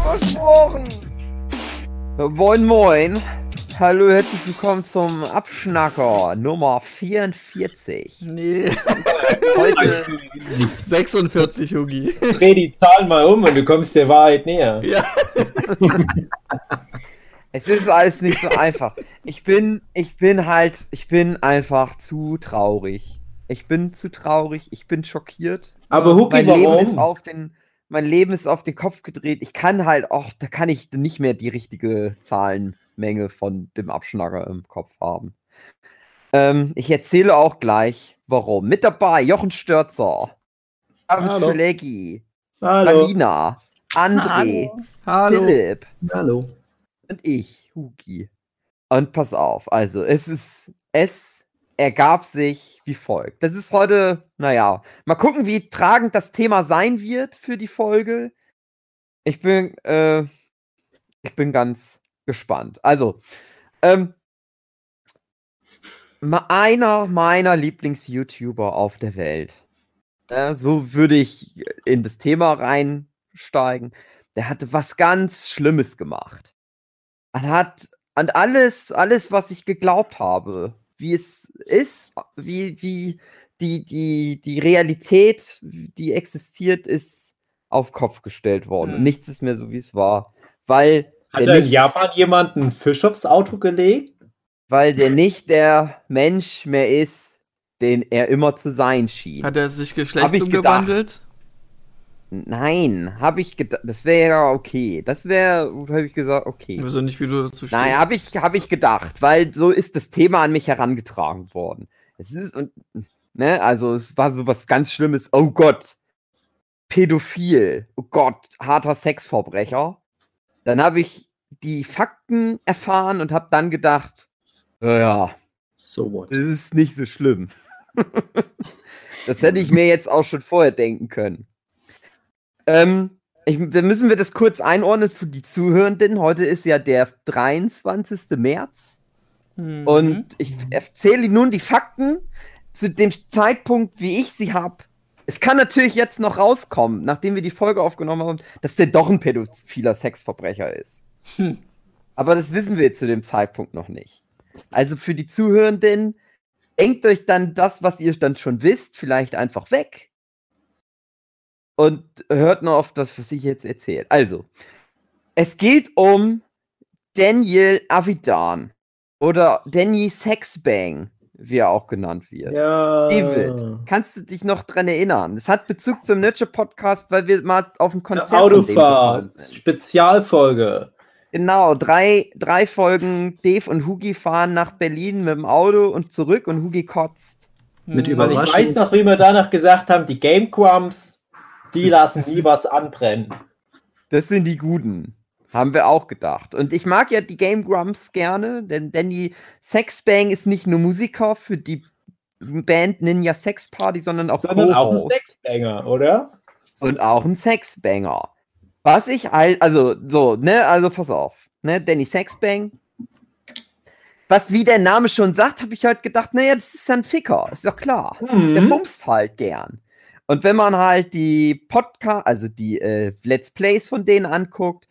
Versprochen. Moin Moin. Hallo, herzlich willkommen zum Abschnacker Nummer 44. Nee. Heute 46, Hugi. Dreh die Zahlen mal um und du kommst der Wahrheit näher. Ja. es ist alles nicht so einfach. Ich bin, ich bin halt, ich bin einfach zu traurig. Ich bin zu traurig, ich bin schockiert. Aber Huki, mein Leben ist warum? auf den, mein Leben ist auf den Kopf gedreht. Ich kann halt auch, da kann ich nicht mehr die richtige Zahlenmenge von dem Abschnacker im Kopf haben. Ähm, ich erzähle auch gleich, warum. Mit dabei Jochen Störzer, David Hallo. Marlina, André, Hallo. Philipp Hallo. und ich, Huki. Und pass auf, also es ist, es ergab sich wie folgt. Das ist heute, naja, mal gucken, wie tragend das Thema sein wird für die Folge. Ich bin, äh, ich bin ganz gespannt. Also, ähm, einer meiner Lieblings-YouTuber auf der Welt. Äh, so würde ich in das Thema reinsteigen. Der hatte was ganz Schlimmes gemacht. Er hat an alles, alles, was ich geglaubt habe, wie es ist, wie, wie die, die, die Realität, die existiert, ist auf Kopf gestellt worden. Und Hm. nichts ist mehr so, wie es war. Weil Hat der da in Japan jemand einen Fisch aufs Auto gelegt? weil der nicht der Mensch mehr ist, den er immer zu sein schien. Hat er sich geschlechtsumgewandelt? Nein, habe ich gedacht, das wäre ja okay. Das wäre, habe ich gesagt, okay. Ich weiß nicht, wie du dazu stehst. Nein, habe ich, hab ich gedacht, weil so ist das Thema an mich herangetragen worden. Es ist, und, ne, also es war so was ganz Schlimmes. Oh Gott, Pädophil. Oh Gott, harter Sexverbrecher. Dann habe ich die Fakten erfahren und habe dann gedacht, "Ja, ja, So what? das ist nicht so schlimm. das hätte ich mir jetzt auch schon vorher denken können. Ähm, ich, dann müssen wir das kurz einordnen für die Zuhörenden. Heute ist ja der 23. März Mhm. und ich erzähle nun die Fakten zu dem Zeitpunkt, wie ich sie habe. Es kann natürlich jetzt noch rauskommen, nachdem wir die Folge aufgenommen haben, dass der doch ein pädophiler Sexverbrecher ist. Hm. Aber das wissen wir zu dem Zeitpunkt noch nicht. Also für die Zuhörenden, denkt euch dann das, was ihr dann schon wisst, vielleicht einfach weg. Und hört nur auf das, was ich jetzt erzähle. Also, es geht um Daniel Avidan oder Danny Sexbang, wie er auch genannt wird. Ja. David, kannst du dich noch dran erinnern? Es hat Bezug zum Nurture Podcast, weil wir mal auf dem Konzert dem Autofahrt. Spezialfolge. Genau, drei, drei Folgen. Dave und Hugi fahren nach Berlin mit dem Auto und zurück und Hugi kotzt. Mit Mhm. Und ich Überraschung. weiß noch, wie wir danach gesagt haben, die Game Grumps, die lassen nie was anbrennen. Das sind die Guten. Haben wir auch gedacht. Und ich mag ja die Game Grumps gerne, denn Danny Sexbang ist nicht nur Musiker für die Band Ninja Sex Party, sondern auch Sondern auch ein. Sexbanger, oder? Und auch ein Sexbanger. Was ich halt, also, so, ne, also pass auf, ne, Danny Sexbang. Was, wie der Name schon sagt, habe ich halt gedacht, naja, das ist ein Ficker, ist doch klar. Der Mhm. bumst halt gern. Und wenn man halt die Podcast, also die äh, Let's Plays von denen anguckt,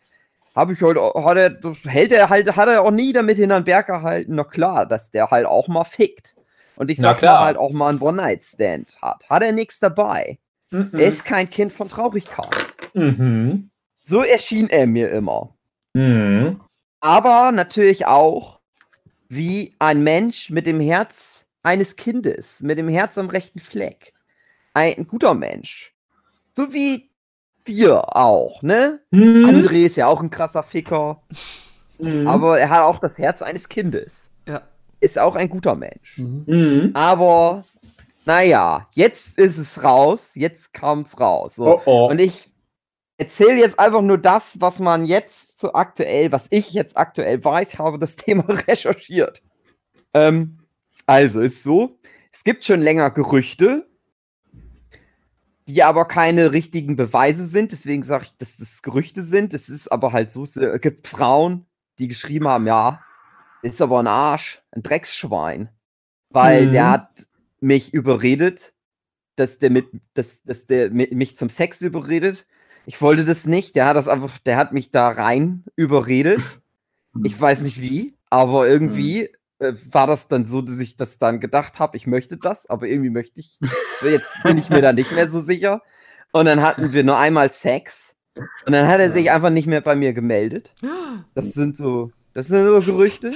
habe ich halt, hat er, hält er halt, hat er auch nie damit hinter den Berg gehalten. Na klar, dass der halt auch mal fickt. Und ich sag mal halt auch mal einen One-Night-Stand hat. Hat er nichts dabei. Mhm. Er ist kein Kind von Traurigkeit. Mhm. So erschien er mir immer. Mhm. Aber natürlich auch wie ein Mensch mit dem Herz eines Kindes, mit dem Herz am rechten Fleck. Ein guter Mensch. So wie wir auch, ne? Mhm. André ist ja auch ein krasser Ficker, Mhm. aber er hat auch das Herz eines Kindes. Ja. Ist auch ein guter Mensch. Mhm. Aber, naja, jetzt ist es raus, jetzt kam's raus. So. Oh oh. Und ich erzähle jetzt einfach nur das, was man jetzt so aktuell, was ich jetzt aktuell weiß, habe das Thema recherchiert. Ähm, also ist so, es gibt schon länger Gerüchte, die aber keine richtigen Beweise sind. Deswegen sage ich, dass das Gerüchte sind. Es ist aber halt so, es äh, gibt Frauen, die geschrieben haben, ja, ist aber ein Arsch, ein Drecksschwein. Weil Mhm. der hat mich überredet, dass der, mit, dass, dass der mit, mich zum Sex überredet. Ich wollte das nicht. Der hat das einfach, der hat mich da rein überredet. Ich weiß nicht wie, aber irgendwie äh, war das dann so, dass ich das dann gedacht habe, ich möchte das, aber irgendwie möchte ich. Jetzt bin ich mir da nicht mehr so sicher. Und dann hatten wir nur einmal Sex. Und dann hat er sich einfach nicht mehr bei mir gemeldet. Das sind so, das sind so Gerüchte.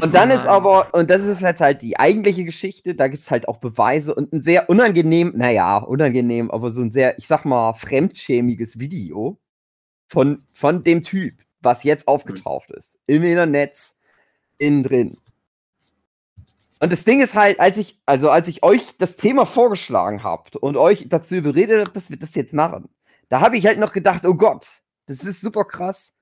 Und dann ist aber, und das ist jetzt halt die eigentliche Geschichte, da gibt es halt auch Beweise und ein sehr unangenehm, naja, unangenehm, aber so ein sehr, ich sag mal, fremdschämiges Video von, von dem Typ, was jetzt aufgetaucht ist. Im Internet, innen drin. Und das Ding ist halt, als ich, also als ich euch das Thema vorgeschlagen habt und euch dazu überredet habt, dass wir das jetzt machen, da habe ich halt noch gedacht, oh Gott, das ist super krass.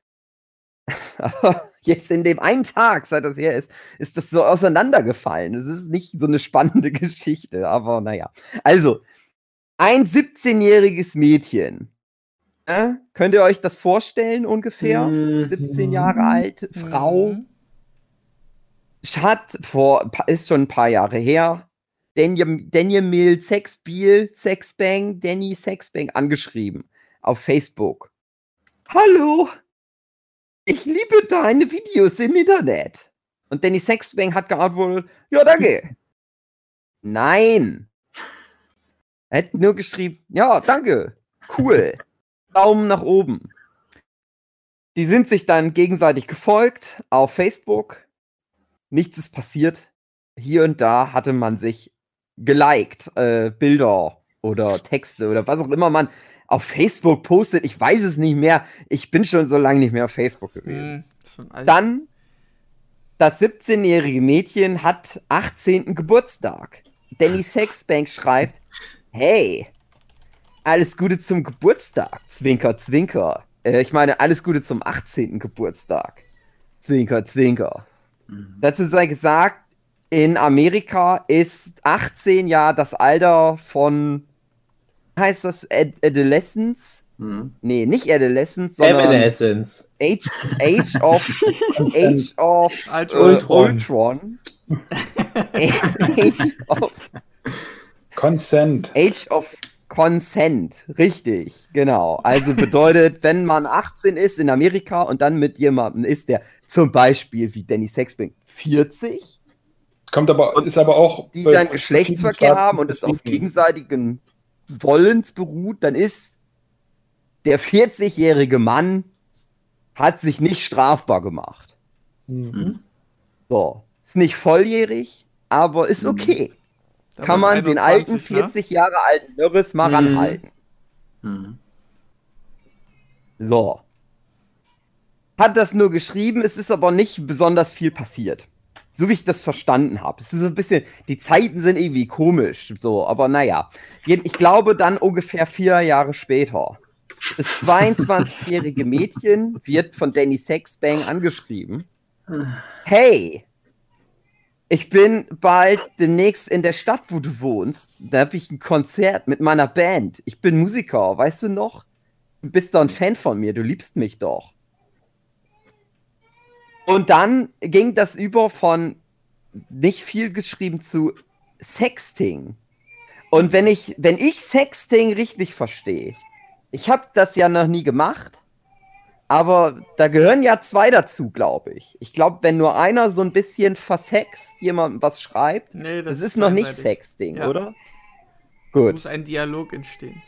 Aber jetzt in dem einen Tag, seit das her ist, ist das so auseinandergefallen. Es ist nicht so eine spannende Geschichte, aber naja. Also, ein 17-jähriges Mädchen. Äh, könnt ihr euch das vorstellen ungefähr? Mhm. 17 Jahre alt, Frau. Mhm. Hat vor, ist schon ein paar Jahre her, Daniel, Daniel Sexbiel, Sexbang, Danny Sexbang angeschrieben auf Facebook. Hallo, ich liebe deine Videos im Internet. Und Danny Sexbang hat geantwortet, ja, danke. Nein. Er hat nur geschrieben, ja, danke, cool, Daumen nach oben. Die sind sich dann gegenseitig gefolgt auf Facebook. Nichts ist passiert. Hier und da hatte man sich geliked, äh, Bilder oder Texte oder was auch immer man auf Facebook postet. Ich weiß es nicht mehr. Ich bin schon so lange nicht mehr auf Facebook gewesen. Mhm. Dann, das 17-jährige Mädchen hat 18. Geburtstag. Danny Sexbank schreibt, hey, alles Gute zum Geburtstag. Zwinker, zwinker. Äh, ich meine, alles Gute zum 18. Geburtstag. Zwinker, zwinker. Dazu sei gesagt, in Amerika ist 18 ja das Alter von, heißt das Ad Adolescence? Mhm. Nee, nicht Adolescence, sondern Evanescence. Age, Age of Age of Alt- äh, Ultron. Ultron. Age of Consent. Age of Consent, richtig, genau. Also bedeutet, wenn man 18 ist in Amerika und dann mit jemandem ist, der zum Beispiel wie Danny Sexbank 40, Kommt aber, ist aber auch. die dann Geschlechtsverkehr haben und es auf gegenseitigen Wollens beruht, dann ist der 40-jährige Mann hat sich nicht strafbar gemacht. Mhm. So, ist nicht volljährig, aber ist Mhm. Damals Kann man den alten 21, ne? 40 Jahre alten Nörres mal Mhm. ranhalten. Mhm. So. Hat das nur geschrieben, es ist aber nicht besonders viel passiert. So wie ich das verstanden habe. Es ist so ein bisschen, die Zeiten sind irgendwie komisch, so, aber naja. Ich glaube dann ungefähr vier Jahre später. Das 22-jährige Mädchen wird von Danny Sexbang angeschrieben. Hey, ich bin bald demnächst in der Stadt, wo du wohnst. Da habe ich ein Konzert mit meiner Band. Ich bin Musiker, weißt du noch? Du bist doch ein Fan von mir, du liebst mich doch. Und dann ging das über von nicht viel geschrieben zu Sexting. Und wenn ich, wenn ich Sexting richtig verstehe, ich habe das ja noch nie gemacht, aber da gehören ja zwei dazu, glaube ich. Ich glaube, wenn nur einer so ein bisschen versext jemandem was schreibt, Nee, das, ist noch nicht. Sexting, Ja. oder? Es Gut. muss ein Dialog entstehen.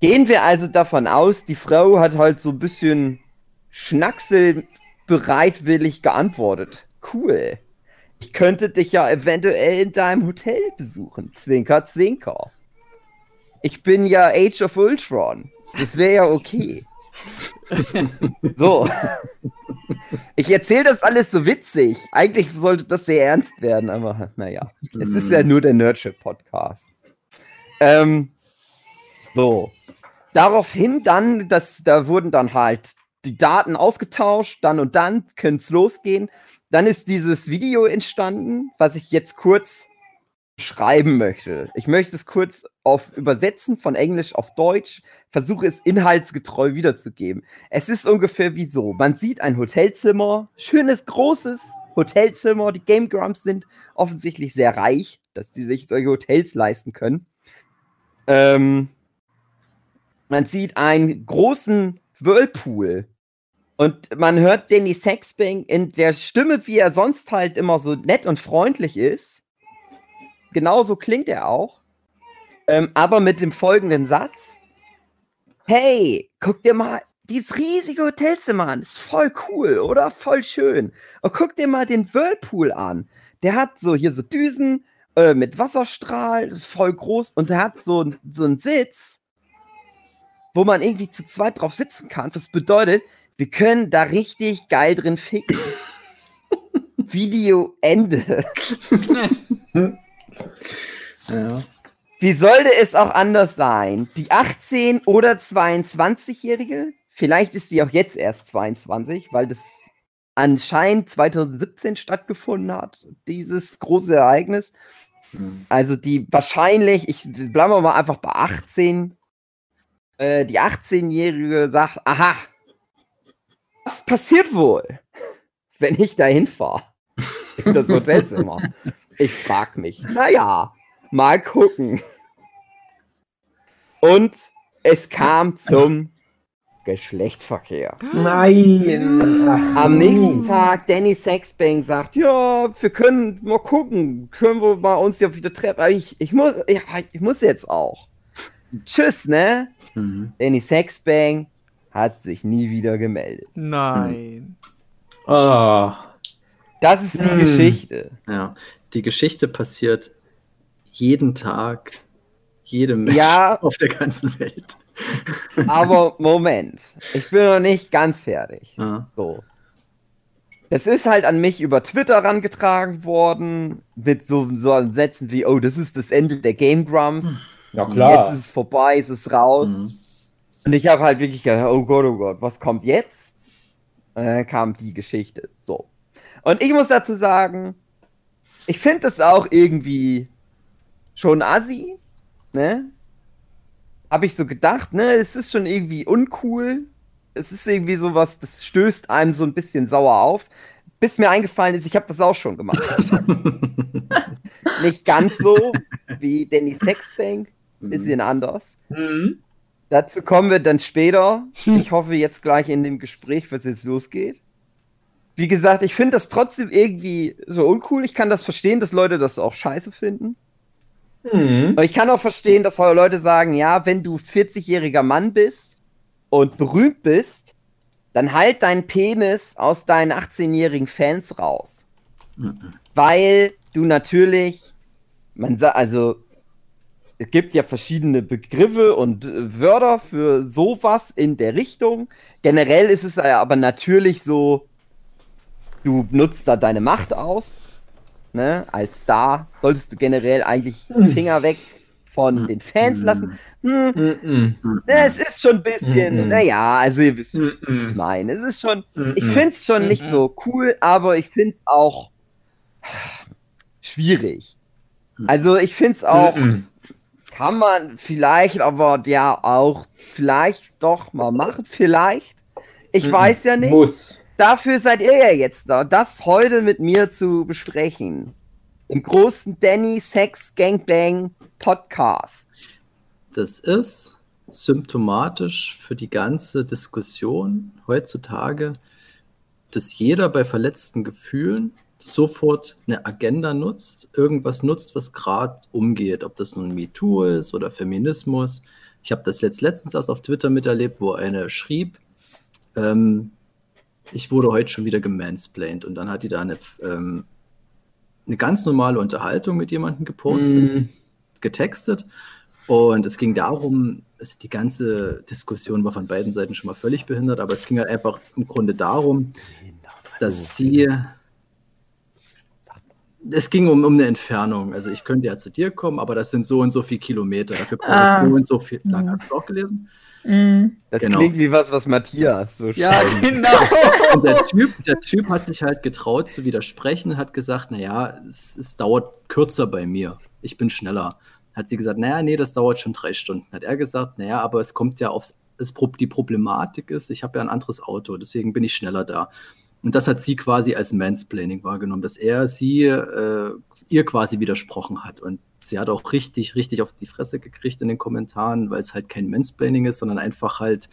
Gehen wir also davon aus, die Frau hat halt so ein bisschen Schnacksel bereitwillig geantwortet. Cool. Ich könnte dich ja eventuell in deinem Hotel besuchen. Zwinker, zwinker. Ich bin ja Age of Ultron. Das wäre ja okay. So. Ich erzähle das alles so witzig. Eigentlich sollte das sehr ernst werden, aber naja. Es ist ja nur der Nerdship-Podcast. Ähm, so. daraufhin dann, das, da wurden dann halt die Daten ausgetauscht, dann und dann könnte es losgehen. Dann ist dieses Video entstanden, was ich jetzt kurz schreiben möchte. Ich möchte es kurz auf übersetzen von Englisch auf Deutsch, versuche es inhaltsgetreu wiederzugeben. Es ist ungefähr wie so: Man sieht ein Hotelzimmer, schönes großes Hotelzimmer. Die Game Grumps sind offensichtlich sehr reich, dass die sich solche Hotels leisten können. Ähm, man sieht einen großen Whirlpool und man hört Danny Sexbang in der Stimme, wie er sonst halt immer so nett und freundlich ist. Genauso klingt er auch. Ähm, aber mit dem folgenden Satz. Hey, guck dir mal dieses riesige Hotelzimmer an. Ist voll cool, oder? Voll schön. Und guck dir mal den Whirlpool an. Der hat so hier so Düsen äh, mit Wasserstrahl, voll groß. Und der hat so, so einen Sitz, wo man irgendwie zu zweit drauf sitzen kann. Was bedeutet, wir können da richtig geil drin ficken. Video Ende. Ja. Wie sollte es auch anders sein? Die 18- oder 22-Jährige, vielleicht ist sie auch jetzt erst 22, weil das anscheinend 2017 stattgefunden hat, dieses große Ereignis. Hm. Also die wahrscheinlich, ich bleiben wir mal einfach bei 18. Äh, die 18-Jährige sagt, aha, was passiert wohl, wenn ich da hinfahre? In das Hotelzimmer. Ich frag mich. Naja, mal gucken. Und es kam zum Geschlechtsverkehr. Nein. Am nächsten. Tag, Danny Sexbang sagt, ja, wir können mal gucken, können wir mal uns ja wieder treffen. Aber ich, ich, muss, ja, ich muss jetzt auch. Tschüss, ne? Mhm. Danny Sexbang hat sich nie wieder gemeldet. Nein. Oh. Das ist die Hm. Geschichte. Ja. Die Geschichte passiert jeden Tag, jedem Menschen Ja. auf der ganzen Welt. Aber Moment, ich bin noch nicht ganz fertig. Ja. So. Es ist halt an mich über Twitter rangetragen worden, mit so, so Sätzen wie, oh, das ist das Ende der Game Grumps. Ja Jetzt klar. ist es vorbei, es ist raus. Mhm. Und ich habe halt wirklich gedacht, oh Gott, oh Gott, was kommt jetzt? Und dann kam die Geschichte. So. Und ich muss dazu sagen, ich finde das auch irgendwie schon assi, ne? Habe ich so gedacht, ne? Es ist schon irgendwie uncool. Es ist irgendwie sowas, das stößt einem so ein bisschen sauer auf. Bis mir eingefallen ist, ich habe das auch schon gemacht. Nicht ganz so wie Danny Sexbank, bisschen anders. Mhm. Dazu kommen wir dann später. Ich hoffe jetzt gleich in dem Gespräch, was jetzt losgeht. Wie gesagt, ich finde das trotzdem irgendwie so uncool. Ich kann das verstehen, dass Leute das auch scheiße finden. Mhm. Aber ich kann auch verstehen, dass Leute sagen, ja, wenn du 40-jähriger Mann bist und berühmt bist, dann halt deinen Penis aus deinen 18-jährigen Fans raus. Mhm. Weil du natürlich, man sagt, also, es gibt ja verschiedene Begriffe und äh, Wörter für sowas in der Richtung. Generell ist es ja aber natürlich so, du nutzt da deine Macht aus. Ne? Als Star solltest du generell eigentlich Finger weg von den Fans lassen. Hm, Mhm. es ist schon ein bisschen, Mhm. naja, also ihr wisst schon, was ich Mhm. meine. Es ist schon, Mhm. ich finde es schon nicht so cool, aber ich finde es auch schwierig. Also ich finde es auch, Mhm. kann man vielleicht, aber ja auch vielleicht doch mal machen, vielleicht. Ich Mhm. weiß ja nicht. Muss. Dafür seid ihr ja jetzt da, das heute mit mir zu besprechen. Im großen Danny Sex Gangbang Podcast. Das ist symptomatisch für die ganze Diskussion heutzutage, dass jeder bei verletzten Gefühlen sofort eine Agenda nutzt, irgendwas nutzt, was gerade umgeht, ob das nun MeToo ist oder Feminismus. Ich habe das letzt, letztens erst auf Twitter miterlebt, wo eine schrieb, ähm, ich wurde heute schon wieder gemansplained und dann hat die da eine, ähm, eine ganz normale Unterhaltung mit jemandem gepostet Mhm. getextet. Und es ging darum, es, die ganze Diskussion war von beiden Seiten schon mal völlig behindert, aber es ging halt einfach im Grunde darum, dass sie. Es ging um, um eine Entfernung. Also ich könnte ja zu dir kommen, aber das sind so und so viele Kilometer. Dafür brauche ich Ah. so und so viel. Lang hast du es auch gelesen? Mhm. Das Genau. klingt wie was, was Matthias so Ja, schreibt. genau. Und der typ, der typ hat sich halt getraut zu widersprechen und hat gesagt, naja, es, es dauert kürzer bei mir. Ich bin schneller. Hat sie gesagt, naja, nee, das dauert schon drei Stunden. Hat er gesagt, naja, aber es kommt ja aufs, es, die Problematik ist, ich habe ja ein anderes Auto, deswegen bin ich schneller da. Und das hat sie quasi als Mansplaining wahrgenommen, dass er sie äh, ihr quasi widersprochen hat. Und sie hat auch richtig, richtig auf die Fresse gekriegt in den Kommentaren, weil es halt kein Mansplaining ist, sondern einfach halt,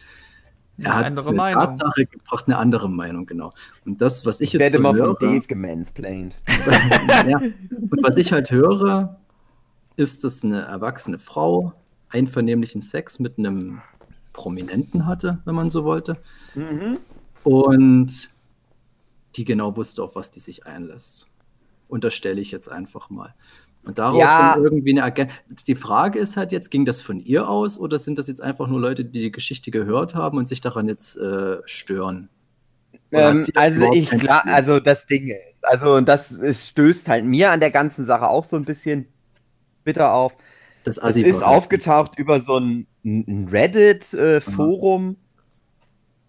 er Eine hat andere eine Meinung. Tatsache gebracht, eine andere Meinung, genau. Und das, was ich Ich jetzt werde so immer höre, von Dave gemansplained. ja, und was ich halt höre, ist, dass eine erwachsene Frau einvernehmlichen Sex mit einem Prominenten hatte, wenn man so wollte. Mhm. Und die genau wusste, auf was die sich einlässt. Unterstelle ich jetzt einfach mal. Und daraus Ja. dann irgendwie eine Agenda. Die Frage ist halt jetzt, ging das von ihr aus oder sind das jetzt einfach nur Leute, die die Geschichte gehört haben und sich daran jetzt äh, stören? Ähm, das also ich Problem? also das Ding ist, also und das es stößt halt mir an der ganzen Sache auch so ein bisschen bitter auf. das Es ist aufgetaucht über so ein, ein Reddit-Forum,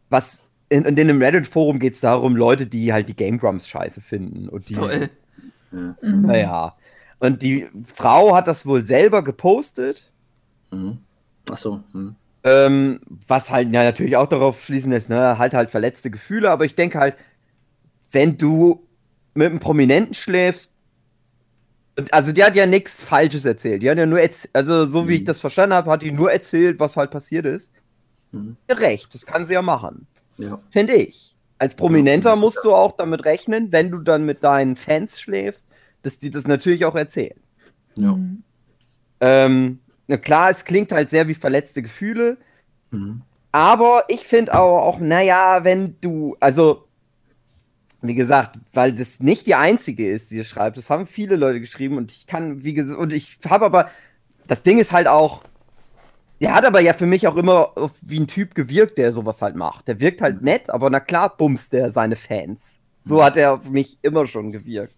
was in, in dem Reddit-Forum geht es darum, Leute, die halt die Game Grumps scheiße finden und die Toll. Ja. Mhm. Naja. Und die Frau hat das wohl selber gepostet, Mhm. Achso. Hm. ähm, was halt ja natürlich auch darauf schließen lässt, ne, halt halt verletzte Gefühle, aber ich denke halt, wenn du mit einem Prominenten schläfst, und also die hat ja nichts Falsches erzählt, die hat ja nur, also so wie ich Mhm. das verstanden habe, hat die nur erzählt, was halt passiert ist. Mhm. Ja, Recht, das kann sie ja machen, Ja. finde ich. Als Prominenter Ja, musst du auch damit rechnen, wenn du dann mit deinen Fans schläfst, dass die das natürlich auch erzählen. Ja. Mhm. Ähm, na klar, es klingt halt sehr wie verletzte Gefühle, Mhm. aber ich finde auch, auch, naja, wenn du, also, wie gesagt, weil das nicht die einzige ist, die es schreibt, das haben viele Leute geschrieben und ich kann, wie gesagt, und ich habe aber, das Ding ist halt auch, der hat aber ja für mich auch immer auf- wie ein Typ gewirkt, der sowas halt macht. Der wirkt halt nett, aber na klar bumst der seine Fans. So hat er auf mich immer schon gewirkt.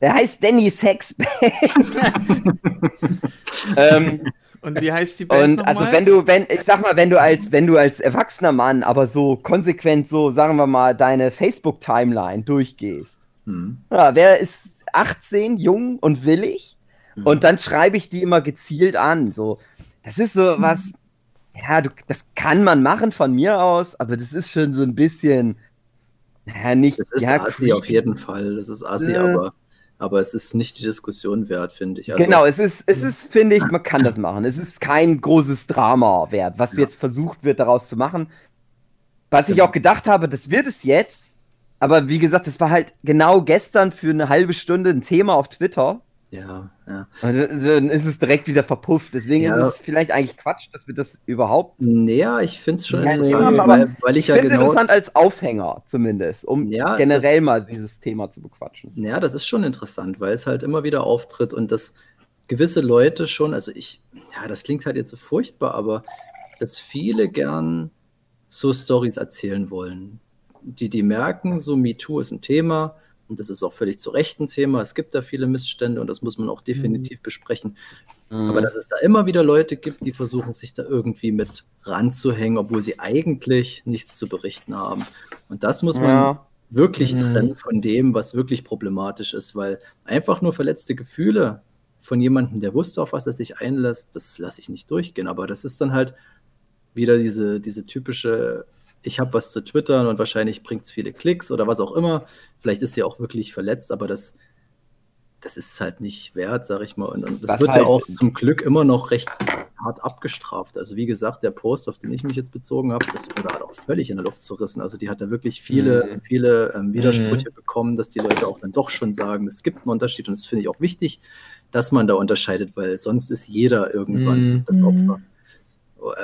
Der heißt Danny Sexbag. ähm, Und wie heißt die Band und also nochmal? wenn du, wenn, ich sag mal, wenn du als, wenn du als erwachsener Mann aber so konsequent so, sagen wir mal, deine Facebook-Timeline durchgehst. Mhm. Ja, wer ist 18, jung und willig? Mhm. Und dann schreibe ich die immer gezielt an. So, das ist so was, ja, du, das kann man machen von mir aus, aber das ist schon so ein bisschen, naja, nicht, Das ist ja, Assi auf jeden Fall. Das ist Assi, Äh. aber, aber es ist nicht die Diskussion wert, finde ich. Also, genau, es ist, es ist, finde ich, man kann das machen. Es ist kein großes Drama wert, was Ja. jetzt versucht wird, daraus zu machen. Was ich Genau. auch gedacht habe, das wird es jetzt. Aber wie gesagt, das war halt genau gestern für eine halbe Stunde ein Thema auf Twitter. Ja, ja. Und dann ist es direkt wieder verpufft. Deswegen Ja. ist es vielleicht eigentlich Quatsch, dass wir das überhaupt. Naja, ich finde es schon Ja, interessant, aber weil, weil ich Ich ja finde es genau. interessant als Aufhänger zumindest, um Ja, generell mal dieses Thema zu bequatschen. Ja, das ist schon interessant, weil es halt immer wieder auftritt und dass gewisse Leute schon, also ich, ja, das klingt halt jetzt so furchtbar, aber dass viele gern so Stories erzählen wollen. Die, die merken, so MeToo ist ein Thema und das ist auch völlig zu Recht ein Thema. Es gibt da viele Missstände und das muss man auch definitiv besprechen. Aber Mhm. dass es da immer wieder Leute gibt, die versuchen, sich da irgendwie mit ranzuhängen, obwohl sie eigentlich nichts zu berichten haben. Und das muss man Ja. wirklich Mhm. trennen von dem, was wirklich problematisch ist, weil einfach nur verletzte Gefühle von jemandem, der wusste, auf was er sich einlässt, das lasse ich nicht durchgehen. Aber das ist dann halt wieder diese, diese typische, ich habe was zu twittern und wahrscheinlich bringt es viele Klicks oder was auch immer. Vielleicht ist sie auch wirklich verletzt, aber das, das ist halt nicht wert, sag ich mal. Und, und das Was wird halt- ja auch zum Glück immer noch recht hart abgestraft. Also wie gesagt, der Post, auf den ich mich jetzt bezogen habe, das wurde halt auch völlig in der Luft zerrissen. Also die hat da wirklich viele, Mhm. viele ähm, Widersprüche bekommen, dass die Leute auch dann doch schon sagen, es gibt einen Unterschied und das finde ich auch wichtig, dass man da unterscheidet, weil sonst ist jeder irgendwann Mhm. das Mhm. Opfer.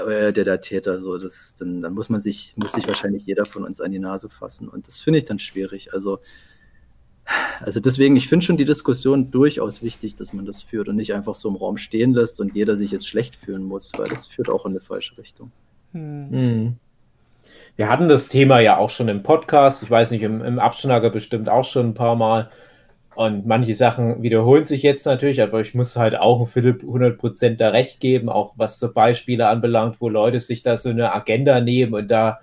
Äh, Der, der Täter, so, das, dann, dann muss man sich, muss sich wahrscheinlich jeder von uns an die Nase fassen. Und das finde ich dann schwierig. Also, also deswegen, ich finde schon die Diskussion durchaus wichtig, dass man das führt und nicht einfach so im Raum stehen lässt und jeder sich jetzt schlecht fühlen muss, weil das führt auch in eine falsche Richtung. Hm. Mhm. Wir hatten das Thema ja auch schon im Podcast, ich weiß nicht, im, im Abschnacker bestimmt auch schon ein paar Mal. Und manche Sachen wiederholen sich jetzt natürlich, aber ich muss halt auch Philipp 100% da recht geben, auch was so Beispiele anbelangt, wo Leute sich da so eine Agenda nehmen und da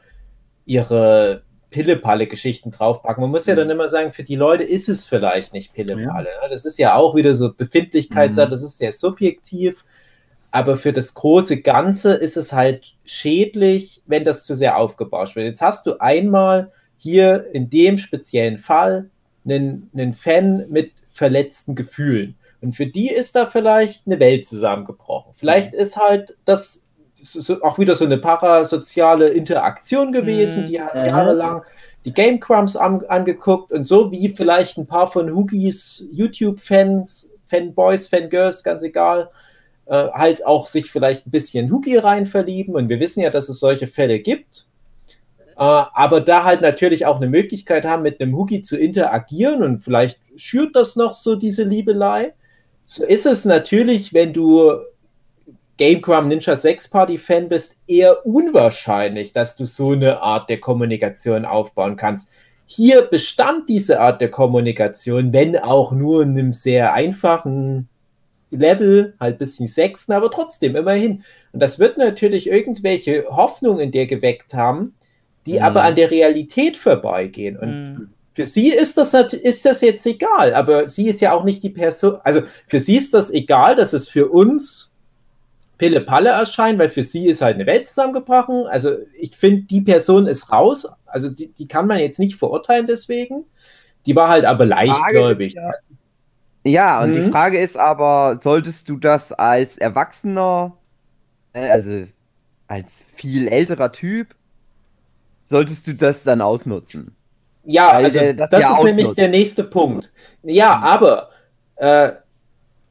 ihre Pille-Palle-Geschichten draufpacken. Man muss ja dann immer sagen, für die Leute ist es vielleicht nicht Pille-Palle. Ne? Das ist ja auch wieder so Befindlichkeitssache, Mhm. das ist sehr subjektiv. Aber für das große Ganze ist es halt schädlich, wenn das zu sehr aufgebauscht wird. Jetzt hast du einmal hier in dem speziellen Fall einen, einen Fan mit verletzten Gefühlen. Und für die ist da vielleicht eine Welt zusammengebrochen. Vielleicht ist halt das so- auch wieder so eine parasoziale Interaktion gewesen, Mhm. die hat Mhm. jahrelang die Game Crumbs an, angeguckt und so wie vielleicht ein paar von Hoogies YouTube-Fans, Fanboys, Fangirls, ganz egal, äh, halt auch sich vielleicht ein bisschen Hoogie rein verlieben. Und wir wissen ja, dass es solche Fälle gibt. Äh, aber da halt natürlich auch eine Möglichkeit haben, mit einem Hoogie zu interagieren und vielleicht schürt das noch so diese Liebelei. So ist es natürlich, wenn du GameCrumb Ninja 6 Party Fan bist, eher unwahrscheinlich, dass du so eine Art der Kommunikation aufbauen kannst. Hier bestand diese Art der Kommunikation, wenn auch nur in einem sehr einfachen Level, halt bis zum sechsten, aber trotzdem immerhin. Und das wird natürlich irgendwelche Hoffnungen in dir geweckt haben, die Mhm. aber an der Realität vorbeigehen. Und Mhm. für sie ist das, ist das jetzt egal, aber sie ist ja auch nicht die Person, also für sie ist das egal, dass es für uns Pille-Palle erscheint, weil für sie ist halt eine Welt zusammengebrochen. Also ich finde, die Person ist raus, also die, die kann man jetzt nicht verurteilen deswegen. Die war halt aber leichtgläubig. Ja, ja und die Mhm. Frage ist aber, solltest du das als Erwachsener, äh, also als viel älterer Typ, solltest du das dann ausnutzen? Ja, Weil also der das das ja ist nämlich ausnutzt. der nächste Punkt. Ja, aber äh,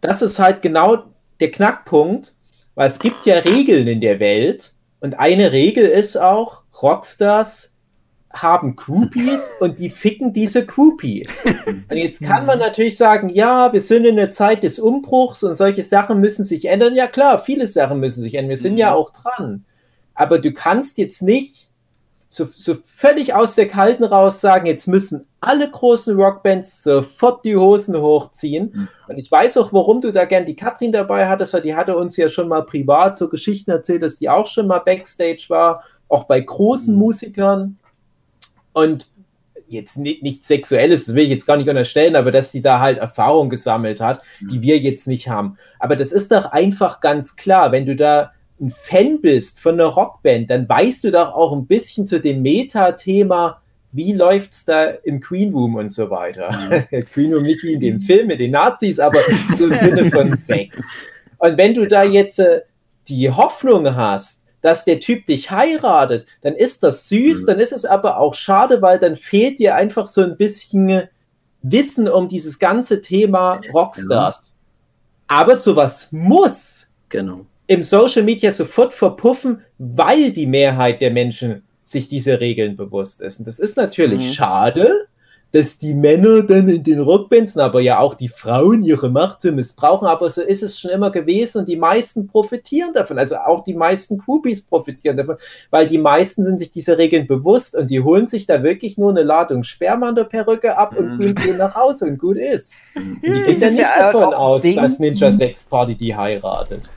das ist halt genau der Knackpunkt, weil es gibt ja Regeln in der Welt und eine Regel ist auch, Rockstars haben Groupies und die ficken diese Groupies. Und jetzt kann man natürlich sagen, ja, wir sind in einer Zeit des Umbruchs und solche Sachen müssen sich ändern. Ja klar, viele Sachen müssen sich ändern. Wir sind ja auch dran. Aber du kannst jetzt nicht so, so völlig aus der Kalten raus sagen, jetzt müssen alle großen Rockbands sofort die Hosen hochziehen. Mhm. Und ich weiß auch, warum du da gern die Katrin dabei hattest, weil die hatte uns ja schon mal privat so Geschichten erzählt, dass die auch schon mal Backstage war, auch bei großen Mhm. Musikern. Und jetzt nicht, nichts Sexuelles, das will ich jetzt gar nicht unterstellen, aber dass sie da halt Erfahrung gesammelt hat, die wir jetzt nicht haben. Aber das ist doch einfach ganz klar, wenn du da ein Fan bist von einer Rockband, dann weißt du doch auch ein bisschen zu dem Meta-Thema, wie läuft's da im Queen Room und so weiter. Queen Room nicht wie in dem Film mit den Nazis, aber so im Sinne von Sex. Und wenn du da jetzt äh, die Hoffnung hast, dass der Typ dich heiratet, dann ist das süß, Mhm. dann ist es aber auch schade, weil dann fehlt dir einfach so ein bisschen Wissen um dieses ganze Thema Rockstars. Aber sowas muss Genau. Im Social Media sofort verpuffen, weil die Mehrheit der Menschen sich diese Regeln bewusst ist. Und das ist natürlich Mhm. schade, dass die Männer dann in den Rockbands, aber ja auch die Frauen ihre Macht zu missbrauchen, aber so ist es schon immer gewesen und die meisten profitieren davon. Also auch die meisten Groupies profitieren davon, weil die meisten sind sich diese Regeln bewusst und die holen sich da wirklich nur eine Ladung Sperma an der Perücke ab und Mhm. gehen nach Hause und gut ist. Und die Das gehen dann nicht ja davon aus, Ding. dass Ninja Sex Party die heiratet.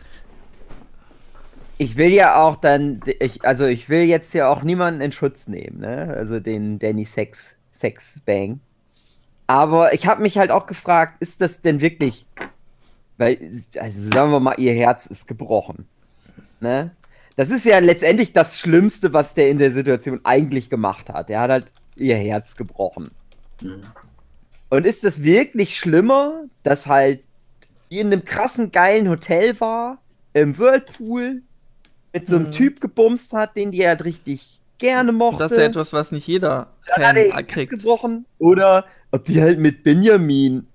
Ich will ja auch dann, ich, also ich will jetzt ja auch niemanden in Schutz nehmen, ne? Also den Danny Sex, Sex Bang. Aber ich habe mich halt auch gefragt, ist das denn wirklich, weil, also sagen wir mal, ihr Herz ist gebrochen, ne? Das ist ja letztendlich das Schlimmste, was der in der Situation eigentlich gemacht hat. Er hat halt ihr Herz gebrochen. Mhm. Und ist das wirklich schlimmer, dass halt die in einem krassen, geilen Hotel war, im Whirlpool, mit so einem Mhm. Typ gebumst hat, den die halt richtig gerne mochte? Und das ist ja etwas, was nicht jeder Fan kriegt. gebrochen. Oder ob die halt mit Benjamin,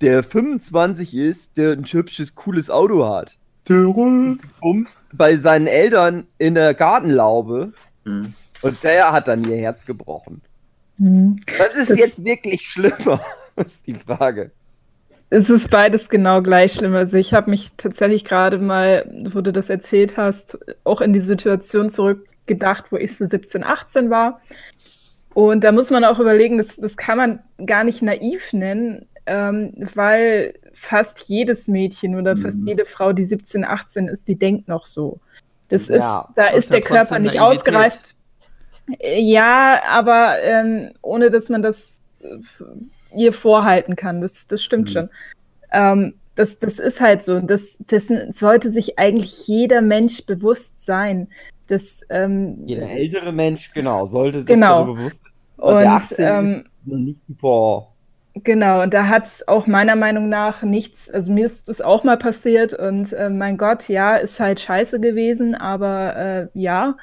der 25 ist, der ein hübsches, cooles Auto hat. Der gebumst bei seinen Eltern in der Gartenlaube. Mhm. Und der hat dann ihr Herz gebrochen. Mhm. Was ist Das- jetzt wirklich schlimmer? ist die Frage. Es ist beides genau gleich schlimm. Also ich habe mich tatsächlich gerade mal, wo du das erzählt hast, auch in die Situation zurückgedacht, wo ich so 17, 18 war. Und da muss man auch überlegen, das, das kann man gar nicht naiv nennen. ähm, weil fast jedes Mädchen oder fast Mhm. jede Frau, die 17, 18 ist, die denkt noch so. Das Ja, ist, da ist der Körper nicht ausgereift. Ja, aber ähm, ohne dass man das ihr vorhalten kann. Das, das stimmt Mhm. schon. Ähm, das, das ist halt so. Und Das, das sollte sich eigentlich jeder Mensch bewusst sein. Das, ähm, Jeder ältere Mensch, genau, sollte sich Genau. darüber bewusst sein. und der 18 ähm, ist noch nicht super. Genau, und da hat es auch meiner Meinung nach nichts, also mir ist das auch mal passiert und äh, mein Gott, ja, ist halt scheiße gewesen, aber äh, ja,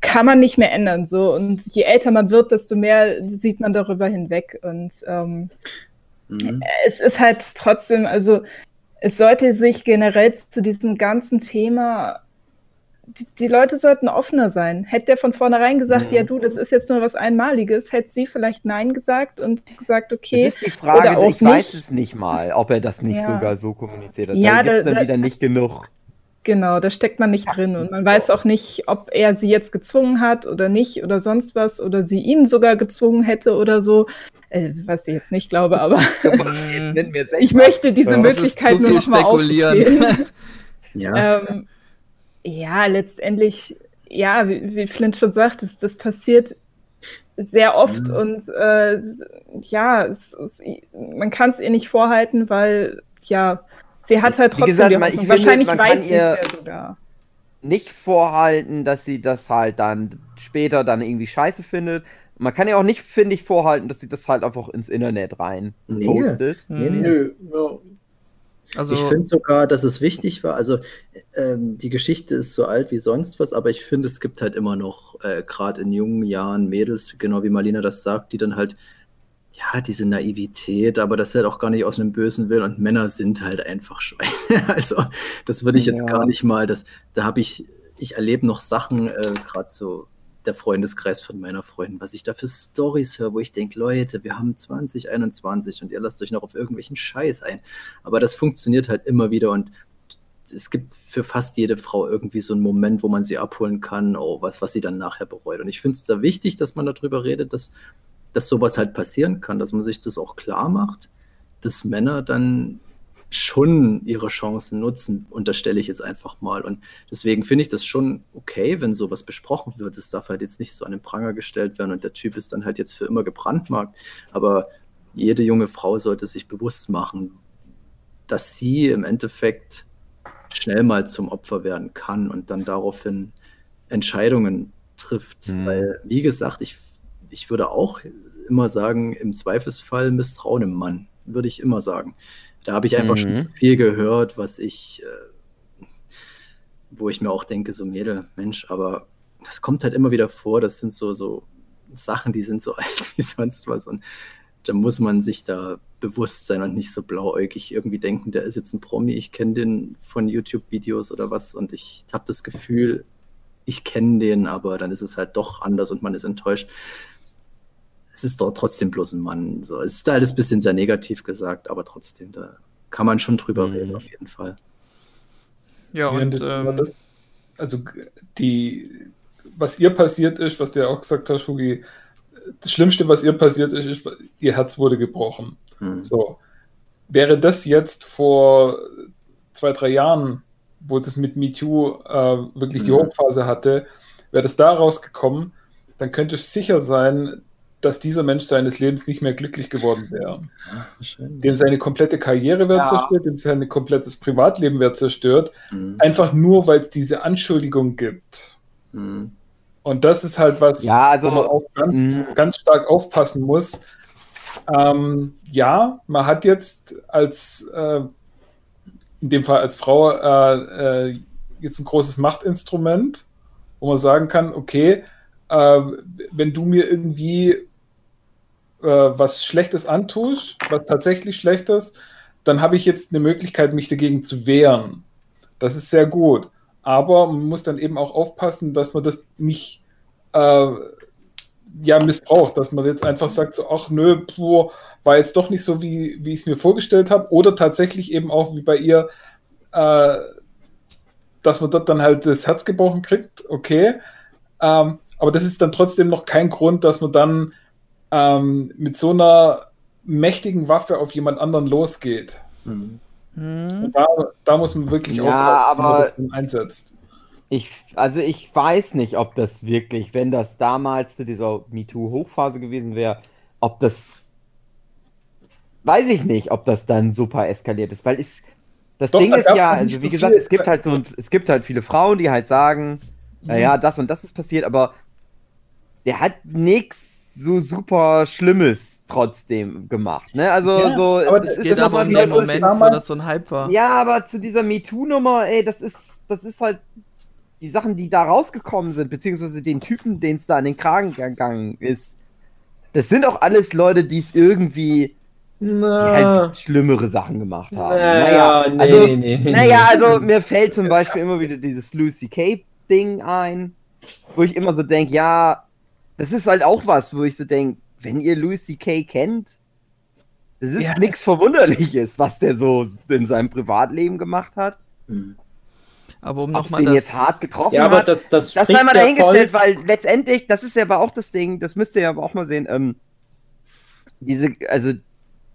kann man nicht mehr ändern. So. Und je älter man wird, desto mehr sieht man darüber hinweg. Und ähm, Mhm. es ist halt trotzdem, also es sollte sich generell zu diesem ganzen Thema, die, die Leute sollten offener sein. Hätte der von vornherein gesagt, Mhm. ja du, das ist jetzt nur was Einmaliges, hätte sie vielleicht Nein gesagt und gesagt, okay. Das ist die Frage, ich weiß nicht. es nicht mal, ob er das nicht Ja. sogar so kommuniziert hat. Ja, da gibt es da- dann da- wieder nicht genug. Genau, da steckt man nicht drin und man weiß auch nicht, ob er sie jetzt gezwungen hat oder nicht oder sonst was oder sie ihn sogar gezwungen hätte oder so. Äh, was ich jetzt nicht glaube, aber ich möchte diese Ja. Möglichkeit nur noch mal aufzählen. Ja. ähm, ja, letztendlich, ja, wie, wie Flint schon sagt, das, das passiert sehr oft Mhm. und äh, ja, es, es, man kann es ihr nicht vorhalten, weil ja, sie hat halt Wie trotzdem gesagt, die man- ich Hoffnung. finde, Wahrscheinlich man kann weiß sie es ihr- ja sogar. nicht vorhalten, dass sie das halt dann später dann irgendwie scheiße findet. Man kann ja auch nicht, finde ich, vorhalten, dass sie das halt einfach ins Internet rein Nee. postet. Nee, nee. Nö. Also, ich finde sogar, dass es wichtig war. Also ähm, die Geschichte ist so alt wie sonst was, aber ich finde, es gibt halt immer noch, äh, gerade in jungen Jahren, Mädels, genau wie Marlena das sagt, die dann halt, ja, diese Naivität, aber das halt auch gar nicht aus einem bösen Willen und Männer sind halt einfach Schweine. also das würde ich jetzt Ja. gar nicht mal, das, da habe ich, ich erlebe noch Sachen, äh, gerade so der Freundeskreis von meiner Freundin, was ich da für Stories höre, wo ich denke, Leute, wir haben 2021 und ihr lasst euch noch auf irgendwelchen Scheiß ein. Aber das funktioniert halt immer wieder und es gibt für fast jede Frau irgendwie so einen Moment, wo man sie abholen kann, oh, was, was sie dann nachher bereut. Und ich finde es da wichtig, dass man darüber redet, dass, dass sowas halt passieren kann, dass man sich das auch klar macht, dass Männer dann schon ihre Chancen nutzen, unterstelle ich jetzt einfach mal. Und deswegen finde ich das schon okay, wenn sowas besprochen wird. Es darf halt jetzt nicht so an den Pranger gestellt werden und der Typ ist dann halt jetzt für immer gebrandmarkt. Aber jede junge Frau sollte sich bewusst machen, dass sie im Endeffekt schnell mal zum Opfer werden kann und dann daraufhin Entscheidungen trifft. Mhm. Weil, wie gesagt, ich, ich würde auch immer sagen, im Zweifelsfall Misstrauen im Mann, würde ich immer sagen. Da habe ich einfach Mhm. schon so viel gehört, was ich, äh, wo ich mir auch denke, so Mädel, Mensch, aber das kommt halt immer wieder vor, das sind so, so Sachen, die sind so alt wie sonst was und da muss man sich da bewusst sein und nicht so blauäugig irgendwie denken, der ist jetzt ein Promi, ich kenne den von YouTube-Videos oder was und ich habe das Gefühl, ich kenne den, aber dann ist es halt doch anders und man ist enttäuscht. Es ist doch trotzdem bloß ein Mann. So. Es ist halt ein bisschen sehr negativ gesagt, aber trotzdem, da kann man schon drüber Mhm. reden, auf jeden Fall. ja, und das- ähm, das, also die, was ihr passiert ist, was du ja auch gesagt hast, Hugi, das Schlimmste, was ihr passiert ist, ist, ihr Herz wurde gebrochen. Mhm. So. Wäre das jetzt vor zwei, drei Jahren, wo das mit MeToo äh, wirklich die Mhm. Hochphase hatte, wäre das da rausgekommen, dann könnte es sicher sein, dass dieser Mensch seines Lebens nicht mehr glücklich geworden wäre. Dem seine komplette Karriere wäre Ja. zerstört, dem sein komplettes Privatleben wäre zerstört, Mhm. einfach nur, weil es diese Anschuldigung gibt. Mhm. Und das ist halt was, Ja, also- wo man auch ganz, Mhm. ganz stark aufpassen muss. Ähm, ja, man hat jetzt als, äh, in dem Fall als Frau, äh, äh, jetzt ein großes Machtinstrument, wo man sagen kann, okay, äh, wenn du mir irgendwie äh, was Schlechtes antust, was tatsächlich Schlechtes, dann habe ich jetzt eine Möglichkeit, mich dagegen zu wehren. Das ist sehr gut. Aber man muss dann eben auch aufpassen, dass man das nicht äh, ja, missbraucht, dass man jetzt einfach sagt, so, ach nö, boah, war jetzt doch nicht so, wie, wie ich es mir vorgestellt habe. Oder tatsächlich eben auch wie bei ihr, äh, dass man dort dann halt das Herz gebrochen kriegt, okay. Ähm, aber das ist dann trotzdem noch kein Grund, dass man dann ähm, mit so einer mächtigen Waffe auf jemand anderen losgeht. Mhm. Hm. Da, da muss man wirklich Ja, aufpassen, wie man aber- das dann einsetzt. Ich, also ich weiß nicht, ob das wirklich, wenn das damals zu dieser MeToo-Hochphase gewesen wäre, ob das, weiß ich nicht, ob das dann super eskaliert ist, weil es, das Doch, Ding da ist ja, also wie so gesagt, es gibt halt so, es gibt halt viele Frauen, die halt sagen, naja, das und das ist passiert, aber der hat nichts so super Schlimmes trotzdem gemacht, ne? Also Ja, so, aber das ist Geht das aber den Leute, Moment, wo das so ein Hype war. ja, aber zu dieser MeToo-Nummer, ey, das ist, das ist halt die Sachen, die da rausgekommen sind, beziehungsweise den Typen, den es da an den Kragen gegangen ist. Das sind auch alles Leute, die es irgendwie, die halt schlimmere Sachen gemacht haben. Naja, nee, also, nee, nee, nee. naja, also mir fällt zum Beispiel immer wieder dieses Lucy Cape-Ding ein, wo ich immer so denke, ja, das ist halt auch was, wo ich so denke, wenn ihr Lucy Kay kennt, das ist Ja, nichts Verwunderliches, was der so in seinem Privatleben gemacht hat. Mhm. Aber um nochmal den das. jetzt hart getroffen Ja, aber hat, das, das, das sei mal dahingestellt, voll- weil letztendlich, das ist ja aber auch das Ding, das müsst ihr ja aber auch mal sehen, ähm, diese, also,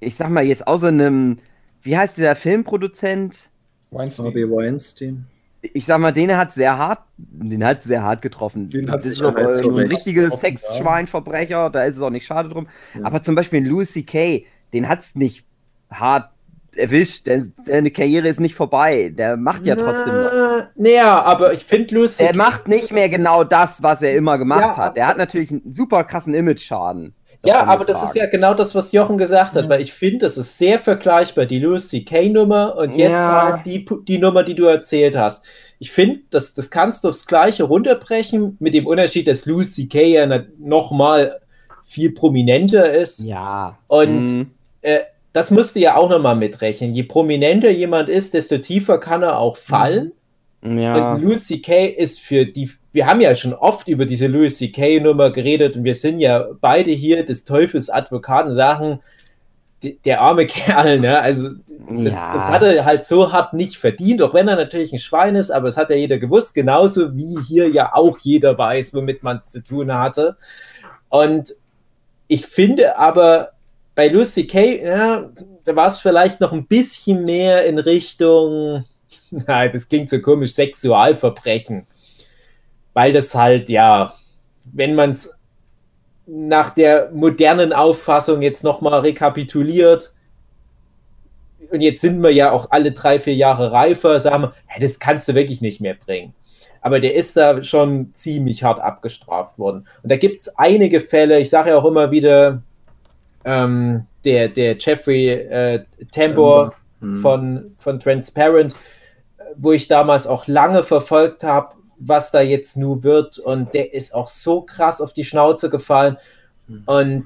ich sag mal jetzt außer einem, wie heißt dieser Filmproduzent? Weinstein. Harvey Weinstein. Ich sag mal, den hat sehr hart, den hat sehr hart getroffen. Den hat das ist doch ein getroffen, Sexschweinverbrecher, da ist es auch nicht schade drum. Ja. Aber zum Beispiel Louis Kay, den hat's nicht hart erwischt, der, seine Karriere ist nicht vorbei, der macht ja trotzdem noch. Na, Naja, aber ich finde Lucy. Er macht nicht mehr genau das, was er immer gemacht Ja, hat. Er hat natürlich einen super krassen Image-Schaden. Ja, aber das ist ja genau das, was Jochen gesagt hat, weil ich finde, das ist sehr vergleichbar, die Lucy K-Nummer und jetzt Ja. halt die, die Nummer, die du erzählt hast. Ich finde, das, das kannst du aufs Gleiche runterbrechen, mit dem Unterschied, dass Lucy K ja nochmal viel prominenter ist. Ja. Und Mhm. äh, das musst du ja auch nochmal mitrechnen. Je prominenter jemand ist, desto tiefer kann er auch fallen. ja. Und Louis C.K. ist für die, wir haben ja schon oft über diese Louis C.K. Nummer geredet und wir sind ja beide hier des Teufels Advokaten, sagen, der arme Kerl, ne? Also, das, Ja. das hat er halt so hart nicht verdient, auch wenn er natürlich ein Schwein ist, aber es hat ja jeder gewusst, genauso wie hier ja auch jeder weiß, womit man es zu tun hatte. Und ich finde aber, bei Lucy Kay, ja, da war es vielleicht noch ein bisschen mehr in Richtung, nein, das klingt so komisch, Sexualverbrechen. Weil das halt, ja, wenn man es nach der modernen Auffassung jetzt nochmal rekapituliert, und jetzt sind wir ja auch alle drei, vier Jahre reifer, sagen wir, hey, das kannst du wirklich nicht mehr bringen. Aber der ist da schon ziemlich hart abgestraft worden. Und da gibt es einige Fälle, ich sage ja auch immer wieder, ähm, der, der Jeffrey äh, Tambor Mhm. von, von Transparent, wo ich damals auch lange verfolgt habe, was da jetzt nun wird. Und der ist auch so krass auf die Schnauze gefallen. Und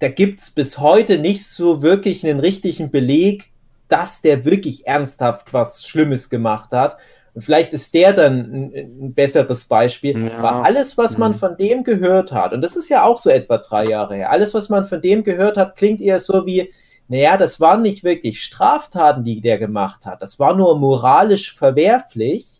da gibt es bis heute nicht so wirklich einen richtigen Beleg, dass der wirklich ernsthaft was Schlimmes gemacht hat. Und vielleicht ist der dann ein, ein besseres Beispiel. Ja. Aber alles, was man Mhm. von dem gehört hat, und das ist ja auch so etwa drei Jahre her, alles, was man von dem gehört hat, klingt eher so wie, naja, das waren nicht wirklich Straftaten, die der gemacht hat. Das war nur moralisch verwerflich.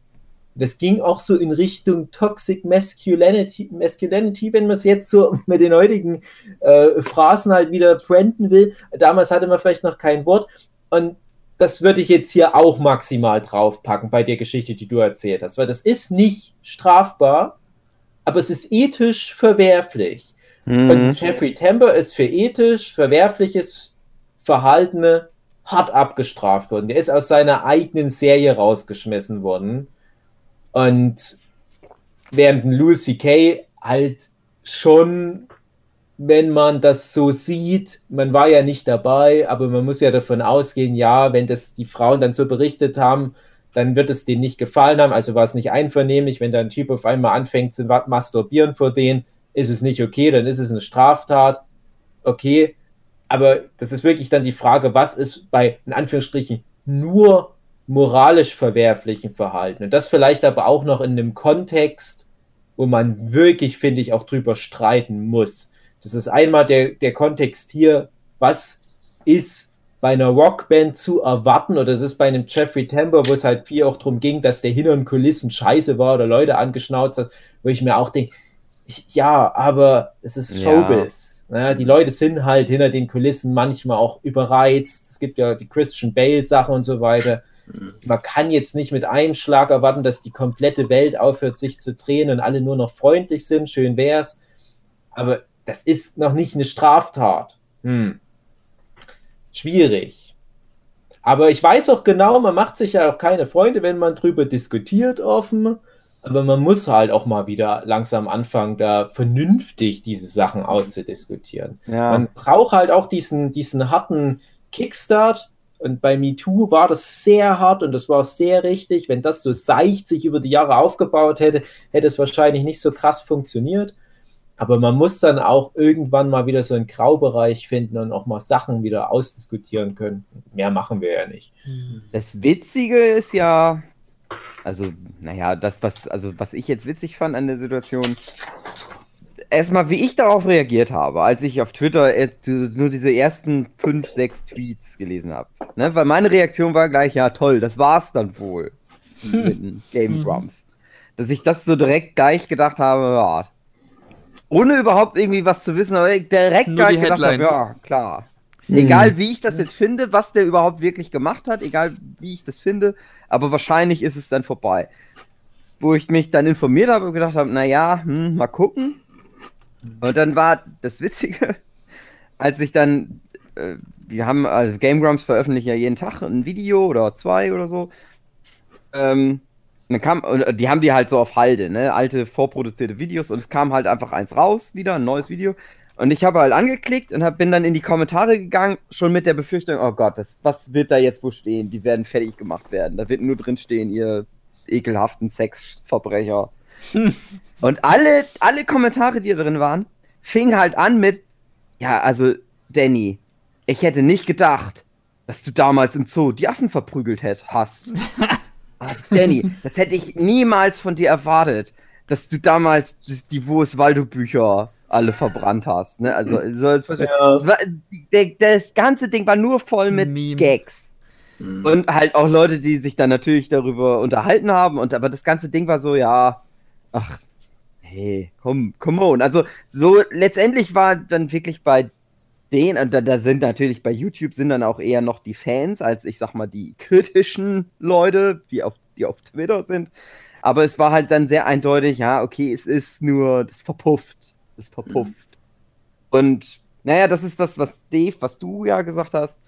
Das ging auch so in Richtung Toxic Masculinity, Masculinity wenn man es jetzt so mit den heutigen äh, Phrasen halt wieder branden will. Damals hatte man vielleicht noch kein Wort. Und das würde ich jetzt hier auch maximal draufpacken bei der Geschichte, die du erzählt hast, weil das ist nicht strafbar, aber es ist ethisch verwerflich. Mhm. Und Jeffrey Tambor ist für ethisch verwerfliches Verhalten hart abgestraft worden. Der ist aus seiner eigenen Serie rausgeschmissen worden. Und während ein Louis C.K. halt schon, wenn man das so sieht, man war ja nicht dabei, aber man muss ja davon ausgehen, ja, wenn das die Frauen dann so berichtet haben, dann wird es denen nicht gefallen haben. Also war es nicht einvernehmlich, wenn da ein Typ auf einmal anfängt zu ma- masturbieren vor denen, ist es nicht okay, dann ist es eine Straftat. Okay, aber das ist wirklich dann die Frage, was ist bei, in Anführungsstrichen, nur moralisch verwerflichen Verhalten. Und das vielleicht aber auch noch in einem Kontext, wo man wirklich, finde ich, auch drüber streiten muss. Das ist einmal der, der Kontext hier, was ist bei einer Rockband zu erwarten, oder es ist bei einem Jeffrey Tambor, wo es halt viel auch darum ging, dass der hinter den Kulissen scheiße war oder Leute angeschnauzt hat, wo ich mir auch denke, ja, aber es ist. Showbiz. Ja, die Leute sind halt hinter den Kulissen manchmal auch überreizt. Es gibt ja die Christian Bale-Sache und so weiter. Man kann jetzt nicht mit einem Schlag erwarten, dass die komplette Welt aufhört, sich zu drehen und alle nur noch freundlich sind. Schön wär's. Aber das ist noch nicht eine Straftat. Hm. Schwierig. Aber ich weiß auch genau, man macht sich ja auch keine Freunde, wenn man drüber diskutiert offen. Aber man muss halt auch mal wieder langsam anfangen, da vernünftig diese Sachen auszudiskutieren. Ja. Man braucht halt auch diesen, diesen harten Kickstart. Und bei MeToo war das sehr hart und das war sehr richtig. Wenn das so seicht sich über die Jahre aufgebaut hätte, hätte es wahrscheinlich nicht so krass funktioniert. Aber man muss dann auch irgendwann mal wieder so einen Graubereich finden und auch mal Sachen wieder ausdiskutieren können. Mehr machen wir ja nicht. Das Witzige ist ja, also, naja, das, was, also, was ich jetzt witzig fand an der Situation, erstmal, wie ich darauf reagiert habe, als ich auf Twitter äh, nur diese ersten fünf, sechs Tweets gelesen habe. Ne? Weil meine Reaktion war gleich, ja, toll, das war's dann wohl mit den Game Grumps. Dass ich das so direkt gleich gedacht habe, ja, ohne überhaupt irgendwie was zu wissen, aber direkt Nur gleich die gedacht habe, ja, klar. Egal wie ich das jetzt finde, was der überhaupt wirklich gemacht hat, egal wie ich das finde, aber wahrscheinlich ist es dann vorbei. Wo ich mich dann informiert habe und gedacht habe, naja, hm, mal gucken. Und dann war das Witzige, als ich dann, äh, wir haben, also Game Grumps veröffentlichen ja jeden Tag ein Video oder zwei oder so. Ähm, dann kam, und die haben die halt so auf Halde, ne, alte vorproduzierte Videos und es kam halt einfach eins raus, wieder ein neues Video. Und ich habe halt angeklickt und hab, bin dann in die Kommentare gegangen, schon mit der Befürchtung, oh Gott, das, was wird da jetzt wohl stehen? Die werden fertig gemacht werden. Da wird nur drin stehen, ihr ekelhaften Sexverbrecher. und alle, alle Kommentare, die da drin waren, fingen halt an mit, ja, also, Danny, ich hätte nicht gedacht, dass du damals im Zoo die Affen verprügelt hätt, hast. Ah, Danny, das hätte ich niemals von dir erwartet, dass du damals die Wo-ist-Waldo-Bücher alle verbrannt hast. Ne? Also, so, Ja. war, der, das ganze Ding war nur voll mit Meme. Gags. Und halt auch Leute, die sich dann natürlich darüber unterhalten haben. Und aber das ganze Ding war so, ja, ach, hey, komm, come on. Also so letztendlich war dann wirklich bei denen, und da, da sind natürlich bei YouTube sind dann auch eher noch die Fans, als ich sag mal die kritischen Leute, die auf, die auf Twitter sind. Aber es war halt dann sehr eindeutig, ja, okay, es ist nur, das verpufft. Das verpufft. Und naja, das ist das, was Dave, was du ja gesagt hast.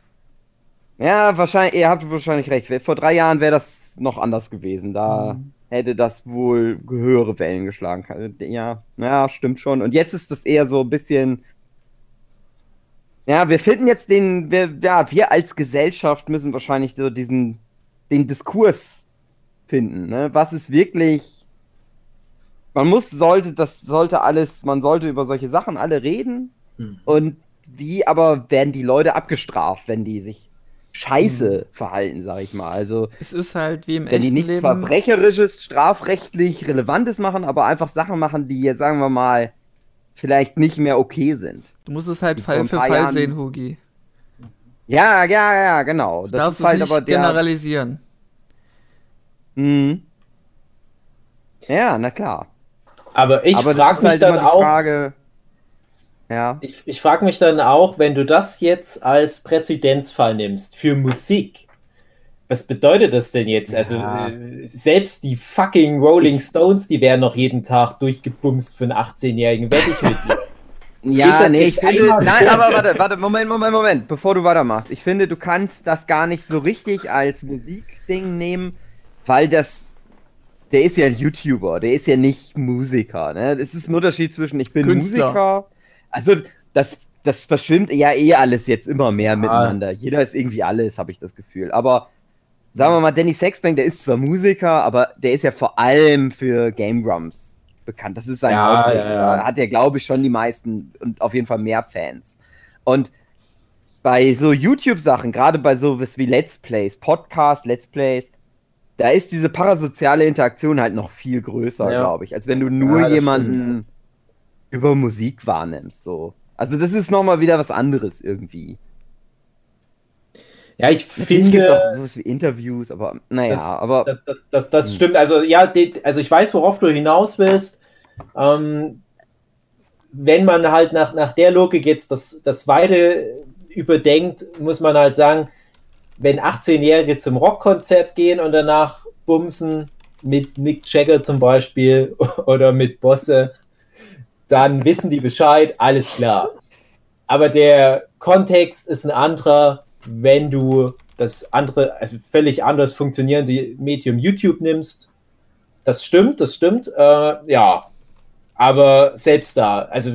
Ja, wahrscheinlich, ihr habt wahrscheinlich recht. Vor drei Jahren wäre das noch anders gewesen. Da hätte das wohl höhere Wellen geschlagen. Ja, ja, stimmt schon. Und jetzt ist das eher so ein bisschen. Ja, wir finden jetzt den, wir, ja, wir als Gesellschaft müssen wahrscheinlich so diesen, den Diskurs finden. Ne? Was ist wirklich. Man muss, sollte, das sollte alles, man sollte über solche Sachen alle reden. Mhm. Und wie aber werden die Leute abgestraft, wenn die sich scheiße verhalten, sag ich mal. Also, Es ist halt wie im wenn die nichts Leben. Verbrecherisches, strafrechtlich Relevantes machen, aber einfach Sachen machen, die jetzt, sagen wir mal, vielleicht nicht mehr okay sind. Du musst es halt Fall für Fall Jahren- sehen, Hugi. Ja, ja, ja, genau. Du Das darfst ist halt es nicht aber der. generalisieren. Mhm. Ja, na klar. Aber ich frage ist mich halt dann immer die auch, Frage. Ja. ich, ich frage mich dann auch, wenn du das jetzt als Präzedenzfall nimmst für Musik, was bedeutet das denn jetzt? Also Ja. äh, selbst die fucking Rolling Stones, die werden noch jeden Tag durchgebumst für einen 18-Jährigen, wette ich mit dir. Ja, nee, ich finde, nein, aber warte, warte, Moment, Moment, Moment, bevor du weitermachst. Ich finde, du kannst das gar nicht so richtig als Musikding nehmen, weil das, der ist ja ein YouTuber, der ist ja nicht Musiker, ne? Es ist ein Unterschied zwischen ich bin Künstler. Musiker, also das, das verschwimmt ja eh alles jetzt immer mehr miteinander. Jeder ist irgendwie alles, habe ich das Gefühl. Aber sagen wir mal, Danny Sexbank, der ist zwar Musiker, aber der ist ja vor allem für Game Grumps bekannt. Das ist sein Ja, Hauptding. ja, ja. Da hat er, glaube ich, schon die meisten und auf jeden Fall mehr Fans. Und bei so YouTube-Sachen, gerade bei sowas wie Let's Plays, Podcasts, Let's Plays, da ist diese parasoziale Interaktion halt noch viel größer, Ja. glaube ich, als wenn du nur Ja, jemanden über Musik wahrnimmst. So. Also das ist nochmal wieder was anderes irgendwie. Ja, ich Natürlich gibt es finde, auch sowas wie Interviews, aber naja, Das- aber das, das, das, das Hm. stimmt. Also ja, also ich weiß, worauf du hinaus willst. Ähm, wenn man halt nach, nach der Logik jetzt das, das Weite überdenkt, muss man halt sagen, wenn 18-Jährige zum Rockkonzert gehen und danach bumsen mit Mick Jagger zum Beispiel oder mit Bosse, dann wissen die Bescheid, alles klar. Aber der Kontext ist ein anderer, wenn du das andere, also völlig anders funktionierende Medium YouTube nimmst. Das stimmt, das stimmt, äh, ja. Aber selbst da, also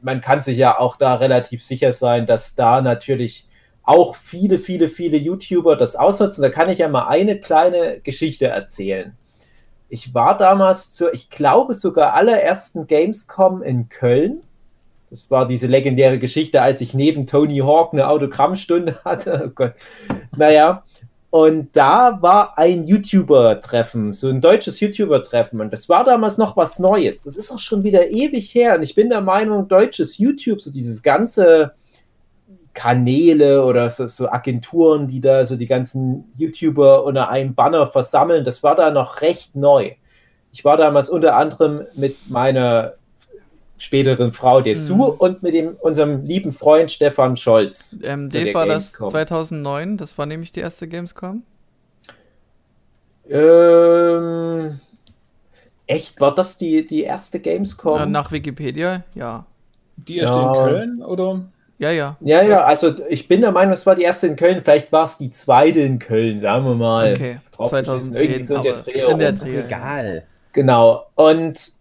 man kann sich ja auch da relativ sicher sein, dass da natürlich auch viele, viele, viele YouTuber das ausnutzen. Da kann ich ja mal eine kleine Geschichte erzählen. Ich war damals zur, ich glaube sogar allerersten Gamescom in Köln. Das war diese legendäre Geschichte, als ich neben Tony Hawk eine Autogrammstunde hatte. Oh Gott. Naja, und da war ein YouTuber-Treffen, so ein deutsches YouTuber-Treffen. Und das war damals noch was Neues. Das ist auch schon wieder ewig her. Und ich bin der Meinung, deutsches YouTube, so dieses ganze Kanäle oder so, so, Agenturen, die da so die ganzen YouTuber unter einem Banner versammeln. Das war da noch recht neu. Ich war damals unter anderem mit meiner späteren Frau Dessous mhm. und mit dem, unserem lieben Freund Stefan Scholz. Ähm, Dave war das 2009, das war nämlich die erste Gamescom? Ähm, echt, war das die, die erste Gamescom? Ja, nach Wikipedia, ja. Die erste ja. in Köln, oder? Ja, ja. Ja, ja, also ich bin der Meinung, es war die erste in Köln, vielleicht war es die zweite in Köln, sagen wir mal. Okay, 2010, so in der Dreh. In der Dreh. Egal. Genau, und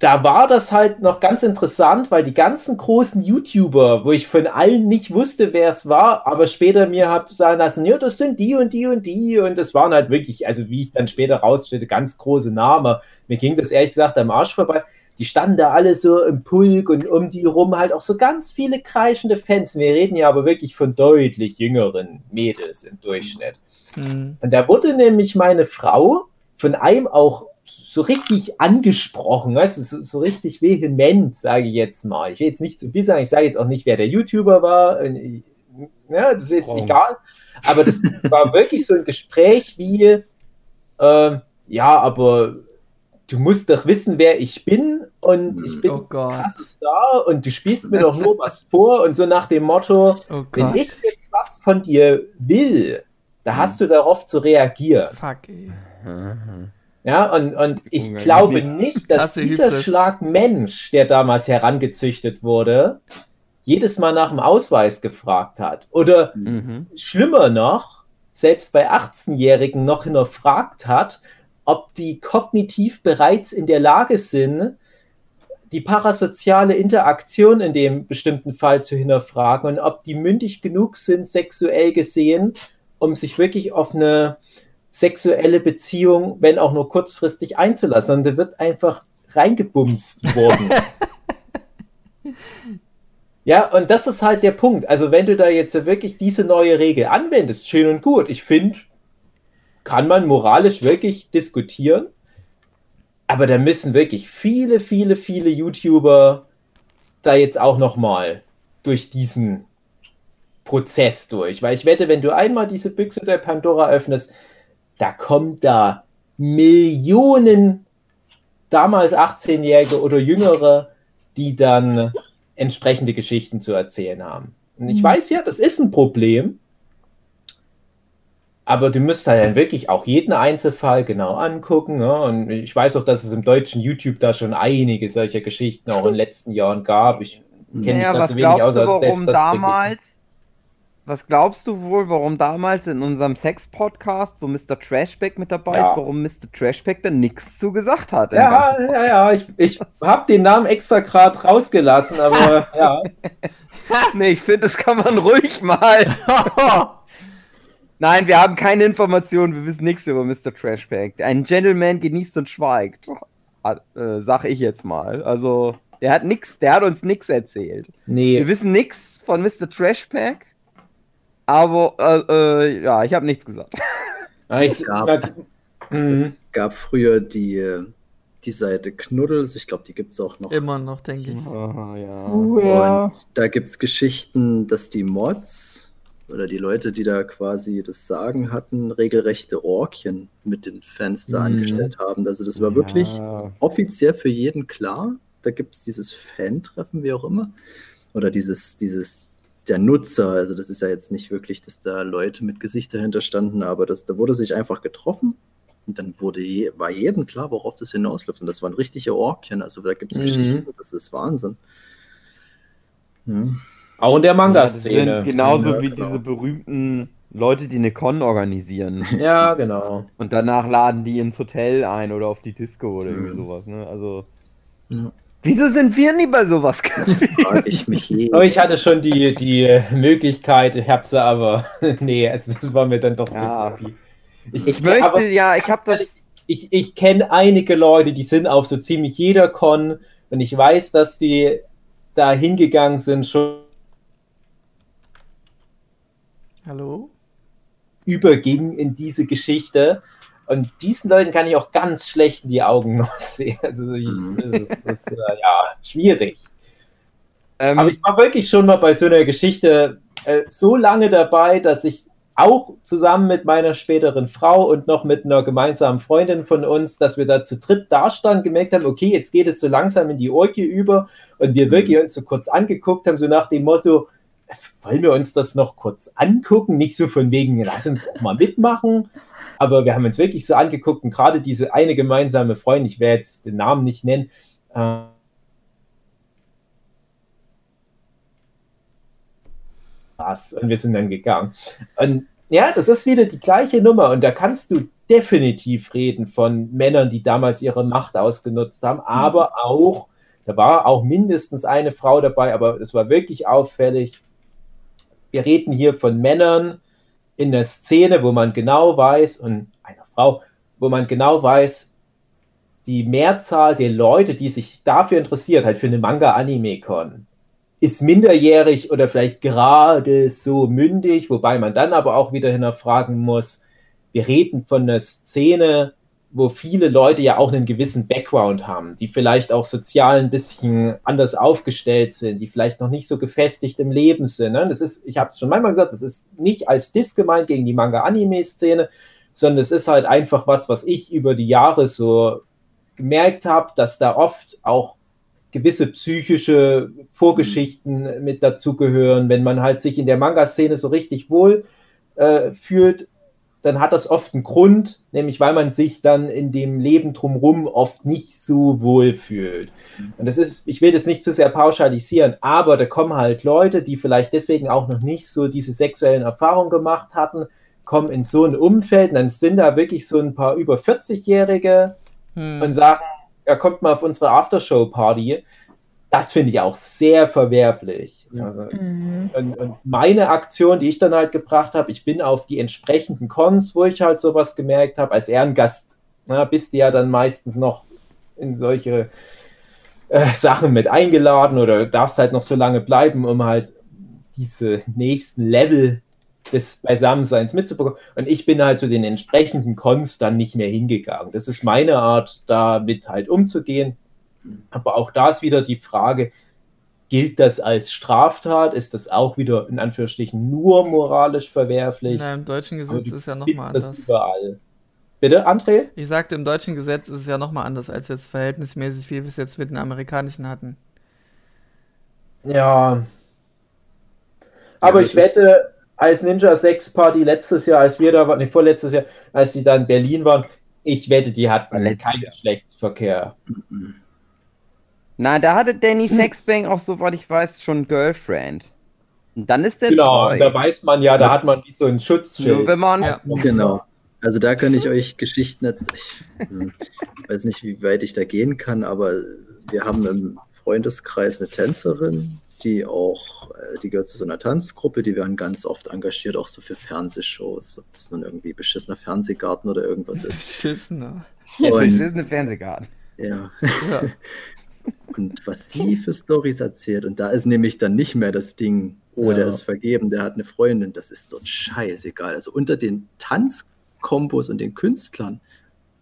da war das halt noch ganz interessant, weil die ganzen großen YouTuber, wo ich von allen nicht wusste, wer es war, aber später mir habe sagen lassen, ja, das sind die und die und die und das waren halt wirklich, also wie ich dann später rausstellte, ganz große Namen. Mir ging das ehrlich gesagt am Arsch vorbei die standen da alle so im Pulk und um die rum halt auch so ganz viele kreischende Fans. Wir reden ja aber wirklich von deutlich jüngeren Mädels im Durchschnitt. Mhm. Und da wurde nämlich meine Frau von einem auch so richtig angesprochen, weißt du, so, so richtig vehement, sage ich jetzt mal. Ich will jetzt nicht zu viel sagen, ich sage jetzt auch nicht, wer der YouTuber war. Ja, das ist jetzt oh. egal. Aber das war wirklich so ein Gespräch wie, äh, ja, aber du musst doch wissen, wer ich bin und ich bin oh krasser Star und du spielst mir doch nur was vor und so nach dem Motto, oh wenn ich jetzt was von dir will, da hast du darauf zu reagieren. Fuck, ey. Ja, und, und ich glaube nicht, dass dieser Hybris. Schlag Mensch, der damals herangezüchtet wurde, jedes Mal nach dem Ausweis gefragt hat. Oder mhm. schlimmer noch, selbst bei 18-Jährigen noch hinterfragt hat, ob die kognitiv bereits in der Lage sind, die parasoziale Interaktion in dem bestimmten Fall zu hinterfragen und ob die mündig genug sind, sexuell gesehen, um sich wirklich auf eine sexuelle Beziehung, wenn auch nur kurzfristig, einzulassen. Und da wird einfach reingebumst worden. ja, und das ist halt der Punkt. Also, wenn du da jetzt wirklich diese neue Regel anwendest, schön und gut. Ich finde, kann man moralisch wirklich diskutieren. Aber da müssen wirklich viele, viele, viele YouTuber da jetzt auch noch mal durch diesen Prozess durch. Weil ich wette, wenn du einmal diese Büchse der Pandora öffnest, da kommt da Millionen damals 18-Jährige oder Jüngere, die dann entsprechende Geschichten zu erzählen haben. Und ich mhm. weiß ja, das ist ein Problem, aber du müsst halt dann wirklich auch jeden Einzelfall genau angucken. Ne? Und ich weiß auch, dass es im deutschen YouTube da schon einige solcher Geschichten auch in den letzten Jahren gab. Ich kenne naja, mich was wenig aus, du, warum selbst damals, Was glaubst du wohl, warum damals in unserem Sex-Podcast, wo Mr. Trashback mit dabei ja. ist, warum Mr. Trashback da nichts zu gesagt hat? Ja, ja, ja, ich, ich habe den Namen extra gerade rausgelassen, aber ja. nee, ich finde, das kann man ruhig mal. Nein, wir haben keine Informationen, wir wissen nichts über Mr. Trashback. Ein Gentleman genießt und schweigt. Äh, sag ich jetzt mal. Also, der hat nix, der hat uns nichts erzählt. Nee. Wir wissen nichts von Mr. Trashback. Aber, äh, äh, ja, ich habe nichts gesagt. Es gab, es gab früher die, die Seite Knuddels, ich glaube, die gibt es auch noch. Immer noch, denke ich. Oh, ja. Ja. Und da gibt es Geschichten, dass die Mods oder die Leute, die da quasi das Sagen hatten, regelrechte Orkien mit den Fans da mhm. angestellt haben. Also das war ja. wirklich offiziell für jeden klar. da gibt es dieses Fan-Treffen, wie auch immer. Oder dieses, dieses, der Nutzer, also das ist ja jetzt nicht wirklich, dass da Leute mit Gesicht dahinter standen, aber das, da wurde sich einfach getroffen und dann wurde je, war jedem klar, worauf das hinausläuft. Und das waren richtige Orkien, also da gibt es Mhm. Geschichten, das ist Wahnsinn. Ja. Auch in der Ja, Manga-Szene. sind genauso Ja, wie genau. diese berühmten Leute, die eine Con organisieren. Ja, genau. Und danach laden die ins Hotel ein oder auf die Disco oder irgendwie Mhm. sowas, ne? Also. Ja. Wieso sind wir nie bei sowas? Ich mich je. Aber ich hatte schon die, die Möglichkeit, ich hab's aber. nee, also das war mir dann doch Ja. zu creepy. Ich möchte, aber ja, ich habe das. ich, ich kenne einige Leute, die sind auf so ziemlich jeder Con und ich weiß, dass die da hingegangen sind, schon Hallo? überging in diese Geschichte. Und diesen Leuten kann ich auch ganz schlecht in die Augen noch sehen. Also ich, Mhm. das ist, das ist äh, ja schwierig. Ähm, Aber ich war wirklich schon mal bei so einer Geschichte äh, so lange dabei, dass ich auch zusammen mit meiner späteren Frau und noch mit einer gemeinsamen Freundin von uns, dass wir da zu dritt dastanden, gemerkt haben, okay, jetzt geht es so langsam in die Orgie über und wir Mhm. wirklich uns so kurz angeguckt haben, so nach dem Motto, wollen wir uns das noch kurz angucken? Nicht so von wegen, lass uns auch mal mitmachen. Aber wir haben uns wirklich so angeguckt und gerade diese eine gemeinsame Freundin, ich werde jetzt den Namen nicht nennen, äh, was. Und wir sind dann gegangen. Und ja, das ist wieder die gleiche Nummer. Und da kannst du definitiv reden von Männern, die damals ihre Macht ausgenutzt haben, aber auch, da war auch mindestens eine Frau dabei, aber es war wirklich auffällig. Wir reden hier von Männern in der Szene, wo man genau weiß, und einer Frau, wo man genau weiß, die Mehrzahl der Leute, die sich dafür interessiert, halt für eine Manga-Anime-Con, ist minderjährig oder vielleicht gerade so mündig, wobei man dann aber auch wieder hinterfragen muss, wir reden von einer Szene, wo viele Leute ja auch einen gewissen Background haben, die vielleicht auch sozial ein bisschen anders aufgestellt sind, die vielleicht noch nicht so gefestigt im Leben sind. Ne? Das ist, ich habe es schon manchmal gesagt, das ist nicht als Diss gemeint gegen die Manga-Anime-Szene, sondern es ist halt einfach was, was ich über die Jahre so gemerkt habe, dass da oft auch gewisse psychische Vorgeschichten mit dazugehören. Wenn man halt sich in der Manga-Szene so richtig wohl äh, fühlt, dann hat das oft einen Grund, nämlich weil man sich dann in dem Leben drumherum oft nicht so wohl fühlt. Und das ist, ich will das nicht zu sehr pauschalisieren, aber da kommen halt Leute, die vielleicht deswegen auch noch nicht so diese sexuellen Erfahrungen gemacht hatten, kommen in so ein Umfeld und dann sind da wirklich so ein paar über 40-Jährige, Hm. und sagen, ja, kommt mal auf unsere Aftershow-Party. Das finde ich auch sehr verwerflich. Also, Mhm. und, und meine Aktion, die ich dann halt gebracht habe, ich bin auf die entsprechenden Cons, wo ich halt sowas gemerkt habe, als Ehrengast, na, bist du ja dann meistens noch in solche äh, Sachen mit eingeladen oder darfst halt noch so lange bleiben, um halt diese nächsten Level des Beisammenseins mitzubekommen. Und ich bin halt zu den entsprechenden Cons dann nicht mehr hingegangen. Das ist meine Art, damit halt umzugehen. Aber auch da ist wieder die Frage, gilt das als Straftat? Ist das auch wieder in Anführungsstrichen nur moralisch verwerflich? Na, im deutschen Gesetz ist ja nochmal das anders. überall. Bitte, André? Ich sagte, im deutschen Gesetz ist es ja nochmal anders als jetzt verhältnismäßig, wie wir es jetzt mit den amerikanischen hatten. Ja. Aber Ja, ich das wette, als Ninja 6 Party letztes Jahr, als wir da waren, nee, vorletztes Jahr, als die da in Berlin waren, ich wette, die hatten keinen Geschlechtsverkehr. Na, da hatte Danny Sexbang auch, soweit ich weiß, schon Girlfriend. Und dann ist der Genau, treu. da weiß man ja, da Das hat man wie so ein Nur Schutzschild. wenn man. Ja. Genau. Also da kann ich euch Geschichten erzählen. Ich hm, weiß nicht, wie weit ich da gehen kann, aber wir haben im Freundeskreis eine Tänzerin, die auch, äh, die gehört zu so einer Tanzgruppe, die werden ganz oft engagiert, auch so für Fernsehshows, ob das nun irgendwie beschissener Fernsehgarten oder irgendwas ist. Beschissener. Und, Beschissene Fernsehgarten. ja. Ja. Und was die für Stories erzählt, und da ist nämlich dann nicht mehr das Ding, oh, der Ja. ist vergeben, der hat eine Freundin, das ist dort scheißegal. Also unter den Tanzkombos und den Künstlern,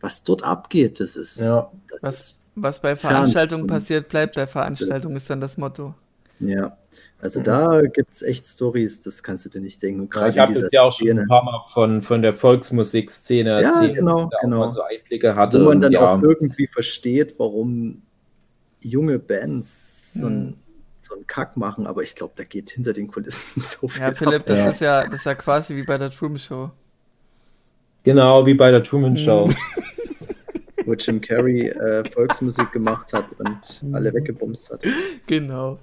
was dort abgeht, das ist. Ja. Das Was, ist was bei Veranstaltungen passiert, bleibt bei Veranstaltungen, ist dann das Motto. ja. Also Mhm. da gibt es echt Stories, das kannst du dir nicht denken. Und Ja, gerade ich in habe das ja auch schon ein paar Mal von, von der Volksmusikszene Ja, erzählt, genau, wo ich da auch genau. so Einblicke hatte. wo man und dann ja, auch irgendwie versteht, warum junge Bands so Hm. ein so einen Kack machen, aber ich glaube, da geht hinter den Kulissen so viel. Ja, Philipp, das Ja. ist ja, das ist ja quasi wie bei der Truman Show. Genau, wie bei der Truman Show. Mhm. ab, wo Jim Carrey äh, Volksmusik gemacht hat und Mhm. alle weggebumst hat. Genau.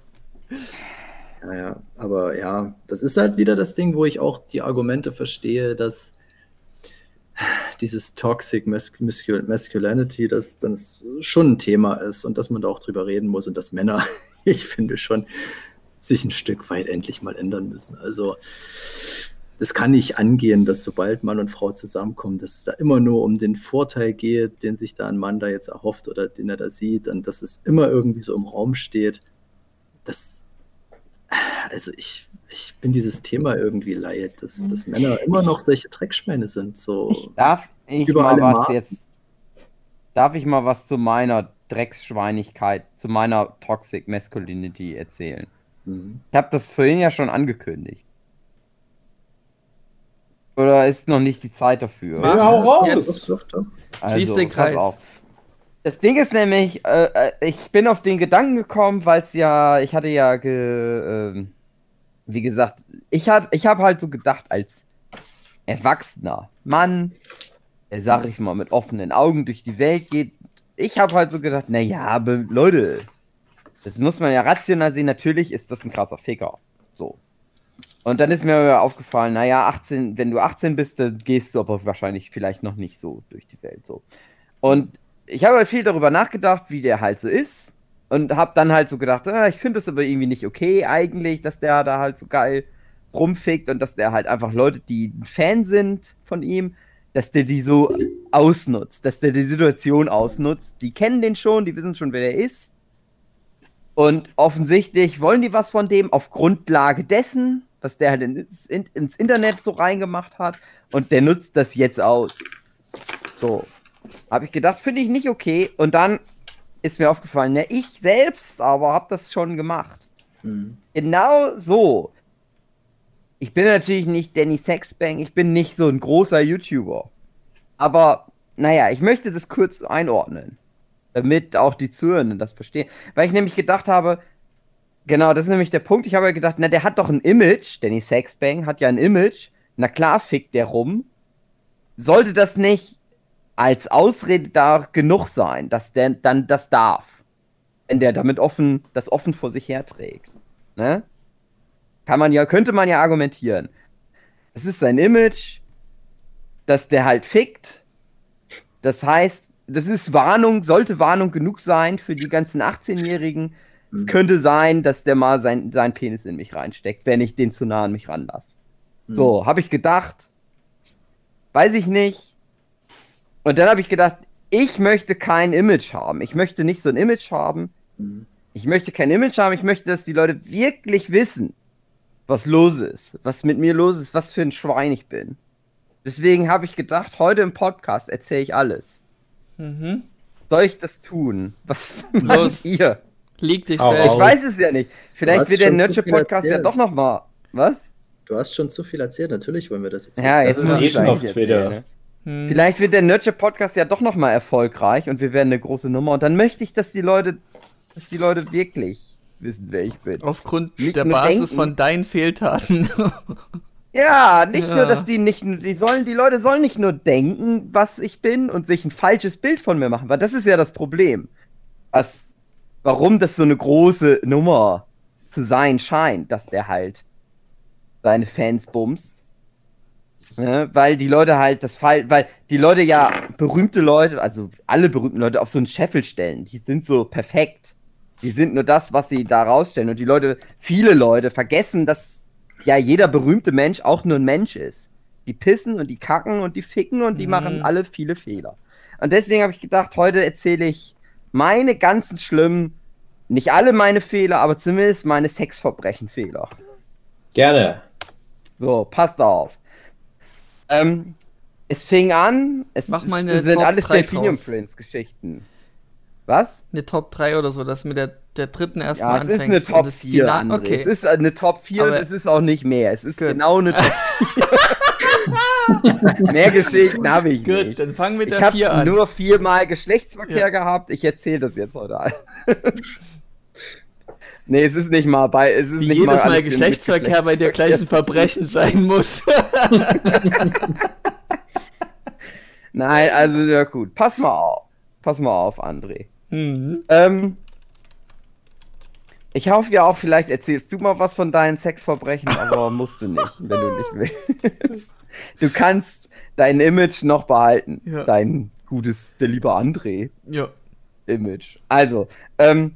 Naja, aber ja, das ist halt wieder das Ding, wo ich auch die Argumente verstehe, dass dieses Toxic Masc Mascul Masculinity, das schon ein Thema ist und dass man da auch drüber reden muss und dass Männer, ich finde schon, sich ein Stück weit endlich mal ändern müssen. Also das kann nicht angehen, dass sobald Mann und Frau zusammenkommen, dass es da immer nur um den Vorteil geht, den sich da ein Mann da jetzt erhofft oder den er da sieht und dass es immer irgendwie so im Raum steht. Das, also ich, ich bin dieses Thema irgendwie leid, dass, dass Männer immer noch solche Dreckschweine sind. So. Darf ich mal was Maßen. jetzt? Darf ich mal was zu meiner Drecksschweinigkeit, zu meiner Toxic Masculinity erzählen? Mhm. Ich habe das vorhin ja schon angekündigt. Oder ist noch nicht die Zeit dafür? Ja, hau raus! Jetzt. Doch, doch, doch. Schließ den Also, pass Kreis. auf. Das Ding ist nämlich, äh, äh, ich bin auf den Gedanken gekommen, weil es ja, ich hatte ja, ge, ähm, wie gesagt, ich, hat, ich habe halt so gedacht, als erwachsener Mann, der, sag ich mal, mit offenen Augen durch die Welt geht, ich habe halt so gedacht, naja, Leute, das muss man ja rational sehen, natürlich ist das ein krasser Ficker. So. Und dann ist mir aufgefallen, naja, 18, wenn du 18 bist, dann gehst du aber wahrscheinlich vielleicht noch nicht so durch die Welt. So. Und ich habe halt viel darüber nachgedacht, wie der halt so ist. Und habe dann halt so gedacht, ah, ich finde das aber irgendwie nicht okay eigentlich, dass der da halt so geil rumfickt und dass der halt einfach Leute, die ein Fan sind von ihm, dass der die so ausnutzt, dass der die Situation ausnutzt. Die kennen den schon, die wissen schon, wer der ist. Und offensichtlich wollen die was von dem auf Grundlage dessen, was der halt ins, in, ins Internet so reingemacht hat. Und der nutzt das jetzt aus. So. Habe ich gedacht, finde ich nicht okay. Und dann ist mir aufgefallen, ja, ich selbst aber habe das schon gemacht. Mhm. Genau so. Ich bin natürlich nicht Danny Sexbang, ich bin nicht so ein großer YouTuber. Aber, naja, ich möchte das kurz einordnen. Damit auch die Zuhörenden das verstehen. Weil ich nämlich gedacht habe, genau, das ist nämlich der Punkt. Ich habe ja gedacht, na, der hat doch ein Image. Danny Sexbang hat ja ein Image. Na klar, fickt der rum. Sollte das nicht als Ausrede da genug sein, dass der dann das darf? Wenn der damit offen, das offen vor sich herträgt. Ne? Kann man ja, könnte man ja argumentieren. Es ist sein Image, dass der halt fickt. Das heißt, das ist Warnung, sollte Warnung genug sein für die ganzen 18-Jährigen. Es Mhm. könnte sein, dass der mal sein, sein Penis in mich reinsteckt, wenn ich den zu nah an mich ranlasse. So, habe ich gedacht. Weiß ich nicht. Und dann habe ich gedacht, ich möchte kein Image haben. Ich möchte nicht so ein Image haben. Mhm. Ich möchte kein Image haben. Ich möchte, dass die Leute wirklich wissen, was los ist, was mit mir los ist, was für ein Schwein ich bin. Deswegen habe ich gedacht, heute im Podcast erzähle ich alles. Mhm. Soll ich das tun? Was Los. ihr? Lieg dich selbst. Ich weiß es ja nicht. Vielleicht wird der viel Podcast ja doch noch mal. Was? Du hast schon zu viel erzählt, natürlich wollen wir das jetzt Ja, jetzt muss ich schon auf Twitter. Hm. Vielleicht wird der Nerdship Podcast ja doch noch mal erfolgreich und wir werden eine große Nummer. Und dann möchte ich, dass die Leute, dass die Leute wirklich wissen, wer ich bin. Aufgrund Nicht der Basis denken. von deinen Fehltaten. Ja, nicht Ja. nur, dass die nicht, die sollen, die Leute sollen nicht nur denken, was ich bin und sich ein falsches Bild von mir machen, weil das ist ja das Problem. Was, warum das so eine große Nummer zu sein scheint, dass der halt seine Fans bumst. Ne? Weil die Leute halt das Fall, weil die Leute ja berühmte Leute, also alle berühmten Leute auf so einen Scheffel stellen. Die sind so perfekt. Die sind nur das, was sie da rausstellen. Und die Leute, viele Leute vergessen, dass ja jeder berühmte Mensch auch nur ein Mensch ist. Die pissen und die kacken und die ficken und die Mhm. machen alle viele Fehler. Und deswegen habe ich gedacht, heute erzähle ich meine ganzen schlimmen, nicht alle meine Fehler, aber zumindest meine Sexverbrechen-Fehler. Gerne. So, passt auf. Ähm, es fing an, es, Mach mal es eine sind Top alles 3 Delphinium. Prince Geschichten. Was? eine Top 3 oder so, dass mit der, der dritten Ja, erstmal es ist eine Top das 4. Final- André. Okay. Es ist eine Top 4 und es ist auch nicht mehr. Es ist Gut. genau eine Top Mehr Geschichten habe ich Gut, nicht. dann fangen wir mit Ich der 4 habe an. nur viermal Geschlechtsverkehr Ja. gehabt. Ich erzähle das jetzt heute alles. nee, es ist nicht mal bei. Es ist Wie nicht jedes Mal mit Geschlechtsverkehr bei dir gleich ein Verbrechen sein muss. Nein, also ja gut. Pass mal auf. Pass mal auf, André. mhm. Ähm, ich hoffe ja auch, vielleicht erzählst du mal was von deinen Sexverbrechen, aber musst du nicht, wenn du nicht willst. Du kannst dein Image noch behalten. Ja. Dein gutes, der liebe André. Ja. Image. Also, ähm,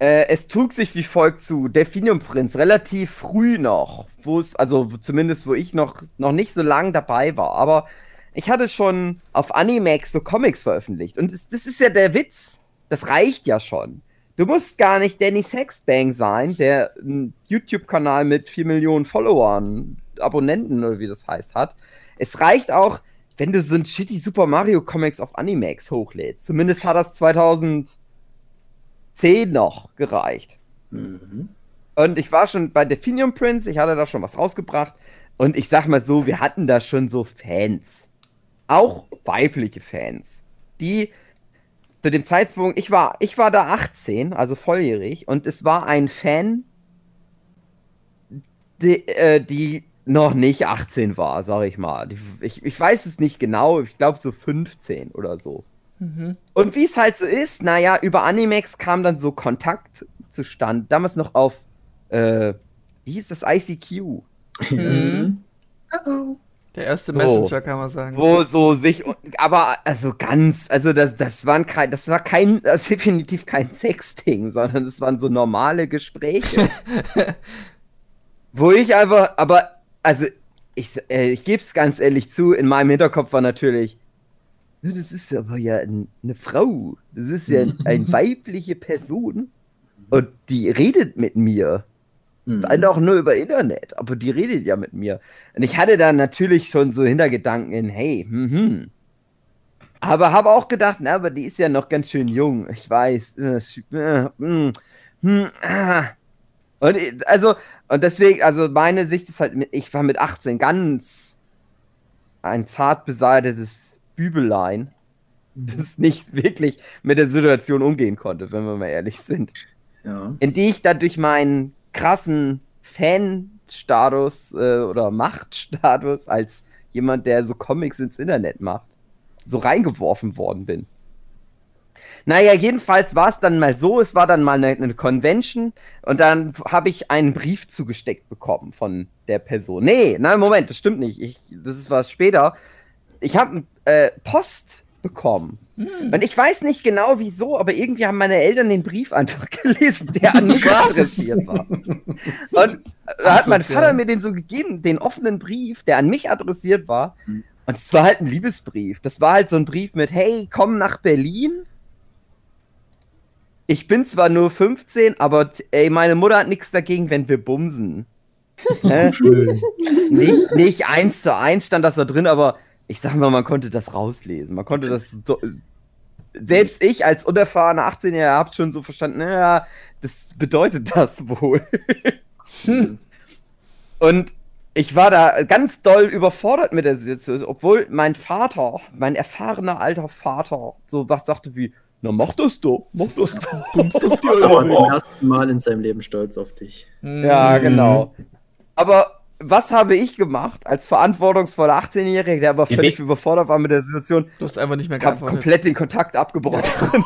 äh, es trug sich wie folgt zu. Delphinium Prinz, relativ früh noch, wo es, also zumindest wo ich noch, noch nicht so lang dabei war, aber ich hatte schon auf Animax so Comics veröffentlicht. Und das, das ist ja der Witz. Das reicht ja schon. Du musst gar nicht Danny Sexbang sein, der einen YouTube-Kanal mit 4 Millionen Followern, Abonnenten oder wie das heißt, hat. Es reicht auch, wenn du so ein shitty Super Mario Comics auf Animax hochlädst. Zumindest hat das 2010 noch gereicht. Mhm. Und ich war schon bei Definium Prince, ich hatte da schon was rausgebracht. Und ich sag mal so, wir hatten da schon so Fans. Auch weibliche Fans. Die zu dem Zeitpunkt, ich war, ich war da 18, also volljährig, und es war ein Fan, die, äh, die noch nicht 18 war, sag ich mal. Die, ich, ich weiß es nicht genau, ich glaube so 15 oder so. Mhm. Und wie es halt so ist, naja, über Animax kam dann so Kontakt zustande. Damals noch auf, äh, wie hieß das, ICQ. Mhm. Der erste So. Messenger, kann man sagen. Wo so sich, aber also ganz, also das, das waren kein, das war kein, äh, definitiv kein Sexting, sondern das waren so normale Gespräche. wo ich einfach, aber, also, ich, äh, ich gebe es ganz ehrlich zu, in meinem Hinterkopf war natürlich, "Ja, das ist aber ja ein, eine Frau, das ist ja eine weibliche Person und die redet mit mir. Mhm. Auch nur über Internet, aber die redet ja mit mir. Und ich hatte dann natürlich schon so Hintergedanken in, hey, mhm. Aber habe auch gedacht, na, aber die ist ja noch ganz schön jung. Ich weiß. Äh, äh, mm, hm, ah. Und ich- also, und deswegen, also meine Sicht ist halt, ich war mit 18 ganz ein zart beseitetes Bübelein, das nicht wirklich mit der Situation umgehen konnte, wenn wir mal ehrlich sind Ja. in die ich da durch meinen krassen Fan-Status äh, oder Machtstatus als jemand, der so Comics ins Internet macht, so reingeworfen worden bin. Naja, jedenfalls war es dann mal so, es war dann mal eine, eine Convention und dann habe ich einen Brief zugesteckt bekommen von der Person. Nee, nein, Moment, das stimmt nicht. Ich, das ist was später. Ich habe äh, Post bekommen. Und ich weiß nicht genau wieso, aber irgendwie haben meine Eltern den Brief einfach gelesen, der an mich adressiert war. Und da hat mein. Vater mir den so gegeben, den offenen Brief, der an mich adressiert war. Mhm. Und es war halt ein Liebesbrief. Das war halt so ein Brief mit, hey, komm nach Berlin. Ich bin zwar nur 15, aber ey, meine Mutter hat nichts dagegen, wenn wir bumsen. äh, Schön. nicht, nicht eins zu eins stand das da drin, aber ich sag mal, man konnte das rauslesen. Man konnte das. So, selbst ich als unerfahrener 18-Jähriger hab schon so verstanden, naja, das bedeutet das wohl. Und ich war da ganz doll überfordert mit der Situation, obwohl mein Vater, mein erfahrener alter Vater, so was sagte wie, na mach das doch, mach das doch. Die Aber Eure. zum ersten Mal in seinem Leben stolz auf dich. Ja, Mhm. genau. Aber was habe ich gemacht als verantwortungsvoller 18-Jähriger, der aber völlig Weg- überfordert war mit der Situation? Du hast einfach nicht mehr Ich habe geantwortet. komplett den Kontakt abgebrochen.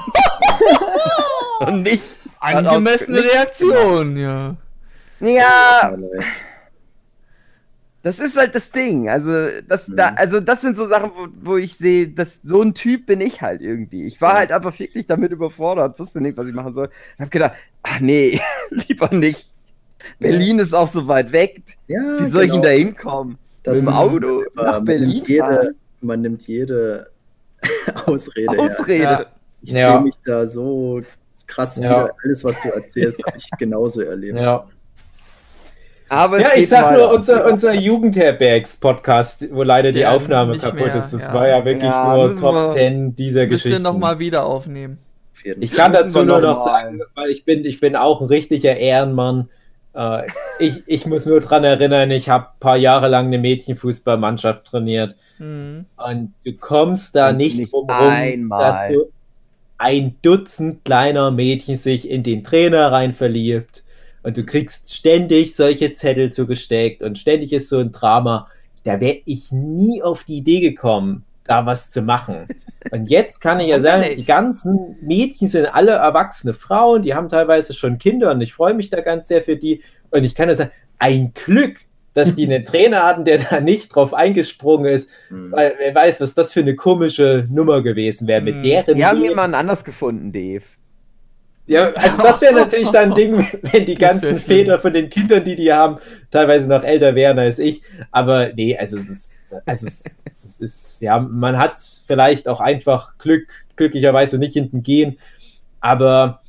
Und nichts. Angemessene Reaktion, ja. Ja, das ist halt das Ding. Also das, da, Mhm. also das sind so Sachen, wo, wo ich sehe, dass so ein Typ bin ich halt irgendwie. Ich war Ja. halt einfach wirklich damit überfordert, wusste nicht, was ich machen soll. Hab gedacht, ach nee, lieber nicht. Berlin ist auch so weit weg. Ja, Wie soll ich genau. denn da hinkommen? Das Mit dem Auto immer- nach man Berlin Nimmt jede, man nimmt jede Ausrede. Ausrede. Ja. Ich Ja. sehe mich da so krass Ja. wieder. Alles, was du erzählst, habe ich genauso erlebt. Ja. Aber Ja, ich sag nur, unser, unser Jugendherbergs-Podcast, wo leider die Aufnahme kaputt mehr, ist, das ja. war ja wirklich Ja, nur Top wir- 10 dieser Müsst ihr Geschichten. nochmal wieder aufnehmen. Ich kann dazu wir nur noch sagen, weil ich bin, ich bin auch ein richtiger Ehrenmann. Äh, ich, ich muss nur dran erinnern, ich habe ein paar Jahre lang eine Mädchenfußballmannschaft trainiert. Mhm. Und du kommst da Und nicht nicht drum rum, dass so ein Dutzend kleiner Mädchen sich in den Trainer rein verliebt. Und du kriegst ständig solche Zettel zugesteckt und ständig ist so ein Drama. Da wäre ich nie auf die Idee gekommen, da was zu machen. Und jetzt kann ich ja sagen, die ganzen Mädchen sind alle erwachsene Frauen, die haben teilweise schon Kinder und ich freue mich da ganz sehr für die. Und ich kann nur sagen, ein Glück, dass die einen Trainer hatten, der da nicht drauf eingesprungen ist, Hm. weil wer weiß, was das für eine komische Nummer gewesen wäre. Mit Hm. deren Die haben Idee- jemanden anders gefunden, Dave. ja, also das wäre natürlich dann ein Ding, wenn die ganzen. Väter von den Kindern, die die haben, teilweise noch älter wären als ich. Aber nee, also es ist, also es, es ist ja, man hat vielleicht auch einfach Glück, glücklicherweise nicht hinten gehen. Aber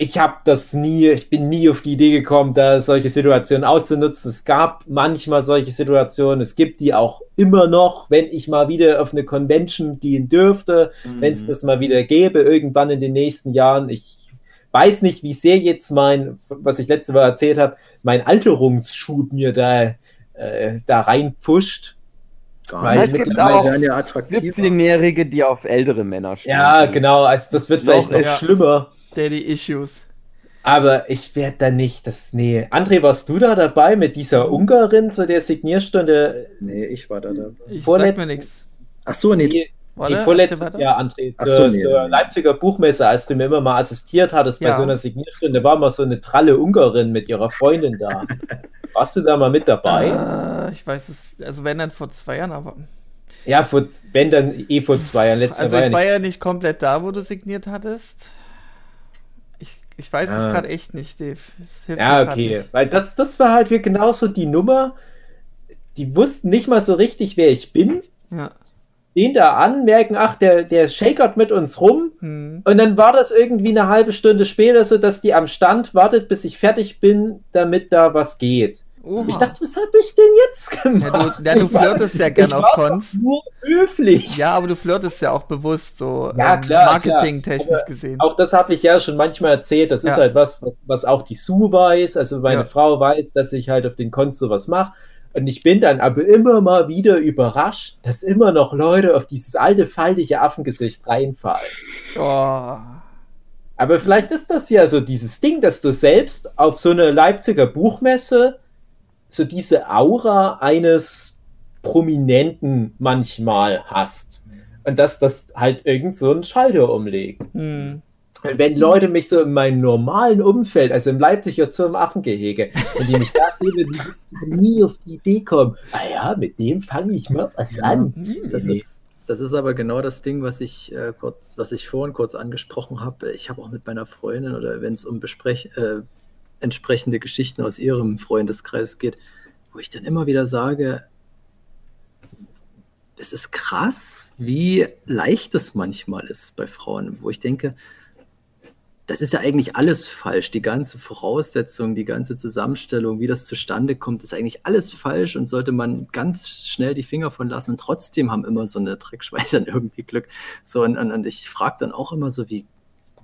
ich habe das nie, ich bin nie auf die Idee gekommen, da solche Situationen auszunutzen. Es gab manchmal solche Situationen, es gibt die auch immer noch, wenn ich mal wieder auf eine Convention gehen dürfte, wenn es das mal wieder gäbe, irgendwann in den nächsten Jahren. Ich weiß nicht, wie sehr jetzt mein, was ich letzte Mal erzählt habe, mein Alterungsschub mir da, äh, da reinpfuscht. Weil es gibt auch ja attraktiver. 17-Jährige, die auf ältere Männer stehen. Ja, genau, also das wird vielleicht Noch noch ist- schlimmer. Daddy Issues. Aber ich werde da nicht, das, nee. André, warst du da dabei mit dieser Ungarin zu der Signierstunde? Nee, ich war da dabei. Ich Vorletz- sag mir nichts. Ach so, nee. Die, Warte, vorletztes. Jahr, André, so, nee. zur Leipziger Buchmesse, als du mir immer mal assistiert hattest bei Ja. so einer Signierstunde, war mal so eine tralle Ungarin mit ihrer Freundin da. Warst du da mal mit dabei? Äh, ich weiß es, also wenn dann vor zwei Jahren, aber. Ja, vor, wenn dann eh vor zwei Jahren. Letztes Also Jahr ich war war ja nicht komplett da, wo du signiert hattest. Ich, ich weiß es Ah. gerade echt nicht, Dave. Es hilft Ja, okay. nicht. Weil das, das war halt wie genauso die Nummer. Die wussten nicht mal so richtig, wer ich bin. Ja. Den da an, merken, ach, der, der shakert mit uns rum. Hm. Und dann war das irgendwie eine halbe Stunde später so, dass die am Stand wartet, bis ich fertig bin, damit da was geht. Oha. Ich dachte, was habe ich denn jetzt ja, gemacht? du, ja, du Ich war- flirtest ja gern auf Cons. Nur höflich. Ja, aber du flirtest ja auch bewusst so Ja, ähm, marketingtechnisch gesehen. Auch das habe ich ja schon manchmal erzählt. Das ist Ja. halt was, was, was auch die Sue weiß. Also meine Ja. Frau weiß, dass ich halt auf den Cons sowas mache. Und ich bin dann aber immer mal wieder überrascht, dass immer noch Leute auf dieses alte, faltige Affengesicht reinfallen. Oh. Aber vielleicht ist das ja so dieses Ding, dass du selbst auf so eine Leipziger Buchmesse so diese Aura eines Prominenten manchmal hast. Und dass das halt irgend so ein Schalter umlegt. Hm. Wenn Leute mich so in meinem normalen Umfeld, also im Leipziger Zoo im Affengehege, und die mich da sehen, würden die nie auf die Idee kommen, ah ja, mit dem fange ich mal was an. Das ist, das ist aber genau das Ding, was ich, äh, kurz, was ich vorhin kurz angesprochen habe. Ich habe auch mit meiner Freundin oder wenn es um Besprech, äh, entsprechende Geschichten aus ihrem Freundeskreis geht, wo ich dann immer wieder sage, es ist krass, wie leicht es manchmal ist bei Frauen, wo ich denke, das ist ja eigentlich alles falsch. Die ganze Voraussetzung, die ganze Zusammenstellung, wie das zustande kommt, ist eigentlich alles falsch und sollte man ganz schnell die Finger von lassen. Und trotzdem haben immer so eine Dreckschweißer irgendwie Glück. So, und, und, und ich frage dann auch immer so, wie,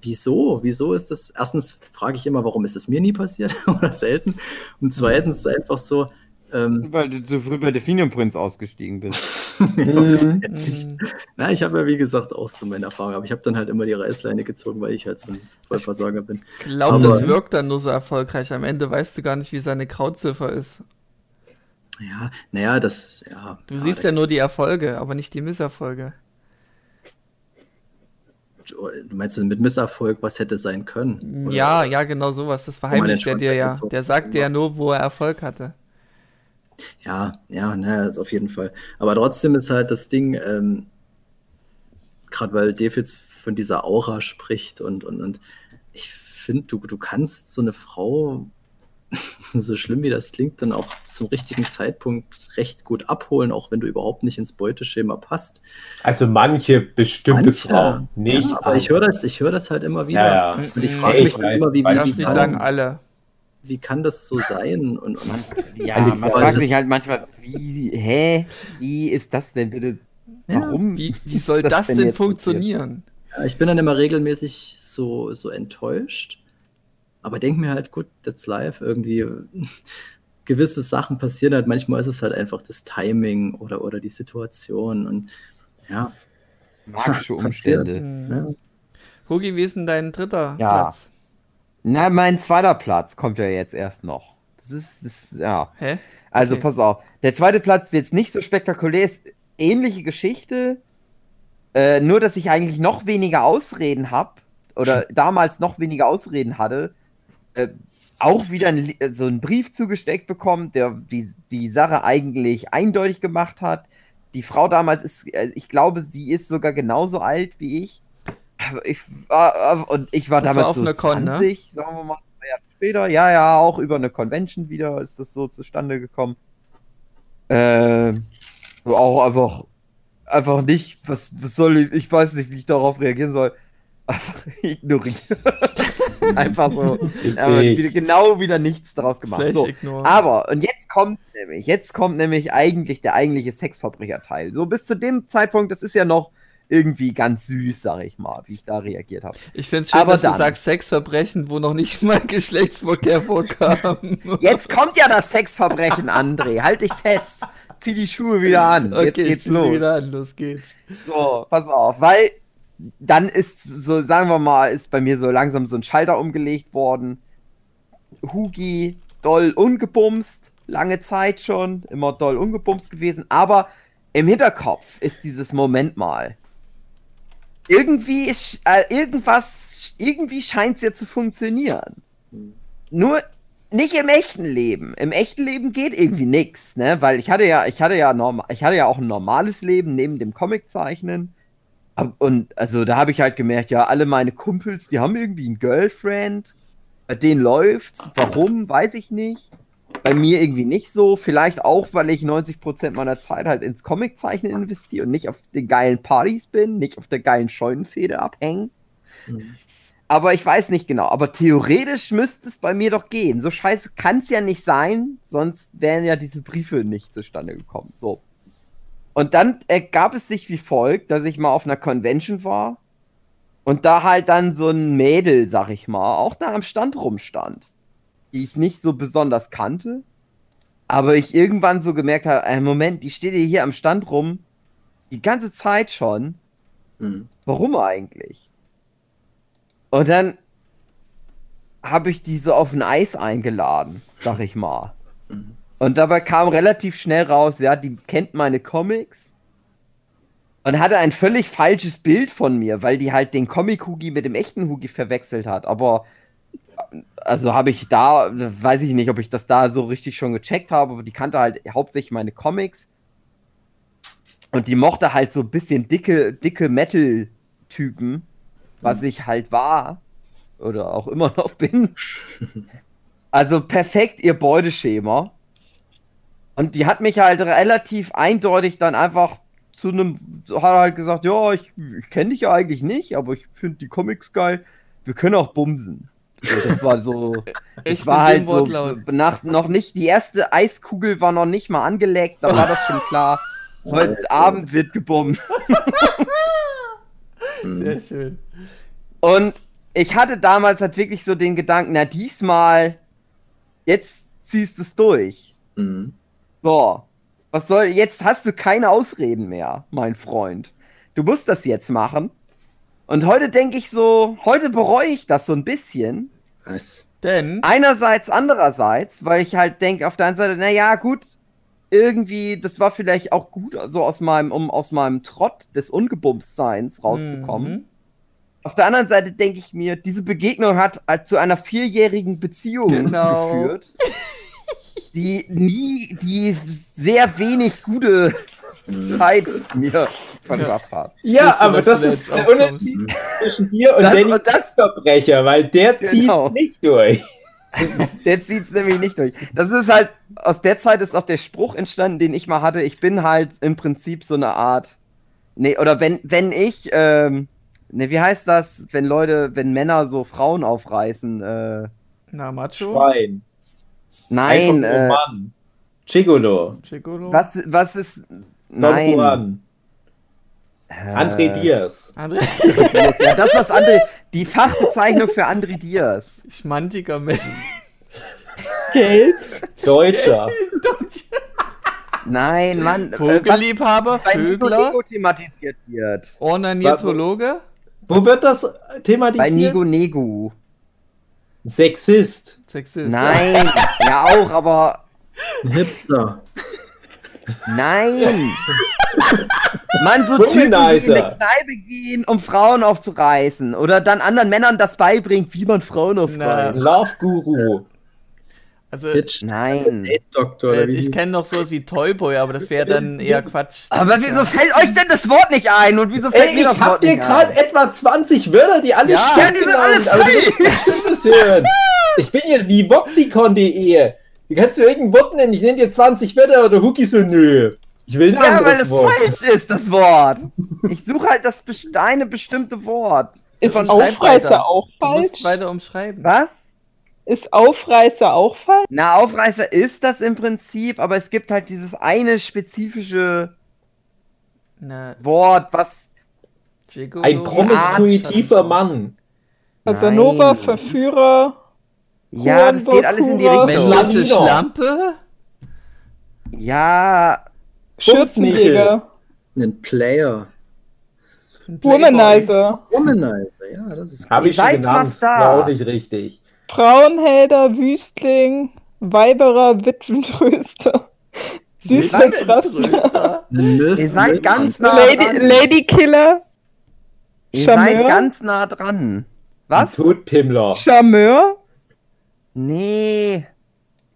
wieso? Wieso ist das? Erstens frage ich immer, warum ist es mir nie passiert oder selten? Und zweitens ist einfach so, ähm, Weil du zu früh bei Definium Prince ausgestiegen bist. Na, ich habe ja wie gesagt auch so meine Erfahrung, aber ich habe dann halt immer die Reißleine gezogen, weil ich halt so ein Vollversorger bin. Glaub, Aber- das wirkt dann nur so erfolgreich. Am Ende weißt du gar nicht, wie seine Krautziffer ist. Ja, naja, das, ja. Du ja, siehst da- ja nur die Erfolge, aber nicht die Misserfolge. Du meinst du mit Misserfolg, was hätte sein können? Oder- Ja, ja, genau sowas. Das verheimlicht er dir ja. Der sagt dir ja nur, wo er Erfolg hatte. Ja, ja, ne, ist auf jeden Fall. Aber trotzdem ist halt das Ding, ähm, gerade weil Dave jetzt von dieser Aura spricht und, und, und ich finde, du, du kannst so eine Frau, so schlimm wie das klingt, dann auch zum richtigen Zeitpunkt recht gut abholen, auch wenn du überhaupt nicht ins Beuteschema passt. Also manche bestimmte Manche, Frauen, nicht. Ja, aber ich höre das, ich höre das halt immer wieder. Ja, ja. Und ich frage Ich mich dann weiß, immer, wie, wie, wie, nicht kann, sagen alle. Wie kann das so sein? Und, und Ja, man ja. fragt sich halt manchmal, wie, hä? Wie ist das denn bitte? Warum? Wie, wie soll ist das denn, passiert? funktionieren? Ja, ich bin dann immer regelmäßig so, so enttäuscht, Aber denk mir halt, gut, that's life. Irgendwie gewisse Sachen passieren halt. Manchmal ist es halt einfach das Timing oder, oder die Situation. Und ja, Magische Passiert. Umstände. Mhm. Hugi, wie ist denn dein dritter Ja. Platz? Na, mein zweiter Platz kommt ja jetzt erst noch. Das ist, das, ja. Hä? Also Okay. pass auf. Der zweite Platz ist jetzt nicht so spektakulär, ist ähnliche Geschichte. Äh, nur, dass ich eigentlich noch weniger Ausreden habe oder damals noch weniger Ausreden hatte. Äh, auch wieder ein, Li- so einen Brief zugesteckt bekommen, der die, die Sache eigentlich eindeutig gemacht hat. Die Frau damals ist, äh, ich glaube, sie ist sogar genauso alt wie ich. Ich war, äh, und ich war Das war damals auf so einer Con, ne? 20, sagen wir mal, zwei Jahre später. Ja, ja, auch über eine Convention wieder ist das so zustande gekommen. Ähm, auch einfach, einfach nicht, was, was soll ich, ich weiß nicht, wie ich darauf reagieren soll. Einfach ignorieren. einfach so. aber wieder, genau wieder nichts daraus gemacht. So. Aber, und jetzt kommt nämlich, jetzt kommt nämlich eigentlich der eigentliche Sexverbrecherteil. So bis zu dem Zeitpunkt, das ist ja noch irgendwie ganz süß, sag ich mal, wie ich da reagiert habe. Ich finde es schön, aber dass dann- du sagst Sexverbrechen, wo noch nicht mal Geschlechtsverkehr vorkam. Jetzt kommt ja das Sexverbrechen, André. Halt dich fest. Zieh die Schuhe wieder an. Jetzt Okay, geht's zieh sie los. Wieder an, los geht's. So, pass auf, weil dann ist so, sagen wir mal, ist bei mir so langsam so ein Schalter umgelegt worden. Hugi, doll ungebumst, lange Zeit schon, immer doll ungebumst gewesen, aber im Hinterkopf ist dieses Moment mal. Irgendwie ist, äh, irgendwas, irgendwie scheint es ja zu funktionieren. Nur nicht im echten Leben. Im echten Leben geht irgendwie nix, ne? Weil ich hatte ja, ich hatte ja norm ich hatte ja auch ein normales Leben neben dem Comiczeichnen. Und also da habe ich halt gemerkt, ja, alle meine Kumpels, die haben irgendwie einen Girlfriend. Bei denen läuft's. Warum, weiß ich nicht. Bei mir irgendwie nicht so. Vielleicht auch, weil ich 90% meiner Zeit halt ins Comiczeichnen investiere und nicht auf den geilen Partys bin, nicht auf der geilen Scheunenfede abhängen. Mhm. Aber ich weiß nicht genau. Aber theoretisch müsste es bei mir doch gehen. So scheiße kann es ja nicht sein, sonst wären ja diese Briefe nicht zustande gekommen. So. Und dann ergab es sich wie folgt, dass ich mal auf einer Convention war und da halt dann so ein Mädel, sag ich mal, auch da am Stand rumstand, die ich nicht so besonders kannte. Aber ich irgendwann so gemerkt habe, äh, Moment, die steht hier am Stand rum, die ganze Zeit schon. Mhm. Warum eigentlich? Und dann habe ich die so auf ein Eis eingeladen, sag ich mal. Mhm. Und dabei kam relativ schnell raus, ja, die kennt meine Comics und hatte ein völlig falsches Bild von mir, weil die halt den Comic-Hugi mit dem echten Hugi verwechselt hat. Aber also habe ich da, weiß ich nicht, ob ich das da so richtig schon gecheckt habe, aber die kannte halt hauptsächlich meine Comics. Und die mochte halt so ein bisschen dicke, dicke Metal-Typen, was ich halt war. Oder auch immer noch bin. Also perfekt ihr Beuteschema. Und die hat mich halt relativ eindeutig dann einfach zu einem, hat halt gesagt, ja, ich, ich kenne dich ja eigentlich nicht, aber ich finde die Comics geil. Wir können auch bumsen. Das war so, es war halt so, nach, noch nicht, die erste Eiskugel war noch nicht mal angelegt, da war das schon klar. Heute Abend wird gebummt. Sehr schön. Und ich hatte damals halt wirklich so den Gedanken, na diesmal, jetzt ziehst du es durch. Mhm. So, was soll, jetzt hast du keine Ausreden mehr, mein Freund. Du musst das jetzt machen. Und heute denke ich so, heute bereue ich das so ein bisschen. Was? Denn, Einerseits, andererseits, weil ich halt denke, auf der einen Seite, naja, gut, irgendwie, das war vielleicht auch gut, so aus meinem, um aus meinem Trott des Ungebumstseins rauszukommen. Mhm. Auf der anderen Seite denke ich mir, diese Begegnung hat äh, zu einer vierjährigen Beziehung Genau. geführt, die nie, die sehr wenig gute Zeit mir verschafft hat. Ja, Wusste, aber das da ist der aufkommst. Unterschied zwischen dir und Das- Danny und das- Verbrecher, weil der zieht Genau. nicht durch. Der zieht's nämlich nicht durch. Das ist halt, aus der Zeit ist auch der Spruch entstanden, den ich mal hatte. Ich bin halt im Prinzip so eine Art. Nee, oder wenn, wenn ich, ähm, ne, wie heißt das, wenn Leute, wenn Männer so Frauen aufreißen, äh, na, Macho, Schwein. nein, Einfach äh, Mann. Chigolo. was, was ist, Don nein, Juan. Äh, André Diaz. André, Diaz. Ja, das was André, die Fachbezeichnung für André Diaz. schmantiger Mensch. Gelb. Deutscher. Nein, Mann. äh, Vogelliebhaber, was bei Vögler, Nego thematisiert wird. Ornitologe. Wo wird das Bei thematisiert? Nigo Negu. Sexist. Sexist. Nein, ja auch, aber Hipster. Nein. Mann, so Typen, die in eine Kneipe gehen, um Frauen aufzureißen. Oder dann anderen Männern das beibringt, wie man Frauen aufreißt. Love Guru. Also, Bitch. Nein. Äh, wie ich kenne noch sowas wie Toyboy, aber das wäre dann eher Quatsch. Aber wieso fällt euch denn das Wort nicht ein? Und wieso fällt Ey, mir ich das hab Wort dir nicht gerade ein? etwa 20 Wörter, die alle Ja, stimmen ja, die sind alle du falsch. Ich bin hier wie voxicon.de. Wie kannst du irgendein Wort nennen? Ich nenne dir 20 Wörter oder Huki so, nö. Ich will ein Ja, weil es Wort. falsch ist, das Wort. Ich suche halt das eine bestimmte Wort. Ist. Aufreißer auch Du musst falsch? weiter umschreiben. Was? Ist Aufreißer auch falsch? Na, Aufreißer ist das im Prinzip, aber es gibt halt dieses eine spezifische Na, Wort, was. Gigolo. Ein promiskuitiver Mann. Casanova, Verführer. Ja, das geht alles in die Richtung. Lamino. Schlampe? Ja, Schürzenjäger. Ein Player. Womanizer. Womanizer, ja, das ist Habe Ihr ich schon seid genannt. fast da. War auch nicht richtig. Frauenhelder, Wüstling, Weiberer, Witwentröster. Milf ihr seid ganz nah Lady, dran. Ladykiller, Ihr Charmeur? seid ganz nah dran. Was? Ein Todpimmler. Charmeur. Nee.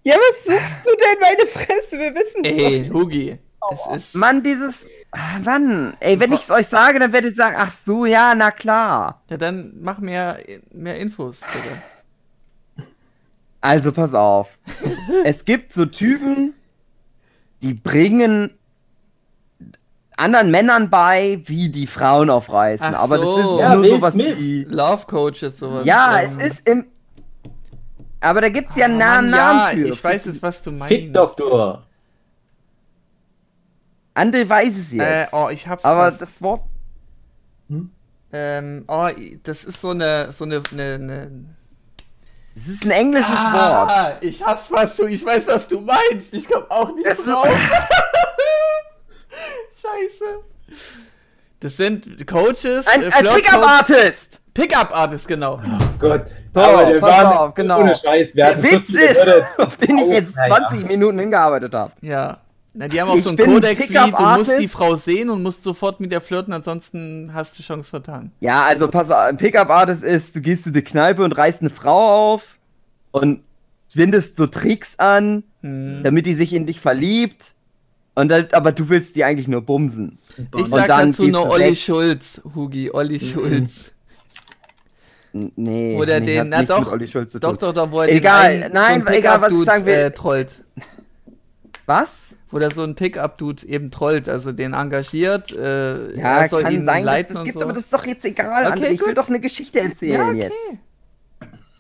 Ja, was suchst du denn, meine Fresse? Wir wissen Ey, Hugi. Es ist. Mann, dieses. Ah, Mann. Ey, wenn ich es euch sage, dann werdet ihr sagen, ach so, ja, na klar. Ja, dann mach mehr, mehr Infos, bitte. Also pass auf. es gibt so Typen, die bringen anderen Männern bei, wie die Frauen aufreißen. Ach Aber das so. ist Ja, nur Will sowas Smith. wie. Love Coaches, sowas. Ja, ähm, es ist im. Aber da gibt's ja einen oh Namen Mann, ja, für. ich weiß jetzt, was du meinst. Fick-Doktor. André weiß es Äh, jetzt. oh, ich hab's aber fast. das Wort. Ähm, oh, das ist so eine, so eine, eine, eine Das ist ein englisches Wort. Ah, ich hab's fast, du, ich weiß, was du meinst. Ich komm auch nicht Es ist- drauf. Scheiße. Das sind Coaches, Ein, äh, ein Flirt- Pickup-Artist! Pickup-Artist, genau. Gott. So, aber wir pass waren auf, genau. ohne Scheiß. Wir Der so Witz viele ist, Wörter. auf den ich Oh, jetzt naja. 20 Minuten hingearbeitet habe. Ja. Na, die haben auch Ich so einen Kodex wie, du musst die Frau sehen und musst sofort mit der flirten, ansonsten hast du Chance vertan. Ja, also pass auf, ein Pickup-Artist ist, du gehst in die Kneipe und reißt eine Frau auf und wendest so Tricks an, Hm. damit die sich in dich verliebt. Und dann, aber du willst die eigentlich nur bumsen. Ich Und sag dann dazu nur du Olli weg. Schulz, Hugi, Olli Schulz. Nee, Oder nee, den, hat na nichts doch, mit Olli Schulz zu Doch, tun. doch, doch, wo er Egal, den einen, nein, so einen egal, was ich sagen will. Äh, trollt. Was? Wo der so ein Pickup-Dude eben trollt, also den engagiert, äh, Ja, er soll kann ihn sein, dass leiten das gibt, so. aber das ist doch jetzt egal, Okay, André. Ich will gut. doch eine Geschichte erzählen Ja, okay. jetzt.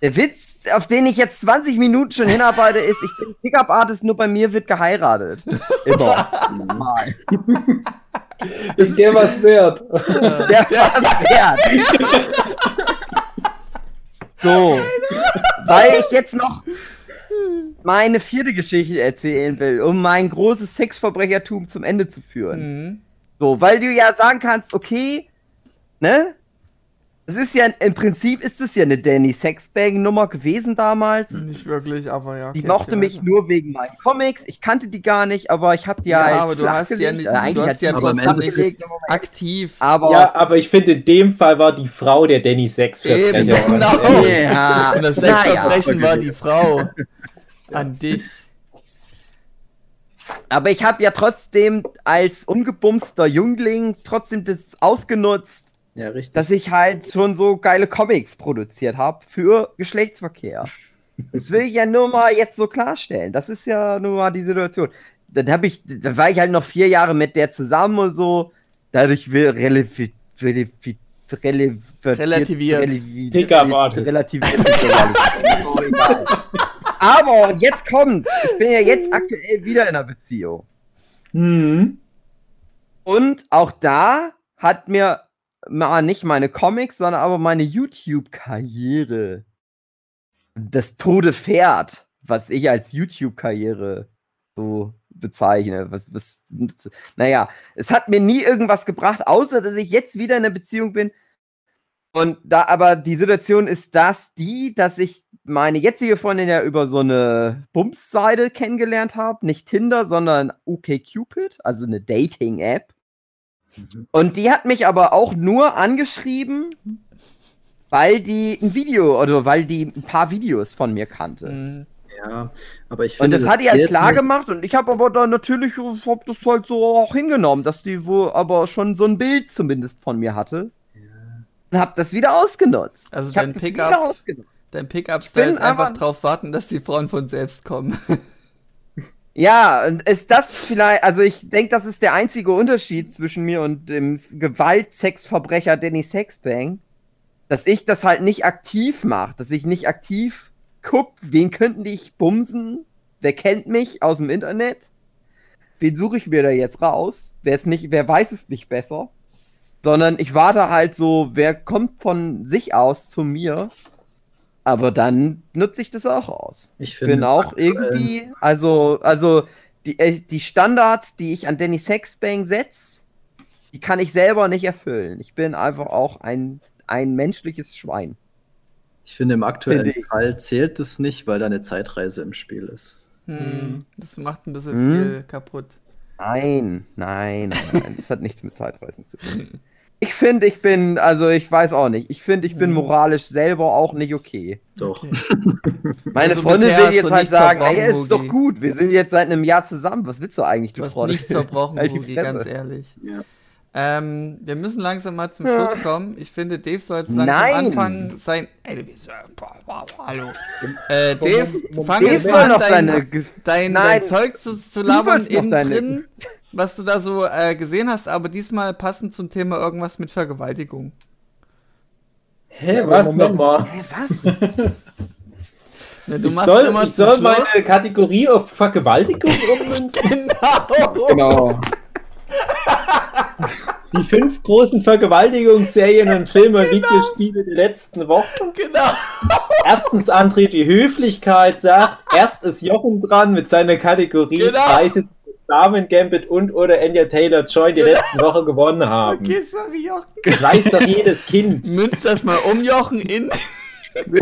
Der Witz, auf den ich jetzt 20 Minuten schon hinarbeite, ist, ich bin Pickup-Artist, nur bei mir wird geheiratet. Immer. Ist der was wert? Der war's wert. So. Weil ich jetzt noch meine vierte Geschichte erzählen will, um mein großes Sexverbrechertum zum Ende zu führen. Mhm. So, weil du ja sagen kannst, okay, ne? Es ist ja, im Prinzip ist es ja eine Danny Sexbang-Nummer gewesen damals. Nicht wirklich, aber ja. Die mochte mich weiter. nur wegen meinen Comics. Ich kannte die gar nicht, aber ich hab die Ja, halt aber du hast ja gelegt. nicht- Äh, eigentlich du hast ja nicht- aktiv. aber Ja, aber ich finde, in dem Fall war die Frau der Danny Eben, Sexverbrecher. genau. Ja, Und das. Sexverbrechen war die Frau. An dich. Aber ich habe ja trotzdem als ungebumster Jüngling trotzdem das ausgenutzt, Ja, richtig. dass ich halt schon so geile Comics produziert habe für Geschlechtsverkehr. Das will ich ja nur mal jetzt so klarstellen. Das ist ja nur mal die Situation. Dann habe ich, da war ich halt noch vier Jahre mit der zusammen und so. Dadurch will relativ, relativ, relativ, Relativiert. relativiert. egal. Aber und jetzt kommt's. Ich bin ja jetzt aktuell wieder in einer Beziehung. Mhm. Und auch da hat mir mal nicht meine Comics, sondern aber meine YouTube-Karriere das Tode fährt, was ich als YouTube-Karriere so bezeichne. Was, was, naja, es hat mir nie irgendwas gebracht, außer dass ich jetzt wieder in einer Beziehung bin. Und da aber die Situation ist das, die, dass ich meine jetzige Freundin ja über so eine Bums-Seite kennengelernt habe. Nicht Tinder, sondern OkCupid, also eine Dating-App. Und die hat mich aber auch nur angeschrieben, weil die ein Video oder weil die ein paar Videos von mir kannte. Mhm. Ja, aber ich Und finde. das hat die halt klar gemacht und ich habe aber dann natürlich hab das halt so auch hingenommen, dass die wohl aber schon so ein Bild zumindest von mir hatte. Und hab das wieder ausgenutzt. Also ich hab dein das Pickup- wieder ausgenutzt. Dein Pickup-Style bin ist einfach einfach- drauf warten, dass die Frauen von selbst kommen. Ja, und ist das vielleicht, also ich denke, das ist der einzige Unterschied zwischen mir und dem Gewaltsexverbrecher Danny Sexbang, dass ich das halt nicht aktiv mache, dass ich nicht aktiv guck, wen könnten die ich bumsen, wer kennt mich aus dem Internet, wen suche ich mir da jetzt raus, wer es nicht, wer weiß es nicht besser, sondern ich warte halt so, wer kommt von sich aus zu mir, aber dann nutze ich das auch aus Ich finde bin auch irgendwie, also, also die, äh, die Standards, die ich an Danny Sexbang setze, die kann ich selber nicht erfüllen. Ich bin einfach auch ein, ein menschliches Schwein. Ich finde, im aktuellen Finde. Fall zählt es nicht, weil da eine Zeitreise im Spiel ist. Hm, das macht ein bisschen Hm? viel kaputt. Nein, nein, nein, nein, das hat nichts mit Zeitreisen zu tun. Ich finde, ich bin, also ich weiß auch nicht, ich finde, ich bin Mhm. moralisch selber auch nicht okay. Doch. Okay. Meine Also Freundin will jetzt halt sagen, ey, ist doch gut, wir sind jetzt seit einem Jahr zusammen, was willst du eigentlich, du Du hast Freude? nichts verbrochen, Halt Hugi, ganz ehrlich. Ja. Ähm, wir müssen langsam mal zum Ja. Schluss kommen. Ich finde, Dave soll jetzt langsam Nein. anfangen, sein. Ey, Hallo. Äh, Dave, fang Dave jetzt soll mal an, noch dein, dein, Nein. dein Zeug zu, zu labern innen drin, was du da so äh, gesehen hast, aber diesmal passend zum Thema irgendwas mit Vergewaltigung. Hä, Ja, was nochmal? Hä, was? Ne, du Ich machst soll, immer ich soll Schluss- meine Kategorie auf Vergewaltigung ummünzen? Genau. Die fünf großen Vergewaltigungsserien und Filme und Videospiele der letzten Wochen. Genau. Erstens André die Höflichkeit sagt, erst ist Jochen dran mit seiner Kategorie Genau. Preise, die Damen Gambit und oder Anya Taylor Joy die letzten Woche gewonnen haben. Okay, sorry, Jochen. Das weiß doch jedes Kind. Münz das mal um, Jochen, in.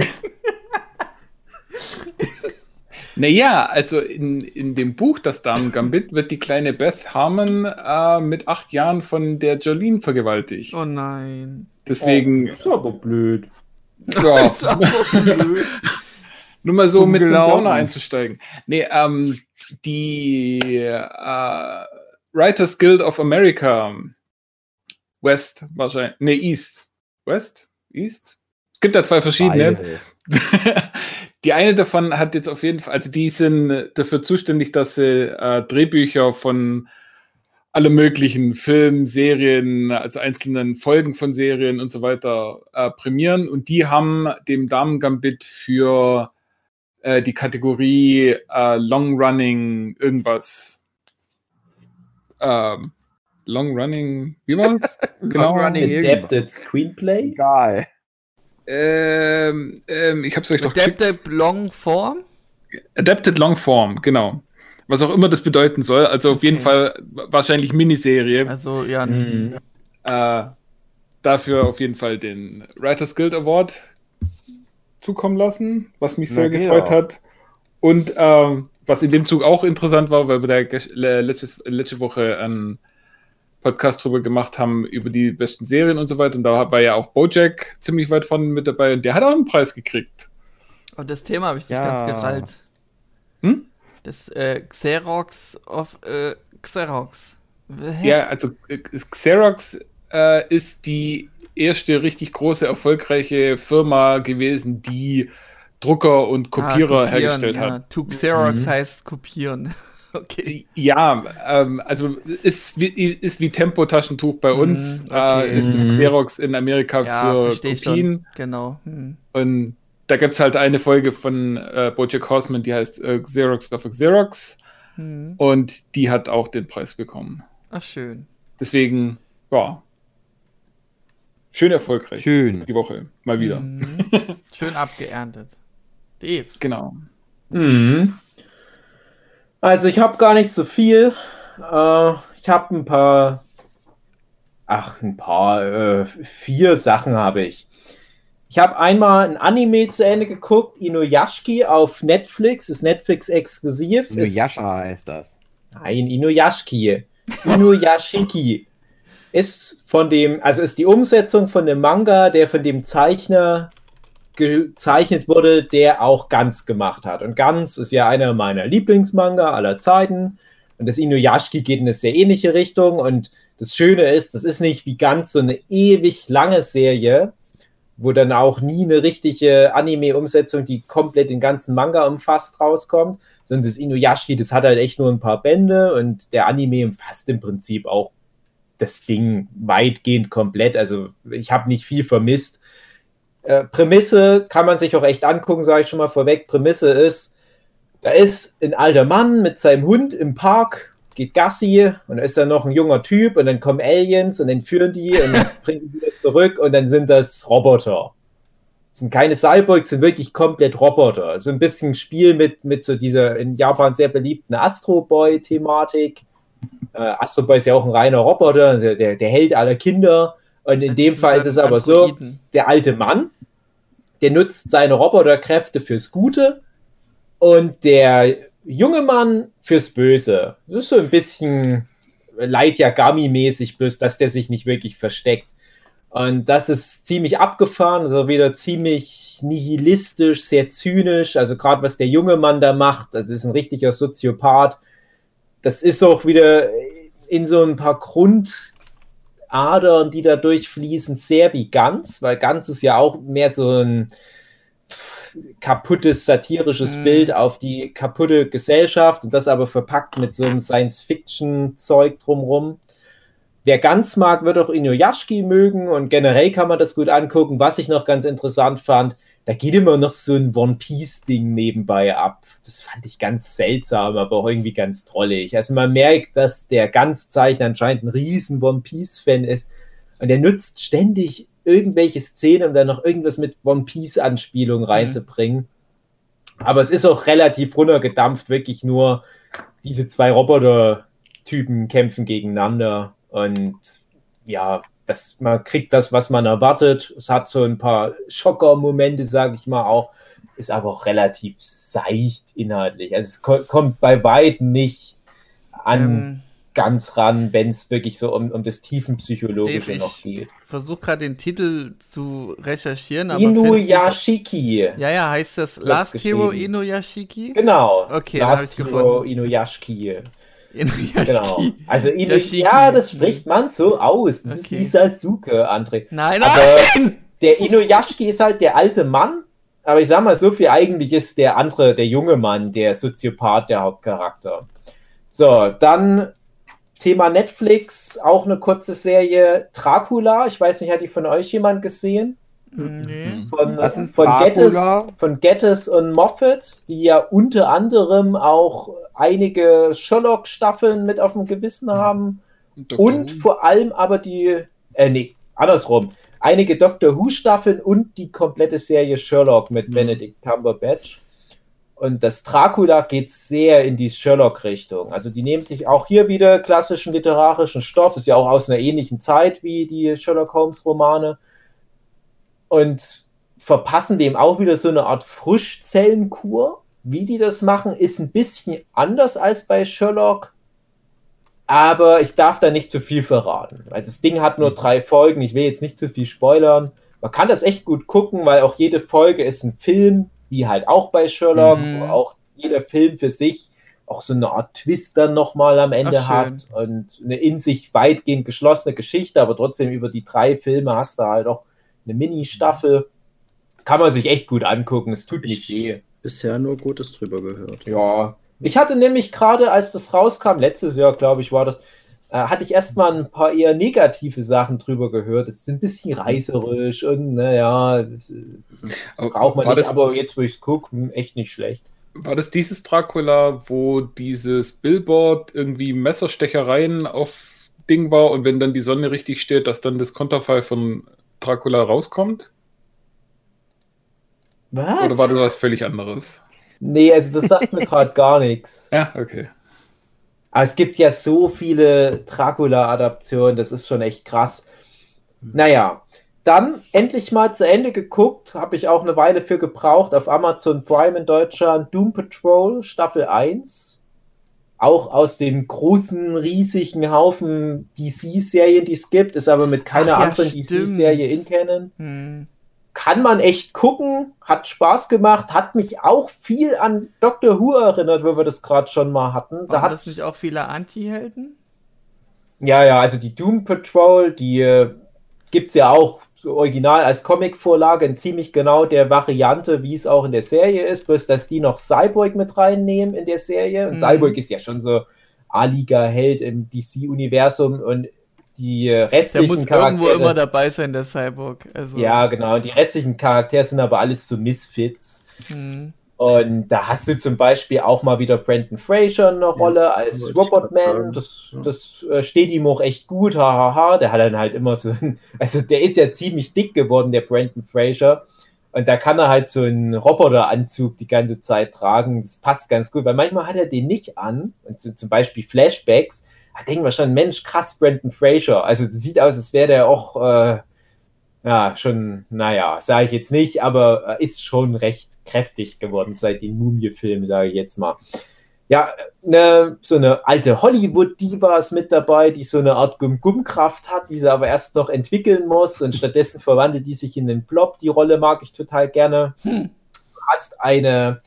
Naja, also in, in dem Buch Das Damen Gambit wird die kleine Beth Harmon äh, mit acht Jahren von der Jolene vergewaltigt. Oh nein. Deswegen, Ist aber blöd. ja, Ist aber blöd. Nur mal so mit dem. Downer einzusteigen. Nee, ähm, die äh, Writers Guild of America, West wahrscheinlich, nee, East. West? East? Es gibt da zwei verschiedene. Die eine davon hat jetzt auf jeden Fall, also die sind dafür zuständig, dass sie äh, Drehbücher von alle möglichen Filmen, Serien, also einzelnen Folgen von Serien und so weiter äh, prämieren. Und die haben dem Damen Gambit für äh, die Kategorie äh, Long Running irgendwas. Ähm, Long Running, wie war's? genau. Long Running. Adapted Screenplay? Egal. Ähm, ähm, ich hab's euch doch geschickt. Adaptive Long Form? Adapted Long Form, genau. Was auch immer das bedeuten soll. Also auf jeden Okay. Fall wahrscheinlich Miniserie. Also, ja. Mhm. Äh, dafür auf jeden Fall den Writers Guild Award zukommen lassen, was mich Na, sehr geht gefreut auch. hat. Und ähm, was in dem Zug auch interessant war, weil wir da letztes, letzte Woche einen Podcast drüber gemacht haben, über die besten Serien und so weiter. Und da war ja auch Bojack ziemlich weit vorne mit dabei und der hat auch einen Preis gekriegt. Und das Thema habe ich dich Ja. ganz gerallt. Hm? Das äh, Xerox of äh, Xerox. Hä? Ja, also äh, Xerox äh, ist die erste richtig große, erfolgreiche Firma gewesen, die Drucker und Ah, Kopierer kopieren, hergestellt ja. hat. To Xerox Mhm. heißt kopieren. okay. Ja, ähm, also ist wie, ist wie Tempo-Taschentuch bei uns. Mhm, okay. Äh, es ist Mhm. Xerox in Amerika Ja, für Kopien. schon. Genau. Hm. Und da gibt es halt eine Folge von äh, Bojack Horseman, die heißt äh, Xerox of Xerox. Hm. Und die hat auch den Preis bekommen. Ach, schön. Deswegen, ja, Schön erfolgreich. Schön. Die Woche. Mal wieder. Mhm. Schön abgeerntet. Dave. Genau. Mhm. Also ich habe gar nicht so viel. Äh, ich habe ein paar, ach ein paar, äh, vier Sachen habe ich. Ich habe einmal ein Anime zu Ende geguckt, Inuyashiki auf Netflix, ist Netflix exklusiv. Nur Ist- heißt das. Nein, Inuyashiki. Inuyashiki ist von dem, also ist die Umsetzung von dem Manga, der von dem Zeichner gezeichnet wurde, der auch Ganz gemacht hat. Und Ganz ist ja einer meiner Lieblingsmanga aller Zeiten. Und das Inuyashiki geht in eine sehr ähnliche Richtung. Und das Schöne ist, das ist nicht wie Ganz so eine ewig lange Serie, wo dann auch nie eine richtige Anime-Umsetzung, die komplett den ganzen Manga umfasst, rauskommt, sondern das Inuyashiki, das hat halt echt nur ein paar Bände und der Anime umfasst im Prinzip auch das Ding weitgehend komplett. Also ich habe nicht viel vermisst. Äh, Prämisse kann man sich auch echt angucken, sage ich schon mal vorweg. Prämisse ist, da ist ein alter Mann mit seinem Hund im Park, geht Gassi und da ist dann noch ein junger Typ und dann kommen Aliens und entführen die und bringen die wieder zurück und dann sind das Roboter. Das sind keine Cyborgs, sind wirklich komplett Roboter. So ein bisschen Spiel mit, mit so dieser in Japan sehr beliebten Astro Boy-Thematik. Äh, Astro Boy ist ja auch ein reiner Roboter, der, der, Held aller Kinder. Und in Das dem Fall ist es aber so, der alte Mann, der nutzt seine Roboterkräfte fürs Gute und der junge Mann fürs Böse. Das ist so ein bisschen Light Yagami-mäßig, bloß dass der sich nicht wirklich versteckt. Und das ist ziemlich abgefahren, also wieder ziemlich nihilistisch, sehr zynisch. Also gerade was der junge Mann da macht, das ist ein richtiger Soziopath. Das ist auch wieder in so ein paar Grundadern, die da durchfließen, sehr wie Ganz, weil Ganz ist ja auch mehr so ein kaputtes satirisches Mhm. Bild auf die kaputte Gesellschaft und das aber verpackt mit so einem Science-Fiction-Zeug drumrum. Wer ganz mag, wird auch Inuyashiki mögen und generell kann man das gut angucken. Was ich noch ganz interessant fand, da geht immer noch so ein One Piece-Ding nebenbei ab. Das fand ich ganz seltsam, aber auch irgendwie ganz trollig. Also man merkt, dass der Ganzzeichner anscheinend ein riesen One Piece-Fan ist und er nutzt ständig irgendwelche Szenen, um dann noch irgendwas mit One Piece-Anspielung reinzubringen. Aber es ist auch relativ runtergedampft, wirklich nur diese zwei Roboter-Typen kämpfen gegeneinander und ja, das, man kriegt das, was man erwartet. Es hat so ein paar Schocker-Momente, sage ich mal auch, ist aber auch relativ seicht inhaltlich. Also es ko kommt bei weitem nicht an Ähm, ganz ran, wenn es wirklich so um, um das Tiefenpsychologische Dave, noch ich geht. versuche gerade den Titel zu recherchieren, aber Inuyashiki. Ja, ja, heißt das Last. Hero Inuyashiki? Genau. Okay, Last Hero gefunden. Inuyashiki. Genau. Also Inu Yashiki. ja, das spricht man so aus. Das ist Okay. wie Sasuke, André. Nein, Aber nein! der Inuyashiki ist halt der alte Mann. Aber ich sag mal so viel, eigentlich ist der andere, der junge Mann, der Soziopath, der Hauptcharakter. So, dann Thema Netflix, auch eine kurze Serie. Dracula, ich weiß nicht, hat die von euch jemand gesehen? Nee. Von, Was ist von, Gettys, von Gettys und Moffat, die ja unter anderem auch einige Sherlock-Staffeln mit auf dem Gewissen haben. Dr. Und Who. vor allem aber die, äh, nee, andersrum. Einige Doctor Who-Staffeln und die komplette Serie Sherlock mit Mhm. Benedict Cumberbatch. Und das Dracula geht sehr in die Sherlock-Richtung. Also die nehmen sich auch hier wieder klassischen literarischen Stoff, ist ja auch aus einer ähnlichen Zeit wie die Sherlock Holmes-Romane. Und verpassen dem auch wieder so eine Art Frischzellenkur. Wie die das machen, ist ein bisschen anders als bei Sherlock. Aber ich darf da nicht zu viel verraten. Weil das Ding hat nur drei Folgen. Ich will jetzt nicht zu viel spoilern. Man kann das echt gut gucken, weil auch jede Folge ist ein Film, wie halt auch bei Sherlock, Mhm. wo auch jeder Film für sich auch so eine Art Twist dann nochmal am Ende Ach, hat und eine in sich weitgehend geschlossene Geschichte, aber trotzdem über die drei Filme hast du halt auch eine Mini-Staffel. Kann man sich echt gut angucken. Es tut nicht weh. Bisher nur Gutes drüber gehört. Ja. Ich hatte nämlich gerade, als das rauskam, letztes Jahr, glaube ich, war das, äh, hatte ich erstmal ein paar eher negative Sachen drüber gehört. Es ist ein bisschen reißerisch und naja, äh, braucht man war nicht, das, aber jetzt, wo ich es gucke, echt nicht schlecht. War das dieses Dracula, wo dieses Billboard irgendwie Messerstechereien auf Ding war und wenn dann die Sonne richtig steht, dass dann das Konterfei von Dracula rauskommt? Was? Oder war das was völlig anderes? Nee, also das sagt mir gerade gar nichts. Ja, okay. Aber es gibt ja so viele Dracula-Adaptionen, das ist schon echt krass. Naja, dann endlich mal zu Ende geguckt, habe ich auch eine Weile für gebraucht, auf Amazon Prime in Deutschland, Doom Patrol Staffel 1. Auch aus dem großen, riesigen Haufen DC-Serien, die es gibt, ist aber mit keiner ja, anderen. DC-Serie in Canon. Hm. Kann man echt gucken, hat Spaß gemacht, hat mich auch viel an Doctor Who erinnert, wo wir das gerade schon mal hatten. Da Waren hat das nicht auch viele Anti-Helden? Ja, ja, also die Doom Patrol, die äh, gibt es ja auch original als Comicvorlage in ziemlich genau der Variante, wie es auch in der Serie ist, bloß dass die noch Cyborg mit reinnehmen in der Serie. Und Mhm. Cyborg ist ja schon so A-Liga-Held im DC-Universum und die äh, Der restlichen muss Charaktere. irgendwo immer dabei sein, der Cyborg. Also, ja, genau. Und die restlichen Charaktere sind aber alles so Misfits. Hm. Und da hast du zum Beispiel auch mal wieder Brandon Fraser eine Rolle als ich grad Robotman. Das, Ja. das äh, steht ihm auch echt gut, hahaha. Der hat dann halt immer so, ein, also der ist ja ziemlich dick geworden, der Brandon Fraser. Und da kann er halt so einen Roboteranzug die ganze Zeit tragen. Das passt ganz gut, weil manchmal hat er den nicht an. Und so, zum Beispiel Flashbacks. Da denken wir schon, Mensch, krass, Brandon Fraser. Also sieht aus, als wäre der auch, äh, ja, schon, naja, sage ich jetzt nicht, aber äh, ist schon recht kräftig geworden seit den Mumie-Filmen, sage ich jetzt mal. Ja, ne, so eine alte Hollywood-Diva ist mit dabei, die so eine Art Gum-Gum-Kraft hat, die sie aber erst noch entwickeln muss und stattdessen verwandelt die sich in den Blob. Die Rolle mag ich total gerne. Hm. Du hast eine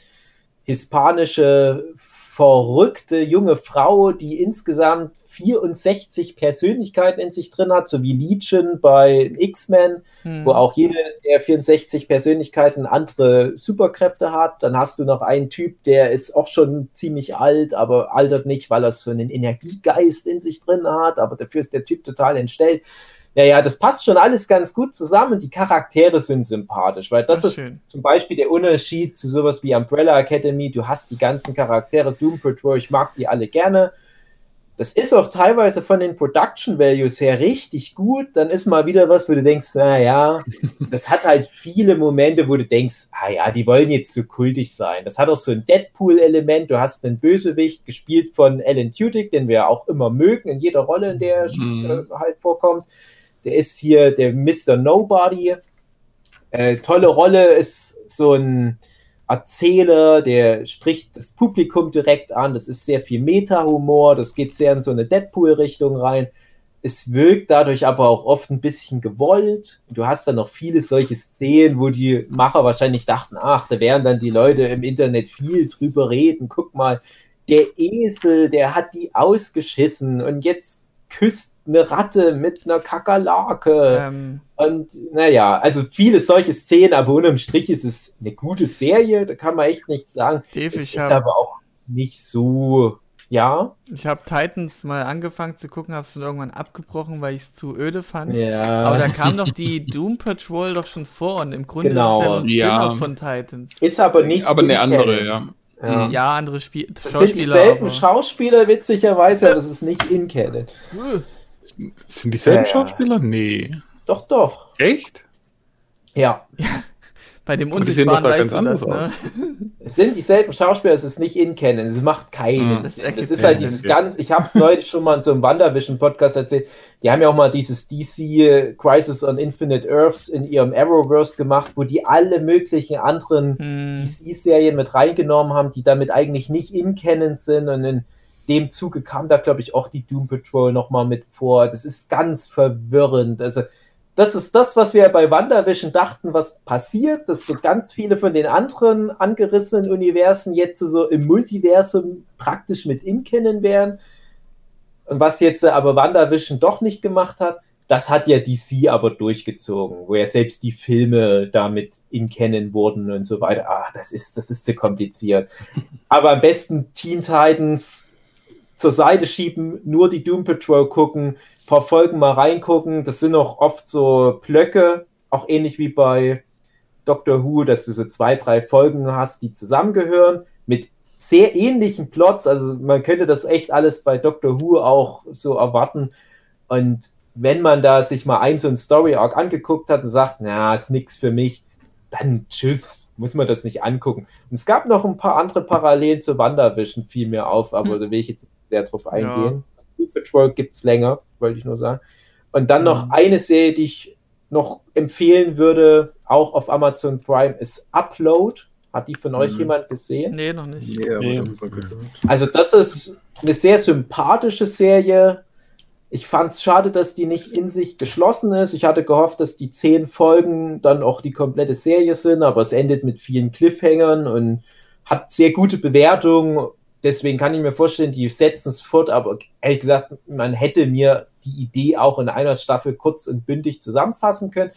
hispanische, verrückte junge Frau, die insgesamt 64 Persönlichkeiten in sich drin hat, so wie Legion bei X-Men Hm. wo auch jede der 64 Persönlichkeiten andere Superkräfte hat. Dann hast du noch einen Typ, der ist auch schon ziemlich alt, aber altert nicht, weil er so einen Energiegeist in sich drin hat, aber dafür ist der Typ total entstellt. Ja, ja, das passt schon alles ganz gut zusammen. Die Charaktere sind sympathisch, weil das Ach, ist schön. zum Beispiel der Unterschied zu sowas wie Umbrella Academy. Du hast die ganzen Charaktere, Doom Patrol, ich mag die alle gerne. Das ist auch teilweise von den Production Values her richtig gut. Dann ist mal wieder was, wo du denkst, naja, das hat halt viele Momente, wo du denkst, ah ja, die wollen jetzt so kultig sein. Das hat auch so ein Deadpool-Element. Du hast einen Bösewicht, gespielt von Alan Tudyk, den wir auch immer mögen, in jeder Rolle, in der er Mhm. äh, halt vorkommt. Der ist hier der Mr. Nobody. Äh, tolle Rolle, ist so ein Erzähler, der spricht das Publikum direkt an. Das ist sehr viel Meta-Humor, das geht sehr in so eine Deadpool-Richtung rein. Es wirkt dadurch aber auch oft ein bisschen gewollt. Du hast dann noch viele solche Szenen, wo die Macher wahrscheinlich dachten, ach, da werden dann die Leute im Internet viel drüber reden. Guck mal, der Esel, der hat die ausgeschissen und jetzt küsst eine Ratte mit einer Kakerlake. Ähm, Und naja, also viele solche Szenen, aber unterm Strich ist es eine gute Serie, da kann man echt nichts sagen. Dave, Es ich ist habe aber auch nicht so, ja. ich hab Titans mal angefangen zu gucken, habe es dann irgendwann abgebrochen, weil ich es zu öde fand. Ja. Aber da kam doch die Doom Patrol doch schon vor und im Grunde Genau. ist es ja nur ein Ja. Spin-off von Titans. ist aber nicht. Aber eine in andere, ja. Ja. Mhm. Ja, andere Spiel Das sind Schauspieler. dieselben aber- Schauspieler, witzigerweise, aber es ist nicht in Canon. Äh, Sind dieselben Ja. Schauspieler? Nee. Doch, doch. Echt? Ja. Bei dem Unsichtbaren weißt ganz du das, anders ne? Es sind dieselben Schauspieler, es ist nicht in Canon, es macht keinen Hm. Das Sinn. Das ist halt dieses ganz, ich habe es neulich schon mal in so einem WandaVision-Podcast erzählt, die haben ja auch mal dieses DC Crisis on Infinite Earths in ihrem Arrowverse gemacht, wo die alle möglichen anderen Hm. DC-Serien mit reingenommen haben, die damit eigentlich nicht in Canon sind und in dem Zuge kam da, glaube ich, auch die Doom Patrol nochmal mit vor. Das ist ganz verwirrend. Also, das ist das, was wir bei WandaVision dachten, was passiert, dass so ganz viele von den anderen angerissenen Universen jetzt so im Multiversum praktisch mit in Canon wären. Und was jetzt äh, aber WandaVision doch nicht gemacht hat, das hat ja DC aber durchgezogen, wo ja selbst die Filme damit in Canon wurden und so weiter. Ah, das ist, das ist zu kompliziert. Aber am besten Teen Titans zur Seite schieben, nur die Doom Patrol gucken, paar Folgen mal reingucken. Das sind auch oft so Blöcke, auch ähnlich wie bei Doctor Who, dass du so zwei, drei Folgen hast, die zusammengehören, mit sehr ähnlichen Plots. Also man könnte das echt alles bei Doctor Who auch so erwarten. Und wenn man da sich mal ein so ein Story Arc angeguckt hat und sagt, na, ist nix für mich, dann tschüss, muss man das nicht angucken. Und es gab noch ein paar andere Parallelen zu WandaVision, fiel mir auf, aber Hm. da will ich jetzt sehr drauf eingehen. Doom Patrol gibt es länger, wollte ich nur sagen. Und dann noch Mhm. eine Serie, die ich noch empfehlen würde, auch auf Amazon Prime, ist Upload. Hat die von euch Mhm. jemand gesehen? Nee, noch nicht. Nee, aber Nee. Also das ist eine sehr sympathische Serie. Ich fand es schade, dass die nicht in sich geschlossen ist. Ich hatte gehofft, dass die zehn Folgen dann auch die komplette Serie sind, aber es endet mit vielen Cliffhängern und hat sehr gute Bewertungen. Deswegen kann ich mir vorstellen, die setzen es fort, aber ehrlich gesagt, man hätte mir die Idee auch in einer Staffel kurz und bündig zusammenfassen können.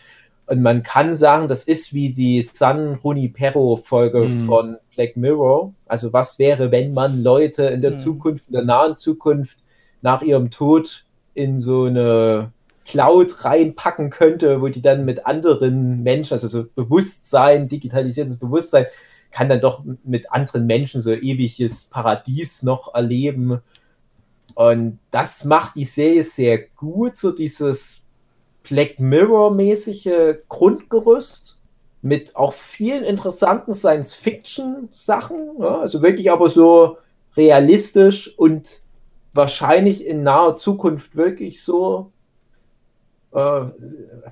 Und man kann sagen, das ist wie die San Junipero-Folge Mhm. von Black Mirror. Also was wäre, wenn man Leute in der Mhm. Zukunft, in der nahen Zukunft nach ihrem Tod in so eine Cloud reinpacken könnte, wo die dann mit anderen Menschen, also so Bewusstsein, digitalisiertes Bewusstsein, kann dann doch mit anderen Menschen so ewiges Paradies noch erleben. Und das macht die Serie sehr gut, so dieses Black Mirror-mäßige Grundgerüst mit auch vielen interessanten Science-Fiction-Sachen. Ja, also wirklich aber so realistisch und wahrscheinlich in naher Zukunft wirklich so äh,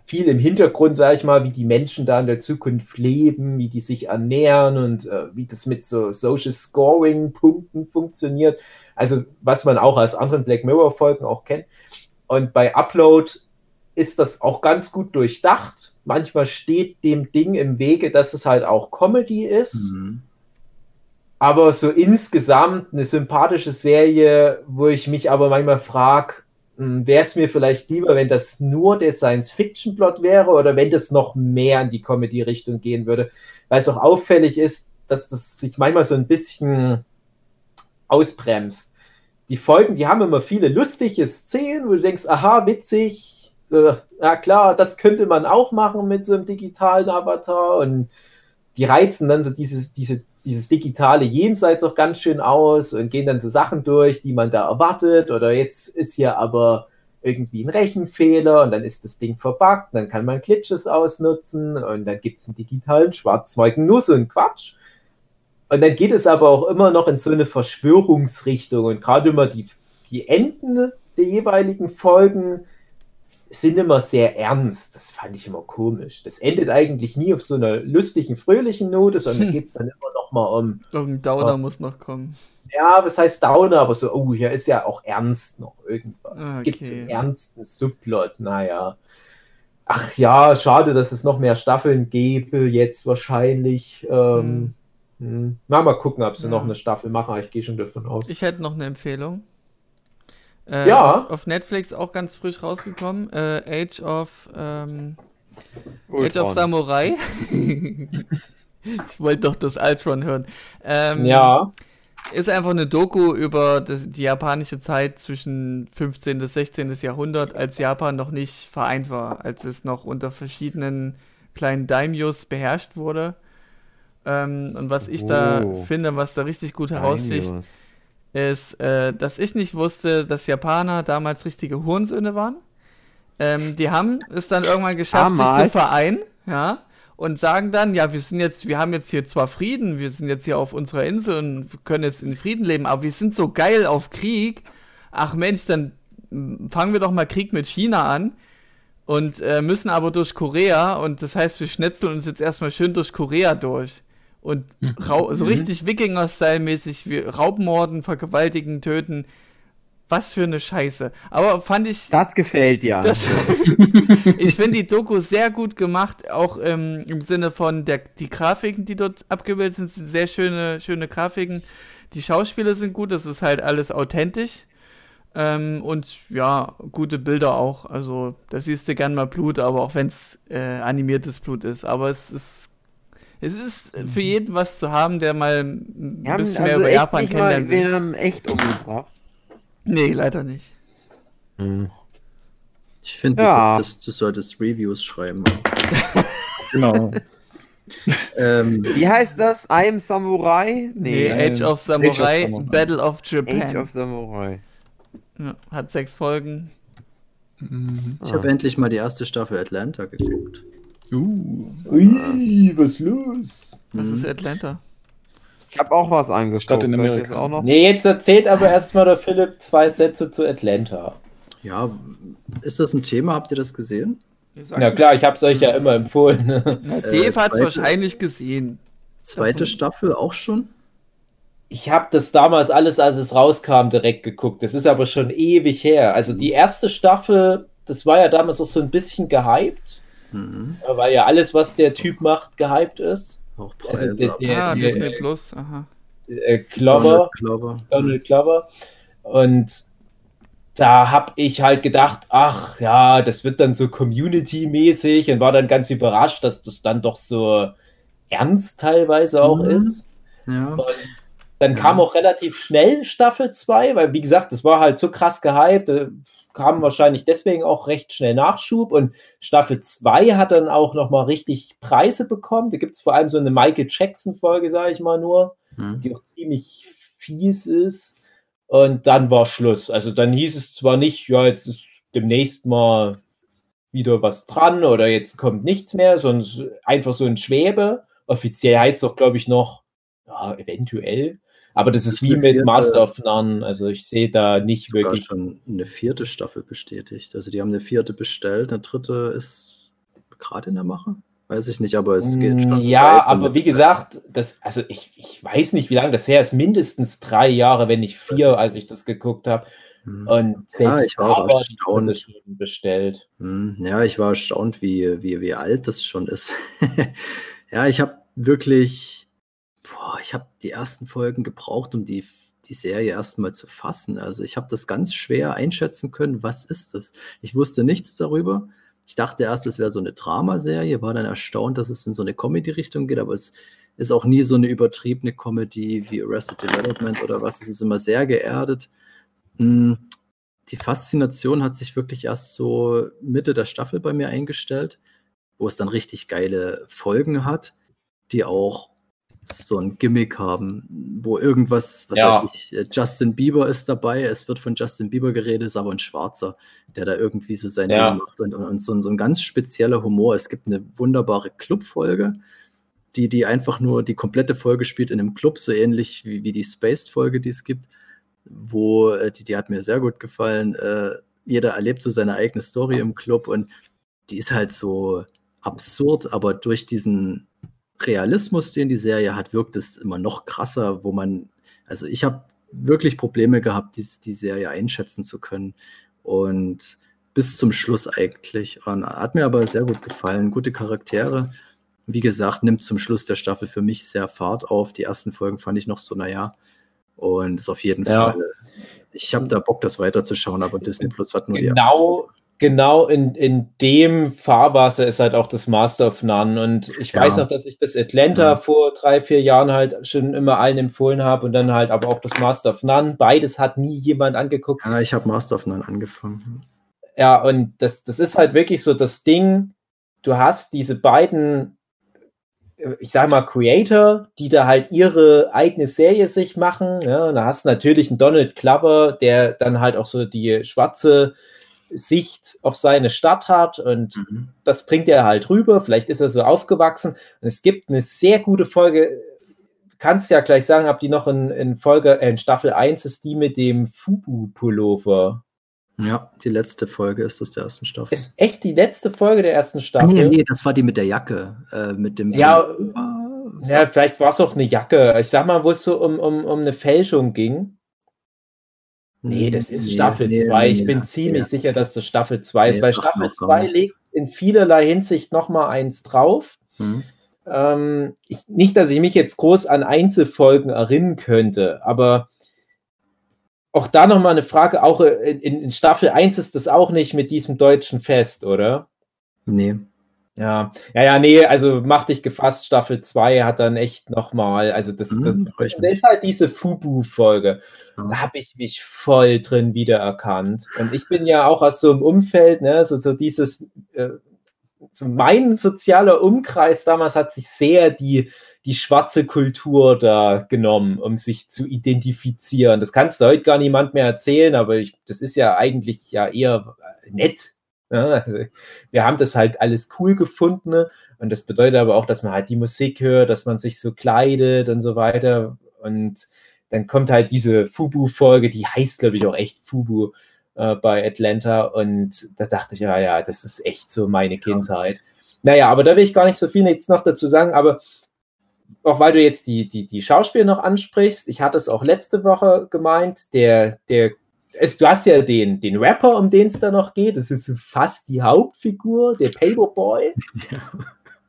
viel im Hintergrund, sage ich mal, wie die Menschen da in der Zukunft leben, wie die sich ernähren und äh, wie das mit so Social Scoring-Punkten funktioniert. Also was man auch aus anderen Black Mirror-Folgen auch kennt. Und bei Upload ist das auch ganz gut durchdacht. Manchmal steht dem Ding im Wege, dass es halt auch Comedy ist. Mhm. Aber so insgesamt eine sympathische Serie, wo ich mich aber manchmal frage, wäre es mir vielleicht lieber, wenn das nur der Science-Fiction-Plot wäre oder wenn das noch mehr in die Comedy-Richtung gehen würde. Weil es auch auffällig ist, dass das sich manchmal so ein bisschen ausbremst. Die Folgen, die haben immer viele lustige Szenen, wo du denkst, aha, witzig, so, ja klar, das könnte man auch machen mit so einem digitalen Avatar und die reizen dann so dieses, diese, dieses digitale Jenseits auch ganz schön aus und gehen dann so Sachen durch, die man da erwartet. Oder jetzt ist hier aber irgendwie ein Rechenfehler und dann ist das Ding verbuggt, dann kann man Glitches ausnutzen und dann gibt es einen digitalen Schwarzweigen, nur so ein Quatsch. Und dann geht es aber auch immer noch in so eine Verschwörungsrichtung und gerade immer die, die Enden der jeweiligen Folgen sind immer sehr ernst. Das fand ich immer komisch. Das endet eigentlich nie auf so einer lustigen, fröhlichen Note, sondern geht es dann immer noch mal um, Irgendein Downer Oh. muss noch kommen. ja, was heißt Downer, aber so, oh, hier ist ja auch ernst noch irgendwas. Ah, Es gibt so okay. einen ernsten Subplot, naja. Ach ja, schade, dass es noch mehr Staffeln gäbe, jetzt wahrscheinlich. Ähm, hm. Na, mal gucken, ob sie Ja. noch eine Staffel machen, aber ich gehe schon davon aus. Ich hätte noch eine Empfehlung. Äh, Ja. Auf, auf Netflix auch ganz frisch rausgekommen. Äh, Age of ähm, Age of Samurai. ich wollte doch das Ultron hören. Ähm, Ja, Ist einfach eine Doku über das, die japanische Zeit zwischen 15. bis 16. Jahrhundert, als Japan noch nicht vereint war, als es noch unter verschiedenen kleinen Daimyos beherrscht wurde. Ähm, und was ich da Oh. finde, was da richtig gut heraussticht, Daimyos. Ist, äh, dass ich nicht wusste, dass Japaner damals richtige Hurensöhne waren. Ähm, die haben es dann irgendwann geschafft, sich zu vereinen, ja, und sagen dann, ja, wir sind jetzt, wir haben jetzt hier zwar Frieden, wir sind jetzt hier auf unserer Insel und können jetzt in Frieden leben, aber wir sind so geil auf Krieg. Ach Mensch, dann mm, fangen wir doch mal Krieg mit China an und äh, müssen aber durch Korea und das heißt, wir schnetzeln uns jetzt erstmal schön durch Korea durch. Und rau so richtig Wikinger-Style-mäßig, wir Raubmorden, vergewaltigen, töten. Was für eine Scheiße. Aber fand ich. Das gefällt dir. Das, ich finde die Doku sehr gut gemacht, auch ähm, im Sinne von der, die Grafiken, die dort abgebildet sind, sind sehr schöne, schöne Grafiken. Die Schauspieler sind gut, das ist halt alles authentisch. Ähm, und ja, gute Bilder auch. Also, da siehst du gern mal Blut, aber auch wenn es äh, animiertes Blut ist. Aber es ist. Es ist für jeden was zu haben, der mal ein Wir haben bisschen mehr also über Japan nicht mal, kennenlernen will. wir haben echt umgebracht. Nee, leider nicht. Ich finde, Ja. du, du solltest Reviews schreiben. Genau. ähm, Wie heißt das? I am Samurai? Nee, Nee, Age of Samurai, Age of Samurai. Battle of Japan. Age of Samurai. Ja, hat sechs Folgen. Mhm. Ich habe endlich mal die erste Staffel Atlanta geguckt. Uh. Ui, was los? Was Mhm. ist Atlanta? Ich habe auch was angeguckt. Stadt in Amerika. Auch noch? Nee, jetzt erzählt aber erstmal der Philipp zwei Sätze zu Atlanta. Ja, ist das ein Thema? Habt ihr das gesehen? Na klar, ich hab's euch ja immer empfohlen. Äh, Dave hat es wahrscheinlich gesehen. Zweite Staffel auch schon? Ich habe das damals alles, als es rauskam, direkt geguckt. Das ist aber schon ewig her. Also die erste Staffel, das war ja damals auch so ein bisschen gehypt, Mhm. weil ja alles, was der Typ macht, gehypt ist. Auch Also Preise. der- ab. der- ah, die- Disney Plus. Aha. Äh, Clover, Clover. Donald Glover. Und da habe ich halt gedacht, ach ja, das wird dann so Community-mäßig und war dann ganz überrascht, dass das dann doch so ernst teilweise auch Mhm. ist. Ja. Und dann Ja. kam auch relativ schnell Staffel 2, weil wie gesagt, das war halt so krass gehypt, äh, kam wahrscheinlich deswegen auch recht schnell Nachschub und Staffel 2 hat dann auch nochmal richtig Preise bekommen. Da gibt es vor allem so eine Michael Jackson-Folge, sage ich mal nur, Mhm. die auch ziemlich fies ist. Und dann war Schluss. Also dann hieß es zwar nicht, ja, jetzt ist demnächst mal wieder was dran oder jetzt kommt nichts mehr, sondern einfach so ein Schwebe. Offiziell heißt es doch, glaube ich, noch, ja, eventuell. Aber das ist ist wie mit vierte- Master of None. Also ich sehe da nicht wirklich. schon eine vierte Staffel bestätigt. Also die haben eine vierte bestellt, eine dritte ist gerade in der Mache. Weiß ich nicht, aber es geht schon. Mm, Ja, aber wie gesagt, das, also ich, ich weiß nicht, wie lange das her ist. Mindestens drei Jahre, wenn nicht vier, als ich das geguckt habe. Hm. Und Ja, selbst ich war auch erstaunt. bestellt. Hm, Ja, ich war erstaunt, wie, wie, wie alt das schon ist. ja, ich habe wirklich, boah, ich habe die ersten Folgen gebraucht, um die, die Serie erstmal zu fassen. Also ich habe das ganz schwer einschätzen können, was ist das? Ich wusste nichts darüber. Ich dachte erst, es wäre so eine Dramaserie, war dann erstaunt, dass es in so eine Comedy-Richtung geht, aber es ist auch nie so eine übertriebene Comedy wie Arrested Development oder was. Es ist immer sehr geerdet. Hm, die Faszination hat sich wirklich erst so Mitte der Staffel bei mir eingestellt, wo es dann richtig geile Folgen hat, die auch so ein Gimmick haben, wo irgendwas, was Ja. weiß ich, äh, Justin Bieber ist dabei, es wird von Justin Bieber geredet, ist aber ein Schwarzer, der da irgendwie so sein Ja. Ding macht und, und, und so, ein- so ein ganz spezieller Humor. Es gibt eine wunderbare Clubfolge, die, die einfach nur die komplette Folge spielt in einem Club, so ähnlich wie, wie die Spaced-Folge, die es gibt wo äh, die, die hat mir sehr gut gefallen. Äh, jeder erlebt so seine eigene Story im Club und die ist halt so absurd, aber durch diesen Realismus, den die Serie hat, wirkt es immer noch krasser, wo man, also ich habe wirklich Probleme gehabt, die, die Serie einschätzen zu können und bis zum Schluss eigentlich. Und hat mir aber sehr gut gefallen, gute Charaktere. Wie gesagt, nimmt zum Schluss der Staffel für mich sehr Fahrt auf. Die ersten Folgen fand ich noch so, naja, und ist auf jeden Ja. Fall. Ich habe da Bock, das weiterzuschauen, aber Disney Plus hat nur Genau, genau in, in dem Fahrwasser ist halt auch das Master of None. Und ich Ja. weiß noch, dass ich das Atlanta Ja. vor drei, vier Jahren halt schon immer allen empfohlen habe und dann halt aber auch das Master of None. Beides hat nie jemand angeguckt. Ja, ich habe Master of None angefangen. Ja, und das, das ist halt wirklich so das Ding, du hast diese beiden, äh, ich sag mal, Creator, die da halt ihre eigene Serie sich machen. Ja, und da hast du natürlich einen Donald Glover, der dann halt auch so die schwarze Sicht auf seine Stadt hat und Mhm. das bringt er halt rüber. Vielleicht ist er so aufgewachsen. Und es gibt eine sehr gute Folge. Du kannst ja gleich sagen, ob die noch in, in Folge, äh, in Staffel 1 ist die mit dem Fubu-Pullover. Ja, die letzte Folge ist das der ersten Staffel. Ist echt die letzte Folge der ersten Staffel. nee, nee, das war die mit der Jacke. Äh, mit dem Ja, Ja, vielleicht war es auch eine Jacke. Ich sag mal, wo es so um, um, um eine Fälschung ging. Nee, das ist Nee, Staffel nee, 2. nee, ich bin nee. ziemlich sicher, dass das Staffel 2 ist, weil Staffel auch gar 2 nichts. legt in vielerlei Hinsicht nochmal eins drauf. Hm. Ähm, ich, nicht, dass ich mich jetzt groß an Einzelfolgen erinnern könnte, aber auch da nochmal eine Frage, auch in, in Staffel 1 ist das auch nicht mit diesem deutschen Fest, oder? Nee. Ja, ja, ja, nee, also mach dich gefasst, Staffel 2 hat dann echt nochmal, also das, das, freu ich da mich. ist halt diese Fubu-Folge. Ja. Da habe ich mich voll drin wiedererkannt. Und ich bin ja auch aus so einem Umfeld, ne, so, so dieses, äh, so mein sozialer Umkreis damals hat sich sehr die, die schwarze Kultur da genommen, um sich zu identifizieren. Das kannst du heute gar niemand mehr erzählen, aber ich, das ist ja eigentlich ja eher nett. Ja, also wir haben das halt alles cool gefunden ne? und das bedeutet aber auch, dass man halt die Musik hört, dass man sich so kleidet und so weiter und dann kommt halt diese Fubu-Folge, die heißt, glaube ich, auch echt Fubu äh, bei Atlanta. Und da dachte ich, ja, ja, das ist echt so meine Kindheit. Ja. Naja, aber da will ich gar nicht so viel jetzt noch dazu sagen, aber auch weil du jetzt die, die, die Schauspieler noch ansprichst, ich hatte es auch letzte Woche gemeint, der, der es, du hast ja den, den Rapper, um den es da noch geht, das ist fast die Hauptfigur, der Paperboy.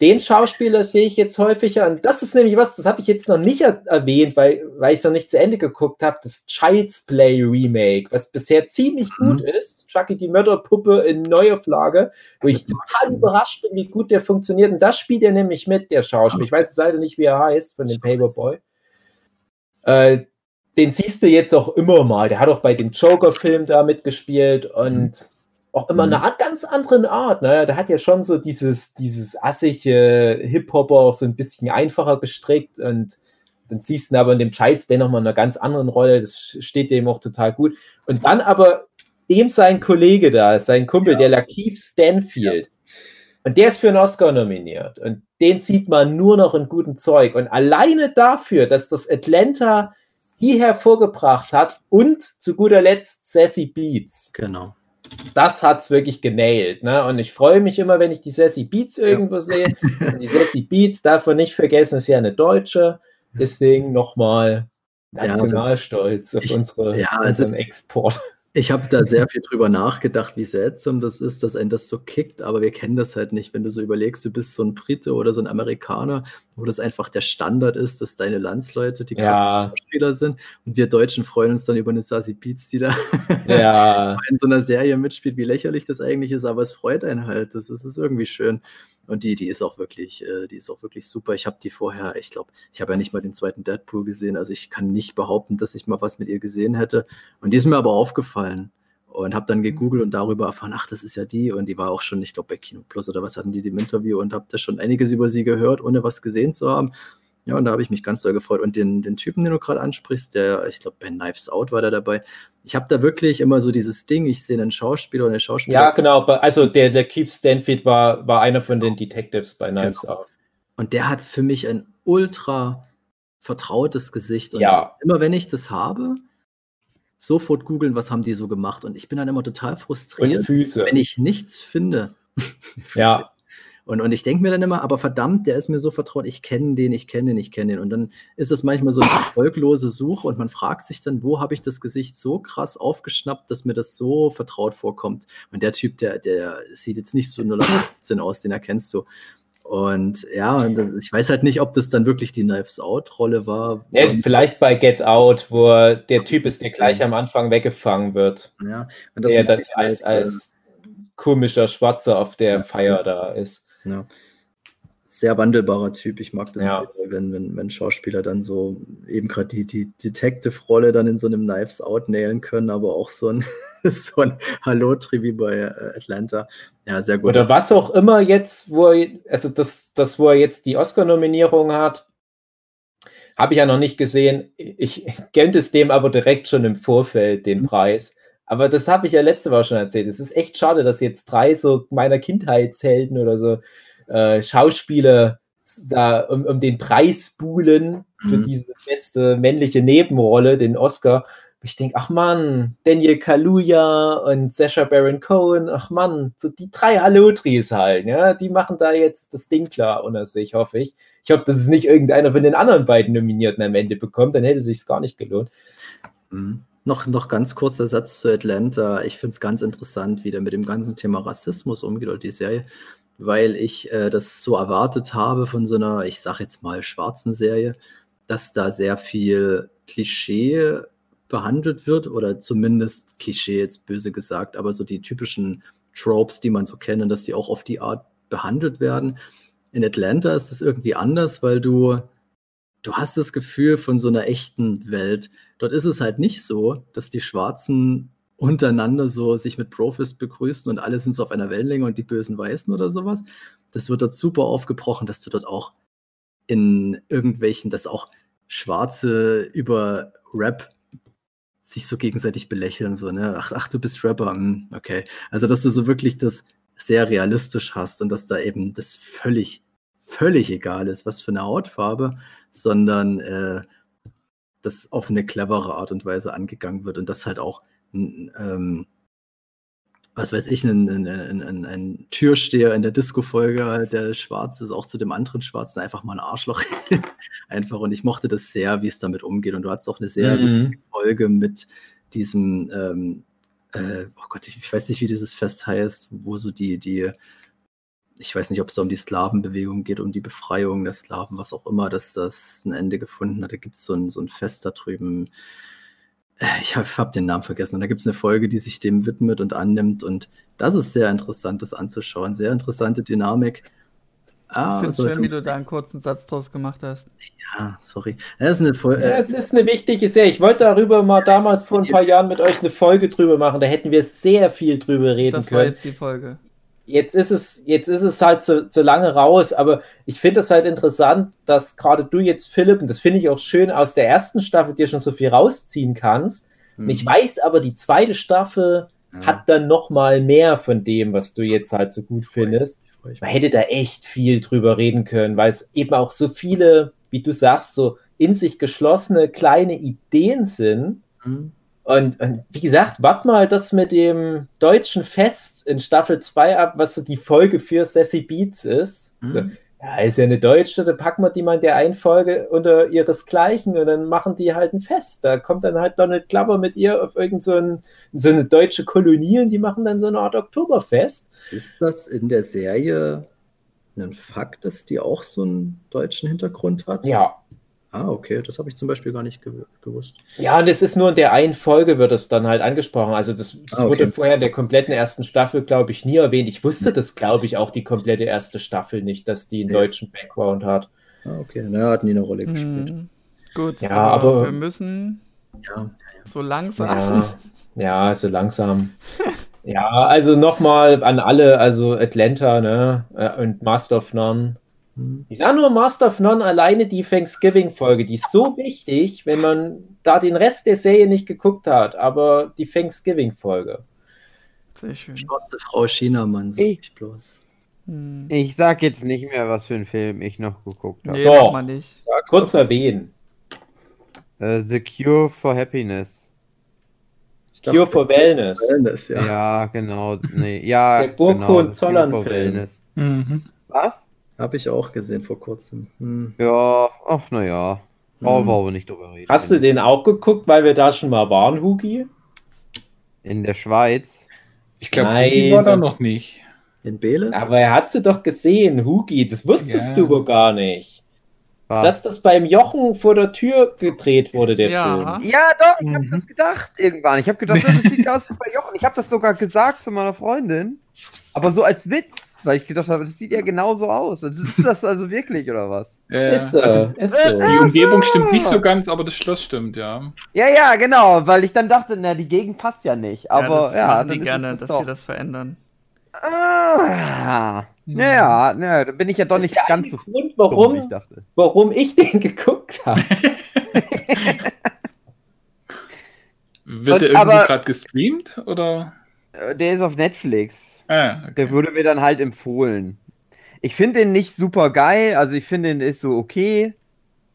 Den Schauspieler sehe ich jetzt häufiger. Und das ist nämlich was, das habe ich jetzt noch nicht er erwähnt, weil, weil ich es noch nicht zu Ende geguckt habe. Das Child's Play Remake, was bisher ziemlich mhm. gut ist. Chucky die Mörderpuppe in Neuauflage, wo ich total überrascht bin, wie gut der funktioniert. Und das spielt er nämlich mit, der Schauspieler. Ich weiß leider nicht, wie er heißt, von dem Paperboy. Äh, den siehst du jetzt auch immer mal. Der hat auch bei dem Joker-Film da mitgespielt und. Mhm auch immer mhm. eine Art, ganz andere Art. Ne? Der hat ja schon so dieses, dieses assige Hip-Hopper auch so ein bisschen einfacher gestrickt und dann siehst du aber in dem Child's Play nochmal eine ganz andere Rolle. Das steht dem auch total gut. Und dann aber dem sein Kollege da, sein Kumpel, ja. der Lakeith Stanfield. Ja. Und der ist für einen Oscar nominiert. Und den sieht man nur noch in gutem Zeug. Und alleine dafür, dass das Atlanta die hervorgebracht hat und zu guter Letzt Sassy Beats. Genau das hat es wirklich genailt. Ne? Und ich freue mich immer, wenn ich die Sassy Beats irgendwo ja. sehe. Und die Sassy Beats darf man nicht vergessen, ist ja eine Deutsche. Deswegen nochmal Nationalstolz ja, auf unsere, ja, unseren Export. Ich habe da sehr viel drüber nachgedacht, wie seltsam das ist, dass ein das so kickt, aber wir kennen das halt nicht, wenn du so überlegst, du bist so ein Brite oder so ein Amerikaner, wo das einfach der Standard ist, dass deine Landsleute die krassen ja. sind und wir Deutschen freuen uns dann über eine Sassy Beats, die da ja. in so einer Serie mitspielt, wie lächerlich das eigentlich ist, aber es freut einen halt, das das ist irgendwie schön. Und die, die ist auch wirklich, äh, die ist auch wirklich super. Ich habe die vorher, ich glaube, ich habe ja nicht mal den zweiten Deadpool gesehen. Also ich kann nicht behaupten, dass ich mal was mit ihr gesehen hätte. Und die ist mir aber aufgefallen und habe dann mhm. gegoogelt und darüber erfahren, ach, das ist ja die. Und die war auch schon, ich glaube, bei Kino Plus oder was hatten die im Interview und habe da schon einiges über sie gehört, ohne was gesehen zu haben. Ja, und da habe ich mich ganz doll gefreut. Und den, den Typen, den du gerade ansprichst, der, ich glaube, bei Knives Out war der dabei. Ich habe da wirklich immer so dieses Ding, ich sehe einen Schauspieler und eine Schauspielerin. Ja, genau. Also der, der Keith Stanfield war, war einer von den Detectives bei Knives genau. Out. Und der hat für mich ein ultra vertrautes Gesicht. Und ja. immer wenn ich das habe, sofort googeln, was haben die so gemacht. Und ich bin dann immer total frustriert, wenn ich nichts finde. ja. Und, und ich denke mir dann immer, aber verdammt, der ist mir so vertraut, ich kenne den, ich kenne den, ich kenne den. Und dann ist es manchmal so eine erfolglose Suche und man fragt sich dann, wo habe ich das Gesicht so krass aufgeschnappt, dass mir das so vertraut vorkommt. Und der Typ, der, der sieht jetzt nicht so 0815 aus, den erkennst du. Und ja, und das, ich weiß halt nicht, ob das dann wirklich die Knives Out-Rolle war. Ja, vielleicht bei Get Out, wo der Typ ist, der gleich am Anfang weggefangen wird. Ja, und das der dann als, halt, als komischer Schwarzer auf der Feier da ist. Ja. Sehr wandelbarer Typ. Ich mag das, ja. sehr, wenn, wenn, wenn Schauspieler dann so eben gerade die, die Detective-Rolle dann in so einem Knives Out nailen können, aber auch so ein, so ein Hallo-Tri wie bei äh, Atlanta. Ja, sehr gut. Oder was auch immer jetzt, wo er, also das, das, wo er jetzt die Oscar-Nominierung hat, habe ich ja noch nicht gesehen. Ich kennt es dem aber direkt schon im Vorfeld, den mhm. Preis. Aber das habe ich ja letzte Woche schon erzählt. Es ist echt schade, dass jetzt drei so meiner Kindheitshelden oder so äh, Schauspieler da um, um, den Preis buhlen für mhm. diese beste männliche Nebenrolle, den Oscar. Ich denke, ach Mann, Daniel Kaluuya und Sasha Baron Cohen, ach Mann, so die drei Hallotris halt, ja, die machen da jetzt das Ding klar unter sich, hoffe ich. Ich hoffe, dass es nicht irgendeiner von den anderen beiden Nominierten am Ende bekommt, dann hätte es sich gar nicht gelohnt. Mhm. Noch, noch ganz kurzer Satz zu Atlanta. Ich finde es ganz interessant, wie der mit dem ganzen Thema Rassismus umgeht oder die Serie, weil ich äh, das so erwartet habe von so einer, ich sag jetzt mal, schwarzen Serie, dass da sehr viel Klischee behandelt wird oder zumindest Klischee jetzt böse gesagt, aber so die typischen Tropes, die man so kennt, dass die auch auf die Art behandelt werden. In Atlanta ist das irgendwie anders, weil du du hast das Gefühl von so einer echten Welt. Dort ist es halt nicht so, dass die Schwarzen untereinander so sich mit Profis begrüßen und alle sind so auf einer Wellenlänge und die bösen Weißen oder sowas. Das wird dort super aufgebrochen, dass du dort auch in irgendwelchen, dass auch Schwarze über Rap sich so gegenseitig belächeln, so, ne? Ach, ach, du bist Rapper, hm, okay. Also, dass du so wirklich das sehr realistisch hast und dass da eben das völlig, völlig egal ist, was für eine Hautfarbe, sondern äh, das auf eine clevere Art und Weise angegangen wird und das halt auch, ähm, was weiß ich, ein, ein, ein, ein, Türsteher in der Disco-Folge, halt, der schwarz ist, auch zu dem anderen Schwarzen einfach mal ein Arschloch ist. Einfach. Und ich mochte das sehr, wie es damit umgeht. Und du hattest auch eine sehr Mhm. Folge mit diesem, ähm, äh, oh Gott, ich, ich weiß nicht, wie dieses Fest heißt, wo so die, die, ich weiß nicht, ob es da um die Slawenbewegung geht, um die Befreiung der Slawen, was auch immer, dass das ein Ende gefunden hat. Da gibt es so ein, so ein Fest da drüben. Äh, Ich habe hab den Namen vergessen. Und da gibt es eine Folge, die sich dem widmet und annimmt. Und das ist sehr interessant, das anzuschauen. Sehr interessante Dynamik. Ich Ah, finde es schön, wie du da einen kurzen Satz draus gemacht hast. ja, sorry. Das ist eine Folge. Ja, es ist eine wichtige Serie. Ich wollte darüber mal damals vor ein paar Jahren mit euch eine Folge drüber machen. Da hätten wir sehr viel drüber reden Das war können. jetzt die Folge. Jetzt ist es, jetzt ist es halt zu, zu lange raus, aber ich finde es halt interessant, dass gerade du jetzt, Philipp, und das finde ich auch schön, aus der ersten Staffel dir schon so viel rausziehen kannst. Und ich weiß aber, die zweite Staffel Ja. hat dann noch mal mehr von dem, was du jetzt halt so gut findest. Man hätte da echt viel drüber reden können, weil es eben auch so viele, wie du sagst, so in sich geschlossene kleine Ideen sind. Mhm. Und, und wie gesagt, wart mal das mit dem deutschen Fest in Staffel 2 ab, was so die Folge für Sassy Beats ist. Mhm. So, ja, ist ja eine Deutsche, da packen wir die mal in der einen Folge unter ihresgleichen und dann machen die halt ein Fest. Da kommt dann halt Donald Glover mit ihr auf irgend so, ein, so eine deutsche Kolonie und die machen dann so eine Art Oktoberfest. Ist das in der Serie ein Fakt, dass die auch so einen deutschen Hintergrund hat? Ja. Ah, okay, das habe ich zum Beispiel gar nicht gew gewusst. Ja, und es ist nur in der einen Folge wird es dann halt angesprochen. Also das, das Ah, okay. wurde vorher in der kompletten ersten Staffel, glaube ich, nie erwähnt. Ich wusste das, glaube ich, auch die komplette erste Staffel nicht, dass die einen Ja. deutschen Background hat. Ah, okay, naja, hat nie eine Rolle gespielt. Mhm. Gut, Ja, aber, aber- wir müssen Ja. so langsam. Ja, ja, so langsam. Ja, also nochmal an alle, also Atlanta, ne, äh, und Master of None. Ich sage nur Master of None alleine die Thanksgiving-Folge, die ist so wichtig, wenn man da den Rest der Serie nicht geguckt hat, aber die Thanksgiving-Folge. Sehr schön. Schwarze Frau Chinamann, sag Ich- ich bloß. Hm. Ich sag jetzt nicht mehr, was für einen Film ich noch geguckt habe. Nee, Doch. mal nicht. Sag's Kurz erwähnen. Äh, The Cure for Happiness. Ich dachte, Cure for Wellness. Wellness, Ja, ja. genau. Nee, ja, Der Burko genau, und The Cure Zollern for Film. Wellness. Mhm. Was? Habe ich auch gesehen vor kurzem. Hm. Ja, ach naja. Brauchen Mhm. wir aber nicht drüber reden. Hast du den auch geguckt, weil wir da schon mal waren, Hugi? In der Schweiz. Ich glaube. Hugi war da noch nicht. In Belitz? Aber er hat sie doch gesehen, Hugi. Das wusstest Ja. du wohl gar nicht. Was? Dass das beim Jochen vor der Tür gedreht wurde, der Ja. Film. ja, doch, ich hab Mhm. das gedacht irgendwann. Ich habe gedacht, das sieht aus wie bei Jochen. Ich habe das sogar gesagt zu meiner Freundin. Aber so als Witz, weil ich gedacht habe, das sieht ja genauso aus. Also Ist das also wirklich, oder was? Äh, Ist, äh, also, ist so. die Umgebung stimmt nicht so ganz, aber das Schloss stimmt, ja. Ja, ja, genau, weil ich dann dachte, na, die Gegend passt ja nicht. Aber das ja, machen dann die gerne, es dass doch. sie das verändern. Ah, naja, na, da bin ich ja doch Das nicht ganz so Grund, dumm, wie ich warum, dachte. warum ich den geguckt habe. Wird Und- der irgendwie gerade gestreamt? Oder? Äh, Der ist auf Netflix. Ah, okay. Der wurde mir dann halt empfohlen. Ich finde den nicht super geil, also ich finde den ist so okay.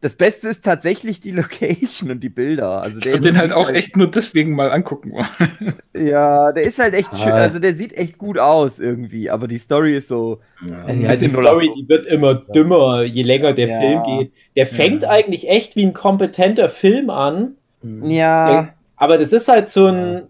Das Beste ist tatsächlich die Location und die Bilder. Also Ich der würde ist- den halt auch echt nur deswegen mal angucken wollen. Ja, der ist halt echt schön. Ah. Also der sieht echt gut aus irgendwie, aber die Story ist so. Ja. Ja, die Story, die wird immer dümmer, je länger der Ja. Film geht. Der fängt Ja. eigentlich echt wie ein kompetenter Film an. Ja. Aber das ist halt so ein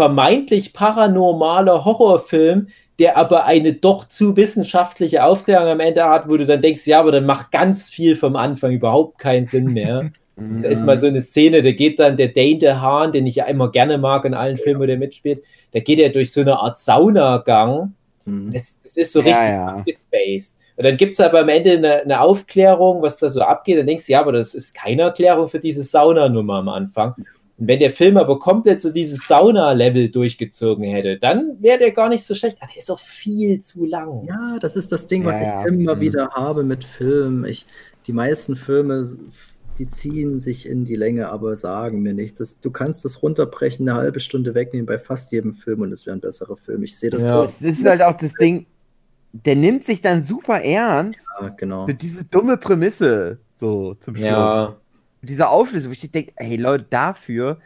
vermeintlich paranormaler Horrorfilm, der aber eine doch zu wissenschaftliche Aufklärung am Ende hat, wo du dann denkst, ja, aber dann macht ganz viel vom Anfang überhaupt keinen Sinn mehr. Da ist mal so eine Szene, da geht dann der Dane DeHaan, den ich ja immer gerne mag in allen Filmen, wo der mitspielt, da geht er durch so eine Art Saunagang. Hm. Das, das ist so Ja, richtig ja. abgespaced. Und dann gibt es aber am Ende eine, eine Aufklärung, was da so abgeht. Dann denkst du, ja, aber das ist keine Erklärung für diese Saunanummer am Anfang. Und wenn der Film aber komplett so dieses Sauna-Level durchgezogen hätte, dann wäre der gar nicht so schlecht. Aber der ist auch viel zu lang. Ja, das ist das Ding, was Ja, ja. ich immer Mhm. wieder habe mit Filmen. Ich, die meisten Filme, die ziehen sich in die Länge, aber sagen mir nichts. Das, du kannst das runterbrechen, eine halbe Stunde wegnehmen bei fast jedem Film und es wäre ein besserer Film. Ich sehe das Ja. so. Das ist halt auch das Ding, der nimmt sich dann super ernst Ja, genau. für diese dumme Prämisse, so zum Schluss. Ja. Diese Auflösung, wo ich denke, hey Leute, dafür.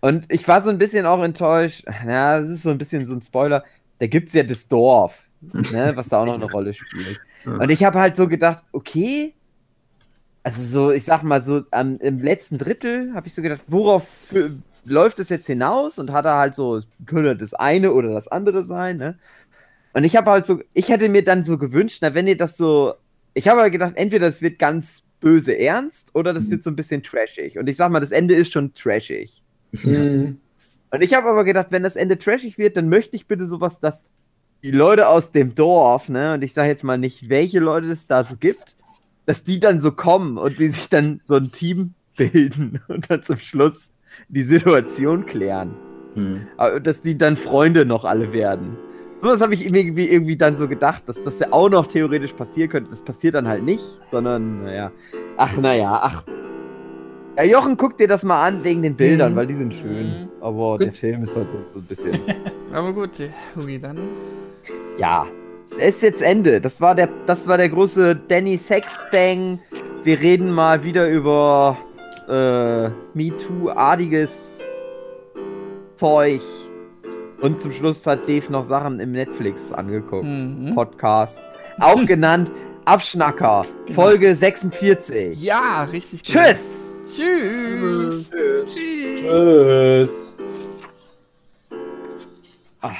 Und ich war so ein bisschen auch enttäuscht, na, das ist so ein bisschen so ein Spoiler, da gibt es ja das Dorf, ne, was da auch noch eine Rolle spielt. Ja. Und ich habe halt so gedacht, okay, also so, ich sag mal so, am, im letzten Drittel habe ich so gedacht, worauf läuft es jetzt hinaus? Und hat er halt so, es könnte das eine oder das andere sein, ne? Und ich habe halt so, ich hätte mir dann so gewünscht, na, wenn ihr das so, ich habe halt gedacht, entweder das wird ganz böse ernst oder das wird so ein bisschen trashig. Und ich sag mal, das Ende ist schon trashig. Mhm. Und ich habe aber gedacht, wenn das Ende trashig wird, dann möchte ich bitte sowas, dass die Leute aus dem Dorf, ne, und ich sage jetzt mal nicht, welche Leute es da so gibt, dass die dann so kommen und die sich dann so ein Team bilden und dann zum Schluss die Situation klären. Hm. Aber Dass die dann Freunde noch alle werden. Sowas habe ich irgendwie, irgendwie dann so gedacht, dass das ja auch noch theoretisch passieren könnte. Das passiert dann halt nicht, sondern, naja. Ach, naja, ach. Ja, Jochen, guck dir das mal an wegen den Bildern, Mhm. weil die sind schön. Aber der Film ist halt so, so ein bisschen. Aber gut, Hugi, dann. ja. Es ist jetzt Ende. Das war der, das war der große Danny Sexbang. Wir reden mal wieder über äh, MeToo-artiges Zeug. Und zum Schluss hat Dave noch Sachen im Netflix angeguckt. Mhm. Podcast. Auch genannt Abschnacker. Folge 46. Ja, richtig. gut. Tschüss! Tschüss. Tschüss. Ah.